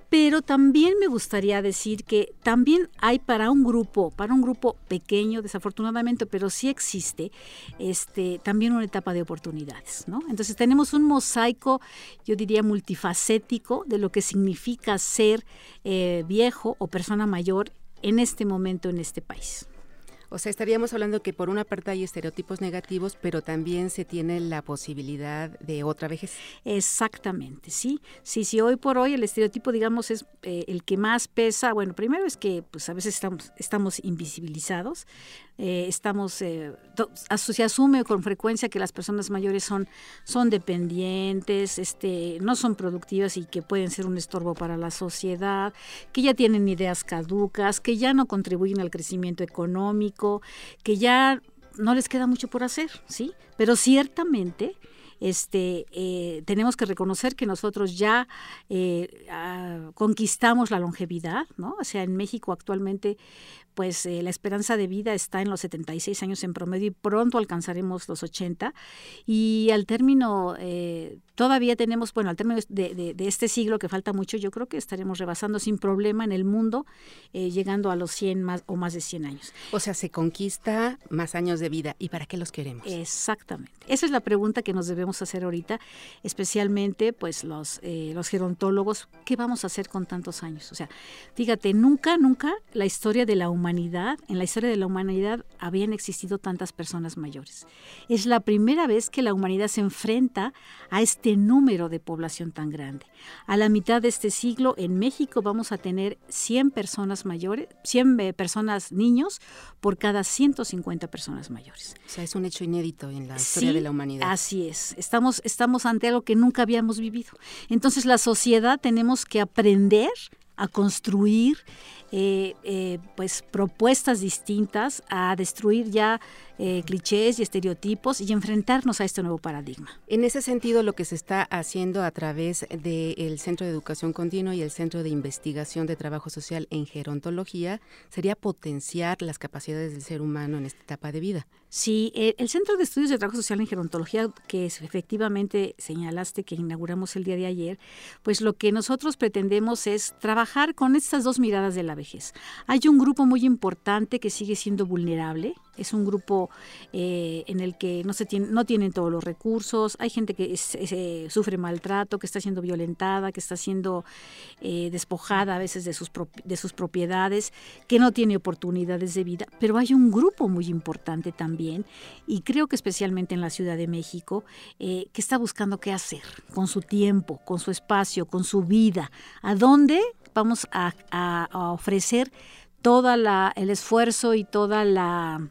pero también me gustaría decir que también hay para un grupo, para un grupo pequeño, desafortunadamente, pero sí existe, este, también una etapa de oportunidades, ¿no? Entonces tenemos un mosaico, yo diría multifacético, de lo que significa ser eh, viejo o persona mayor en este momento en este país. O sea, estaríamos hablando que por una parte hay estereotipos negativos, pero también se tiene la posibilidad de otra vejez. Exactamente, sí. Sí, sí, hoy por hoy el estereotipo, digamos, es eh, el que más pesa. Bueno, primero es que pues a veces estamos, estamos invisibilizados. Eh, estamos, eh, se asume con frecuencia que las personas mayores son, son dependientes, este, no son productivas y que pueden ser un estorbo para la sociedad, que ya tienen ideas caducas, que ya no contribuyen al crecimiento económico, que ya no les queda mucho por hacer, ¿sí? Pero ciertamente este, eh, tenemos que reconocer que nosotros ya ah, conquistamos la longevidad, ¿no? O sea, en México actualmente pues eh, la esperanza de vida está en los 76 años en promedio y pronto alcanzaremos los 80. Y al término, eh, todavía tenemos, bueno, al término de, este siglo que falta mucho, yo creo que estaremos rebasando sin problema en el mundo, eh, llegando a los 100 más, o más de 100 años. O sea, se conquista más años de vida. ¿Y para qué los queremos? Exactamente. Esa es la pregunta que nos debemos debemos hacer ahorita, especialmente pues los, eh, los gerontólogos, ¿qué vamos a hacer con tantos años? O sea, fíjate, nunca, nunca la historia de la humanidad, en la historia de la humanidad habían existido tantas personas mayores. Es la primera vez que la humanidad se enfrenta a este número de población tan grande. A la mitad de este siglo en México vamos a tener 100 personas mayores, 100 eh, personas niños por cada 150 personas mayores. O sea, es un hecho inédito en la historia de la humanidad. Así es. Estamos, estamos ante algo que nunca habíamos vivido. Entonces, la sociedad tenemos que aprender a construir eh, eh, pues propuestas distintas, a destruir ya eh, clichés y estereotipos y enfrentarnos a este nuevo paradigma. En ese sentido, lo que se está haciendo a través del Centro de Educación Continua y el Centro de Investigación de Trabajo Social en Gerontología sería potenciar las capacidades del ser humano en esta etapa de vida. Sí, el Centro de Estudios de Trabajo Social en Gerontología, que efectivamente señalaste que inauguramos el día de ayer, pues lo que nosotros pretendemos es trabajar con estas dos miradas de la vejez. Hay un grupo muy importante que sigue siendo vulnerable, es un grupo eh, en el que no, se tiene, no tienen todos los recursos, hay gente que sufre maltrato, que está siendo violentada, que está siendo eh, despojada a veces de sus, de sus propiedades, que no tiene oportunidades de vida, pero hay un grupo muy importante también, y creo que especialmente en la Ciudad de México, eh, que está buscando qué hacer con su tiempo, con su espacio, con su vida, a dónde vamos a, a ofrecer toda la, el esfuerzo y toda la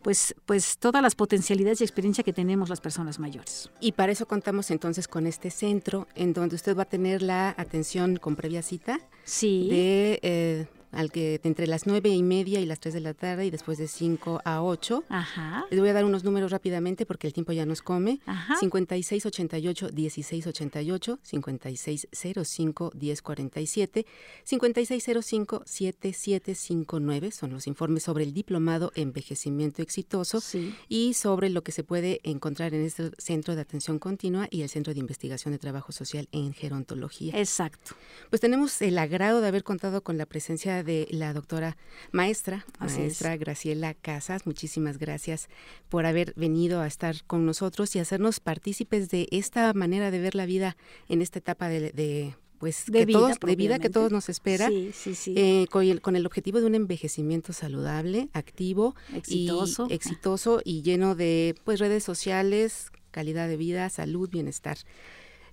pues, pues todas las potencialidades y experiencia que tenemos las personas mayores. Y para eso contamos entonces con este centro en donde usted va a tener la atención con previa cita sí. de eh, al que entre las nueve y media y las 3 de la tarde y después de 5 a 8. Ajá. Les voy a dar unos números rápidamente porque el tiempo ya nos come. Ajá. 5688 1688, 5605 1047, 5605 7759 son los informes sobre el diplomado envejecimiento exitoso y sobre lo que se puede encontrar en este centro de atención continua y el centro de investigación de trabajo social en gerontología. Exacto. Pues tenemos el agrado de haber contado con la presencia de la doctora maestra, maestra Graciela Casas. Muchísimas gracias por haber venido a estar con nosotros y hacernos partícipes de esta manera de ver la vida en esta etapa de, pues de, vida, todos, de vida que todos nos espera, sí, sí, sí. Eh, con, el, con, el, objetivo de un envejecimiento saludable, activo, exitoso y, exitoso y lleno de pues redes sociales, calidad de vida, salud, bienestar.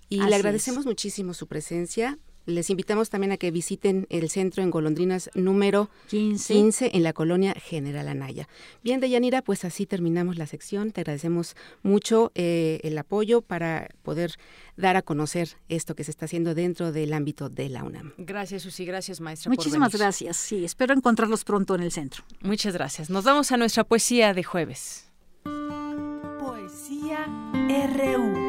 Y le agradecemos muchísimo su presencia. Les invitamos también a que visiten el centro en Golondrinas número 15, en la colonia General Anaya. Bien, Deyanira, pues así terminamos la sección. Te agradecemos mucho eh, el apoyo para poder dar a conocer esto que se está haciendo dentro del ámbito de la UNAM. Gracias, Susi. Gracias, maestra. Muchísimas gracias. Sí, espero encontrarlos pronto en el centro. Muchas gracias. Nos vamos a nuestra poesía de jueves. Poesía RU.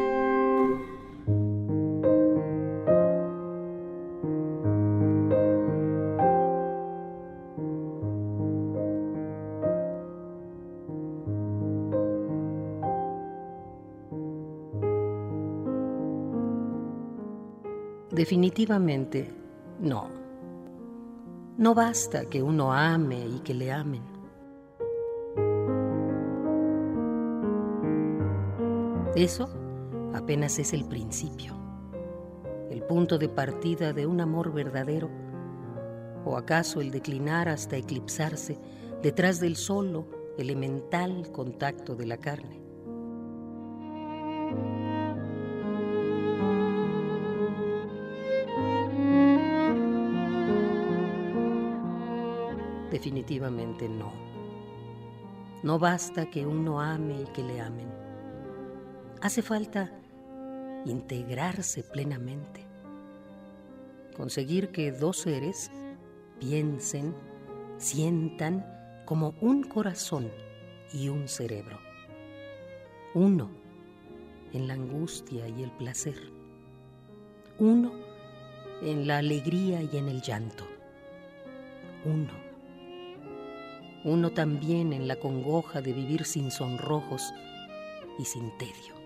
Definitivamente, no. No basta que uno ame y que le amen. Eso apenas es el principio, el punto de partida de un amor verdadero, o acaso el declinar hasta eclipsarse detrás del solo, elemental contacto de la carne. Definitivamente no. No basta que uno ame y que le amen. Hace falta integrarse plenamente. Conseguir que dos seres piensen, sientan como un corazón y un cerebro. Uno en la angustia y el placer. Uno en la alegría y en el llanto. Uno uno también en la congoja de vivir sin sonrojos y sin tedio.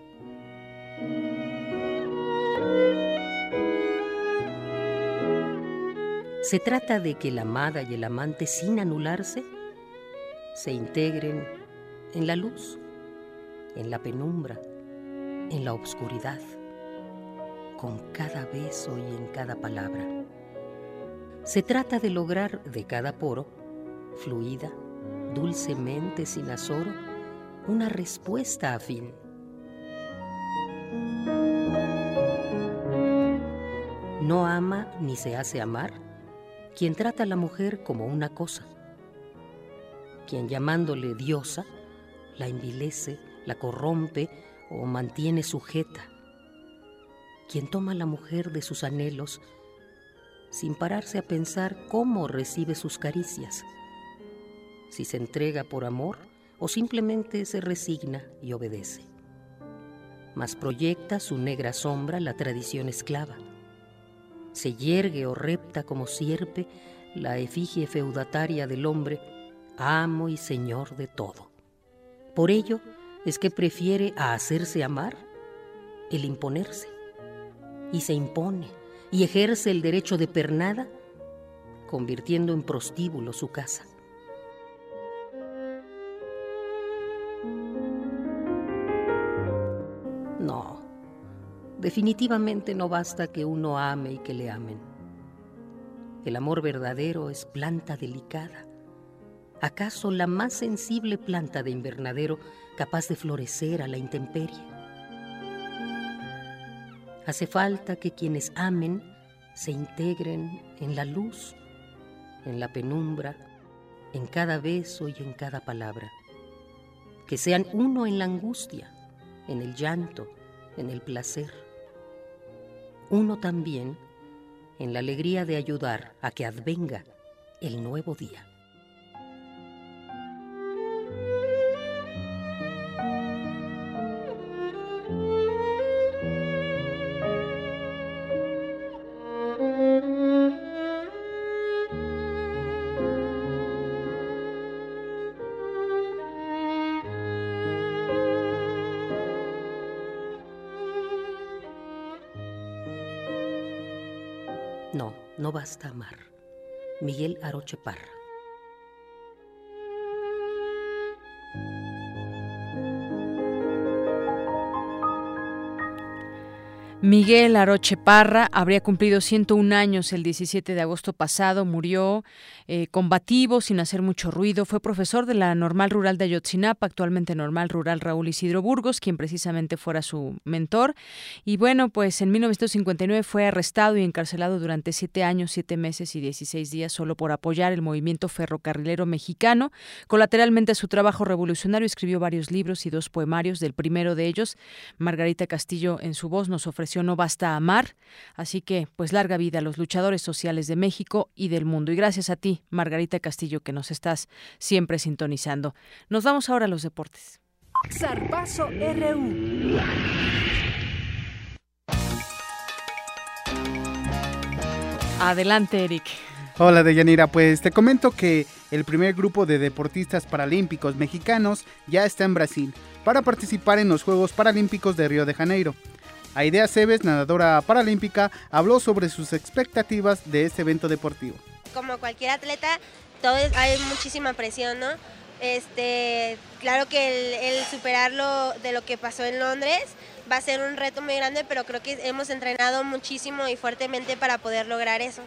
Se trata de que la amada y el amante, sin anularse, se integren en la luz, en la penumbra, en la oscuridad, con cada beso y en cada palabra. Se trata de lograr de cada poro, fluida, dulcemente sin azoro, una respuesta afín. No ama ni se hace amar quien trata a la mujer como una cosa, quien llamándole diosa la envilece, la corrompe o mantiene sujeta, quien toma a la mujer de sus anhelos sin pararse a pensar cómo recibe sus caricias, si se entrega por amor o simplemente se resigna y obedece. Mas proyecta su negra sombra la tradición esclava. Se yergue o repta como sierpe la efigie feudataria del hombre, amo y señor de todo. Por ello es que prefiere a hacerse amar el imponerse. Y se impone y ejerce el derecho de pernada, convirtiendo en prostíbulo su casa. Definitivamente no basta que uno ame y que le amen. El amor verdadero es planta delicada, acaso la más sensible planta de invernadero capaz de florecer a la intemperie. Hace falta que quienes amen se integren en la luz, en la penumbra, en cada beso y en cada palabra. Que sean uno en la angustia, en el llanto, en el placer. Uno también en la alegría de ayudar a que advenga el nuevo día. No basta amar. Miguel Aroche Parra. Miguel Aroche Parra habría cumplido 101 años el 17 de agosto pasado, murió eh, combativo, sin hacer mucho ruido, fue profesor de la Normal Rural de Ayotzinapa, actualmente Normal Rural Raúl Isidro Burgos, quien precisamente fuera su mentor. Y bueno, pues en 1959 fue arrestado y encarcelado durante siete años, siete meses y 16 días solo por apoyar el movimiento ferrocarrilero mexicano. Colateralmente a su trabajo revolucionario escribió varios libros y dos poemarios, del primero de ellos, Margarita Castillo en su voz nos ofreció no basta amar. Así que, pues larga vida a los luchadores sociales de México y del mundo. Y gracias a ti, Margarita Castillo, que nos estás siempre sintonizando. Nos vamos ahora a los deportes. Zarpazo RU. Adelante, Eric. Hola Deyanira, pues te comento que el primer grupo de deportistas paralímpicos mexicanos ya está en Brasil para participar en los Juegos Paralímpicos de Río de Janeiro. Aidea Cebes, nadadora paralímpica, habló sobre sus expectativas de este evento deportivo. Como cualquier atleta, todo hay muchísima presión, ¿no? Este, claro que el, superarlo de lo que pasó en Londres va a ser un reto muy grande, pero creo que hemos entrenado muchísimo y fuertemente para poder lograr eso.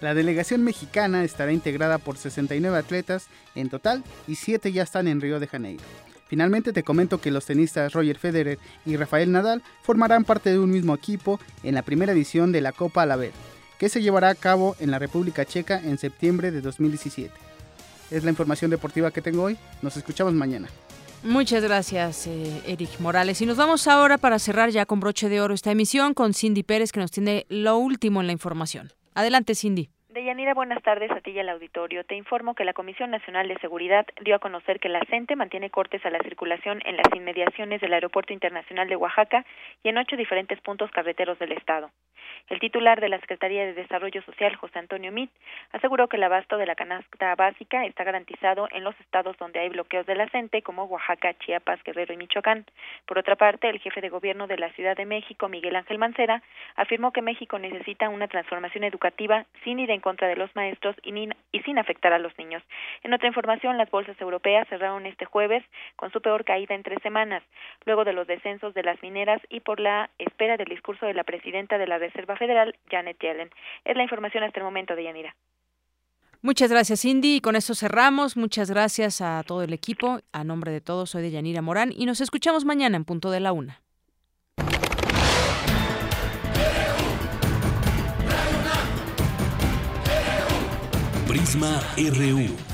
La delegación mexicana estará integrada por 69 atletas en total y 7 ya están en Río de Janeiro. Finalmente te comento que los tenistas Roger Federer y Rafael Nadal formarán parte de un mismo equipo en la primera edición de la Copa Alaver, que se llevará a cabo en la República Checa en septiembre de 2017. Es la información deportiva que tengo hoy. Nos escuchamos mañana. Muchas gracias, eh, Eric Morales. Y nos vamos ahora para cerrar ya con broche de oro esta emisión con Cindy Pérez, que nos tiene lo último en la información. Adelante, Cindy. Deyanira, buenas tardes a ti y al auditorio. Te informo que la Comisión Nacional de Seguridad dio a conocer que la CENTE mantiene cortes a la circulación en las inmediaciones del Aeropuerto Internacional de Oaxaca y en ocho diferentes puntos carreteros del Estado. El titular de la Secretaría de Desarrollo Social, José Antonio Mit, aseguró que el abasto de la canasta básica está garantizado en los estados donde hay bloqueos de la CENTE, como Oaxaca, Chiapas, Guerrero y Michoacán. Por otra parte, el jefe de gobierno de la Ciudad de México, Miguel Ángel Mancera, afirmó que México necesita una transformación educativa sin ir en contra de los maestros y, y sin afectar a los niños. En otra información, las bolsas europeas cerraron este jueves con su peor caída en tres semanas, luego de los descensos de las mineras y por la espera del discurso de la presidenta de la Reserva Federal, Janet Yellen. Es la información hasta el momento de Yanira. Muchas gracias, Cindy. Y con esto cerramos. Muchas gracias a todo el equipo. A nombre de todos, soy de Yanira Morán y nos escuchamos mañana en punto de la una. Prisma RU.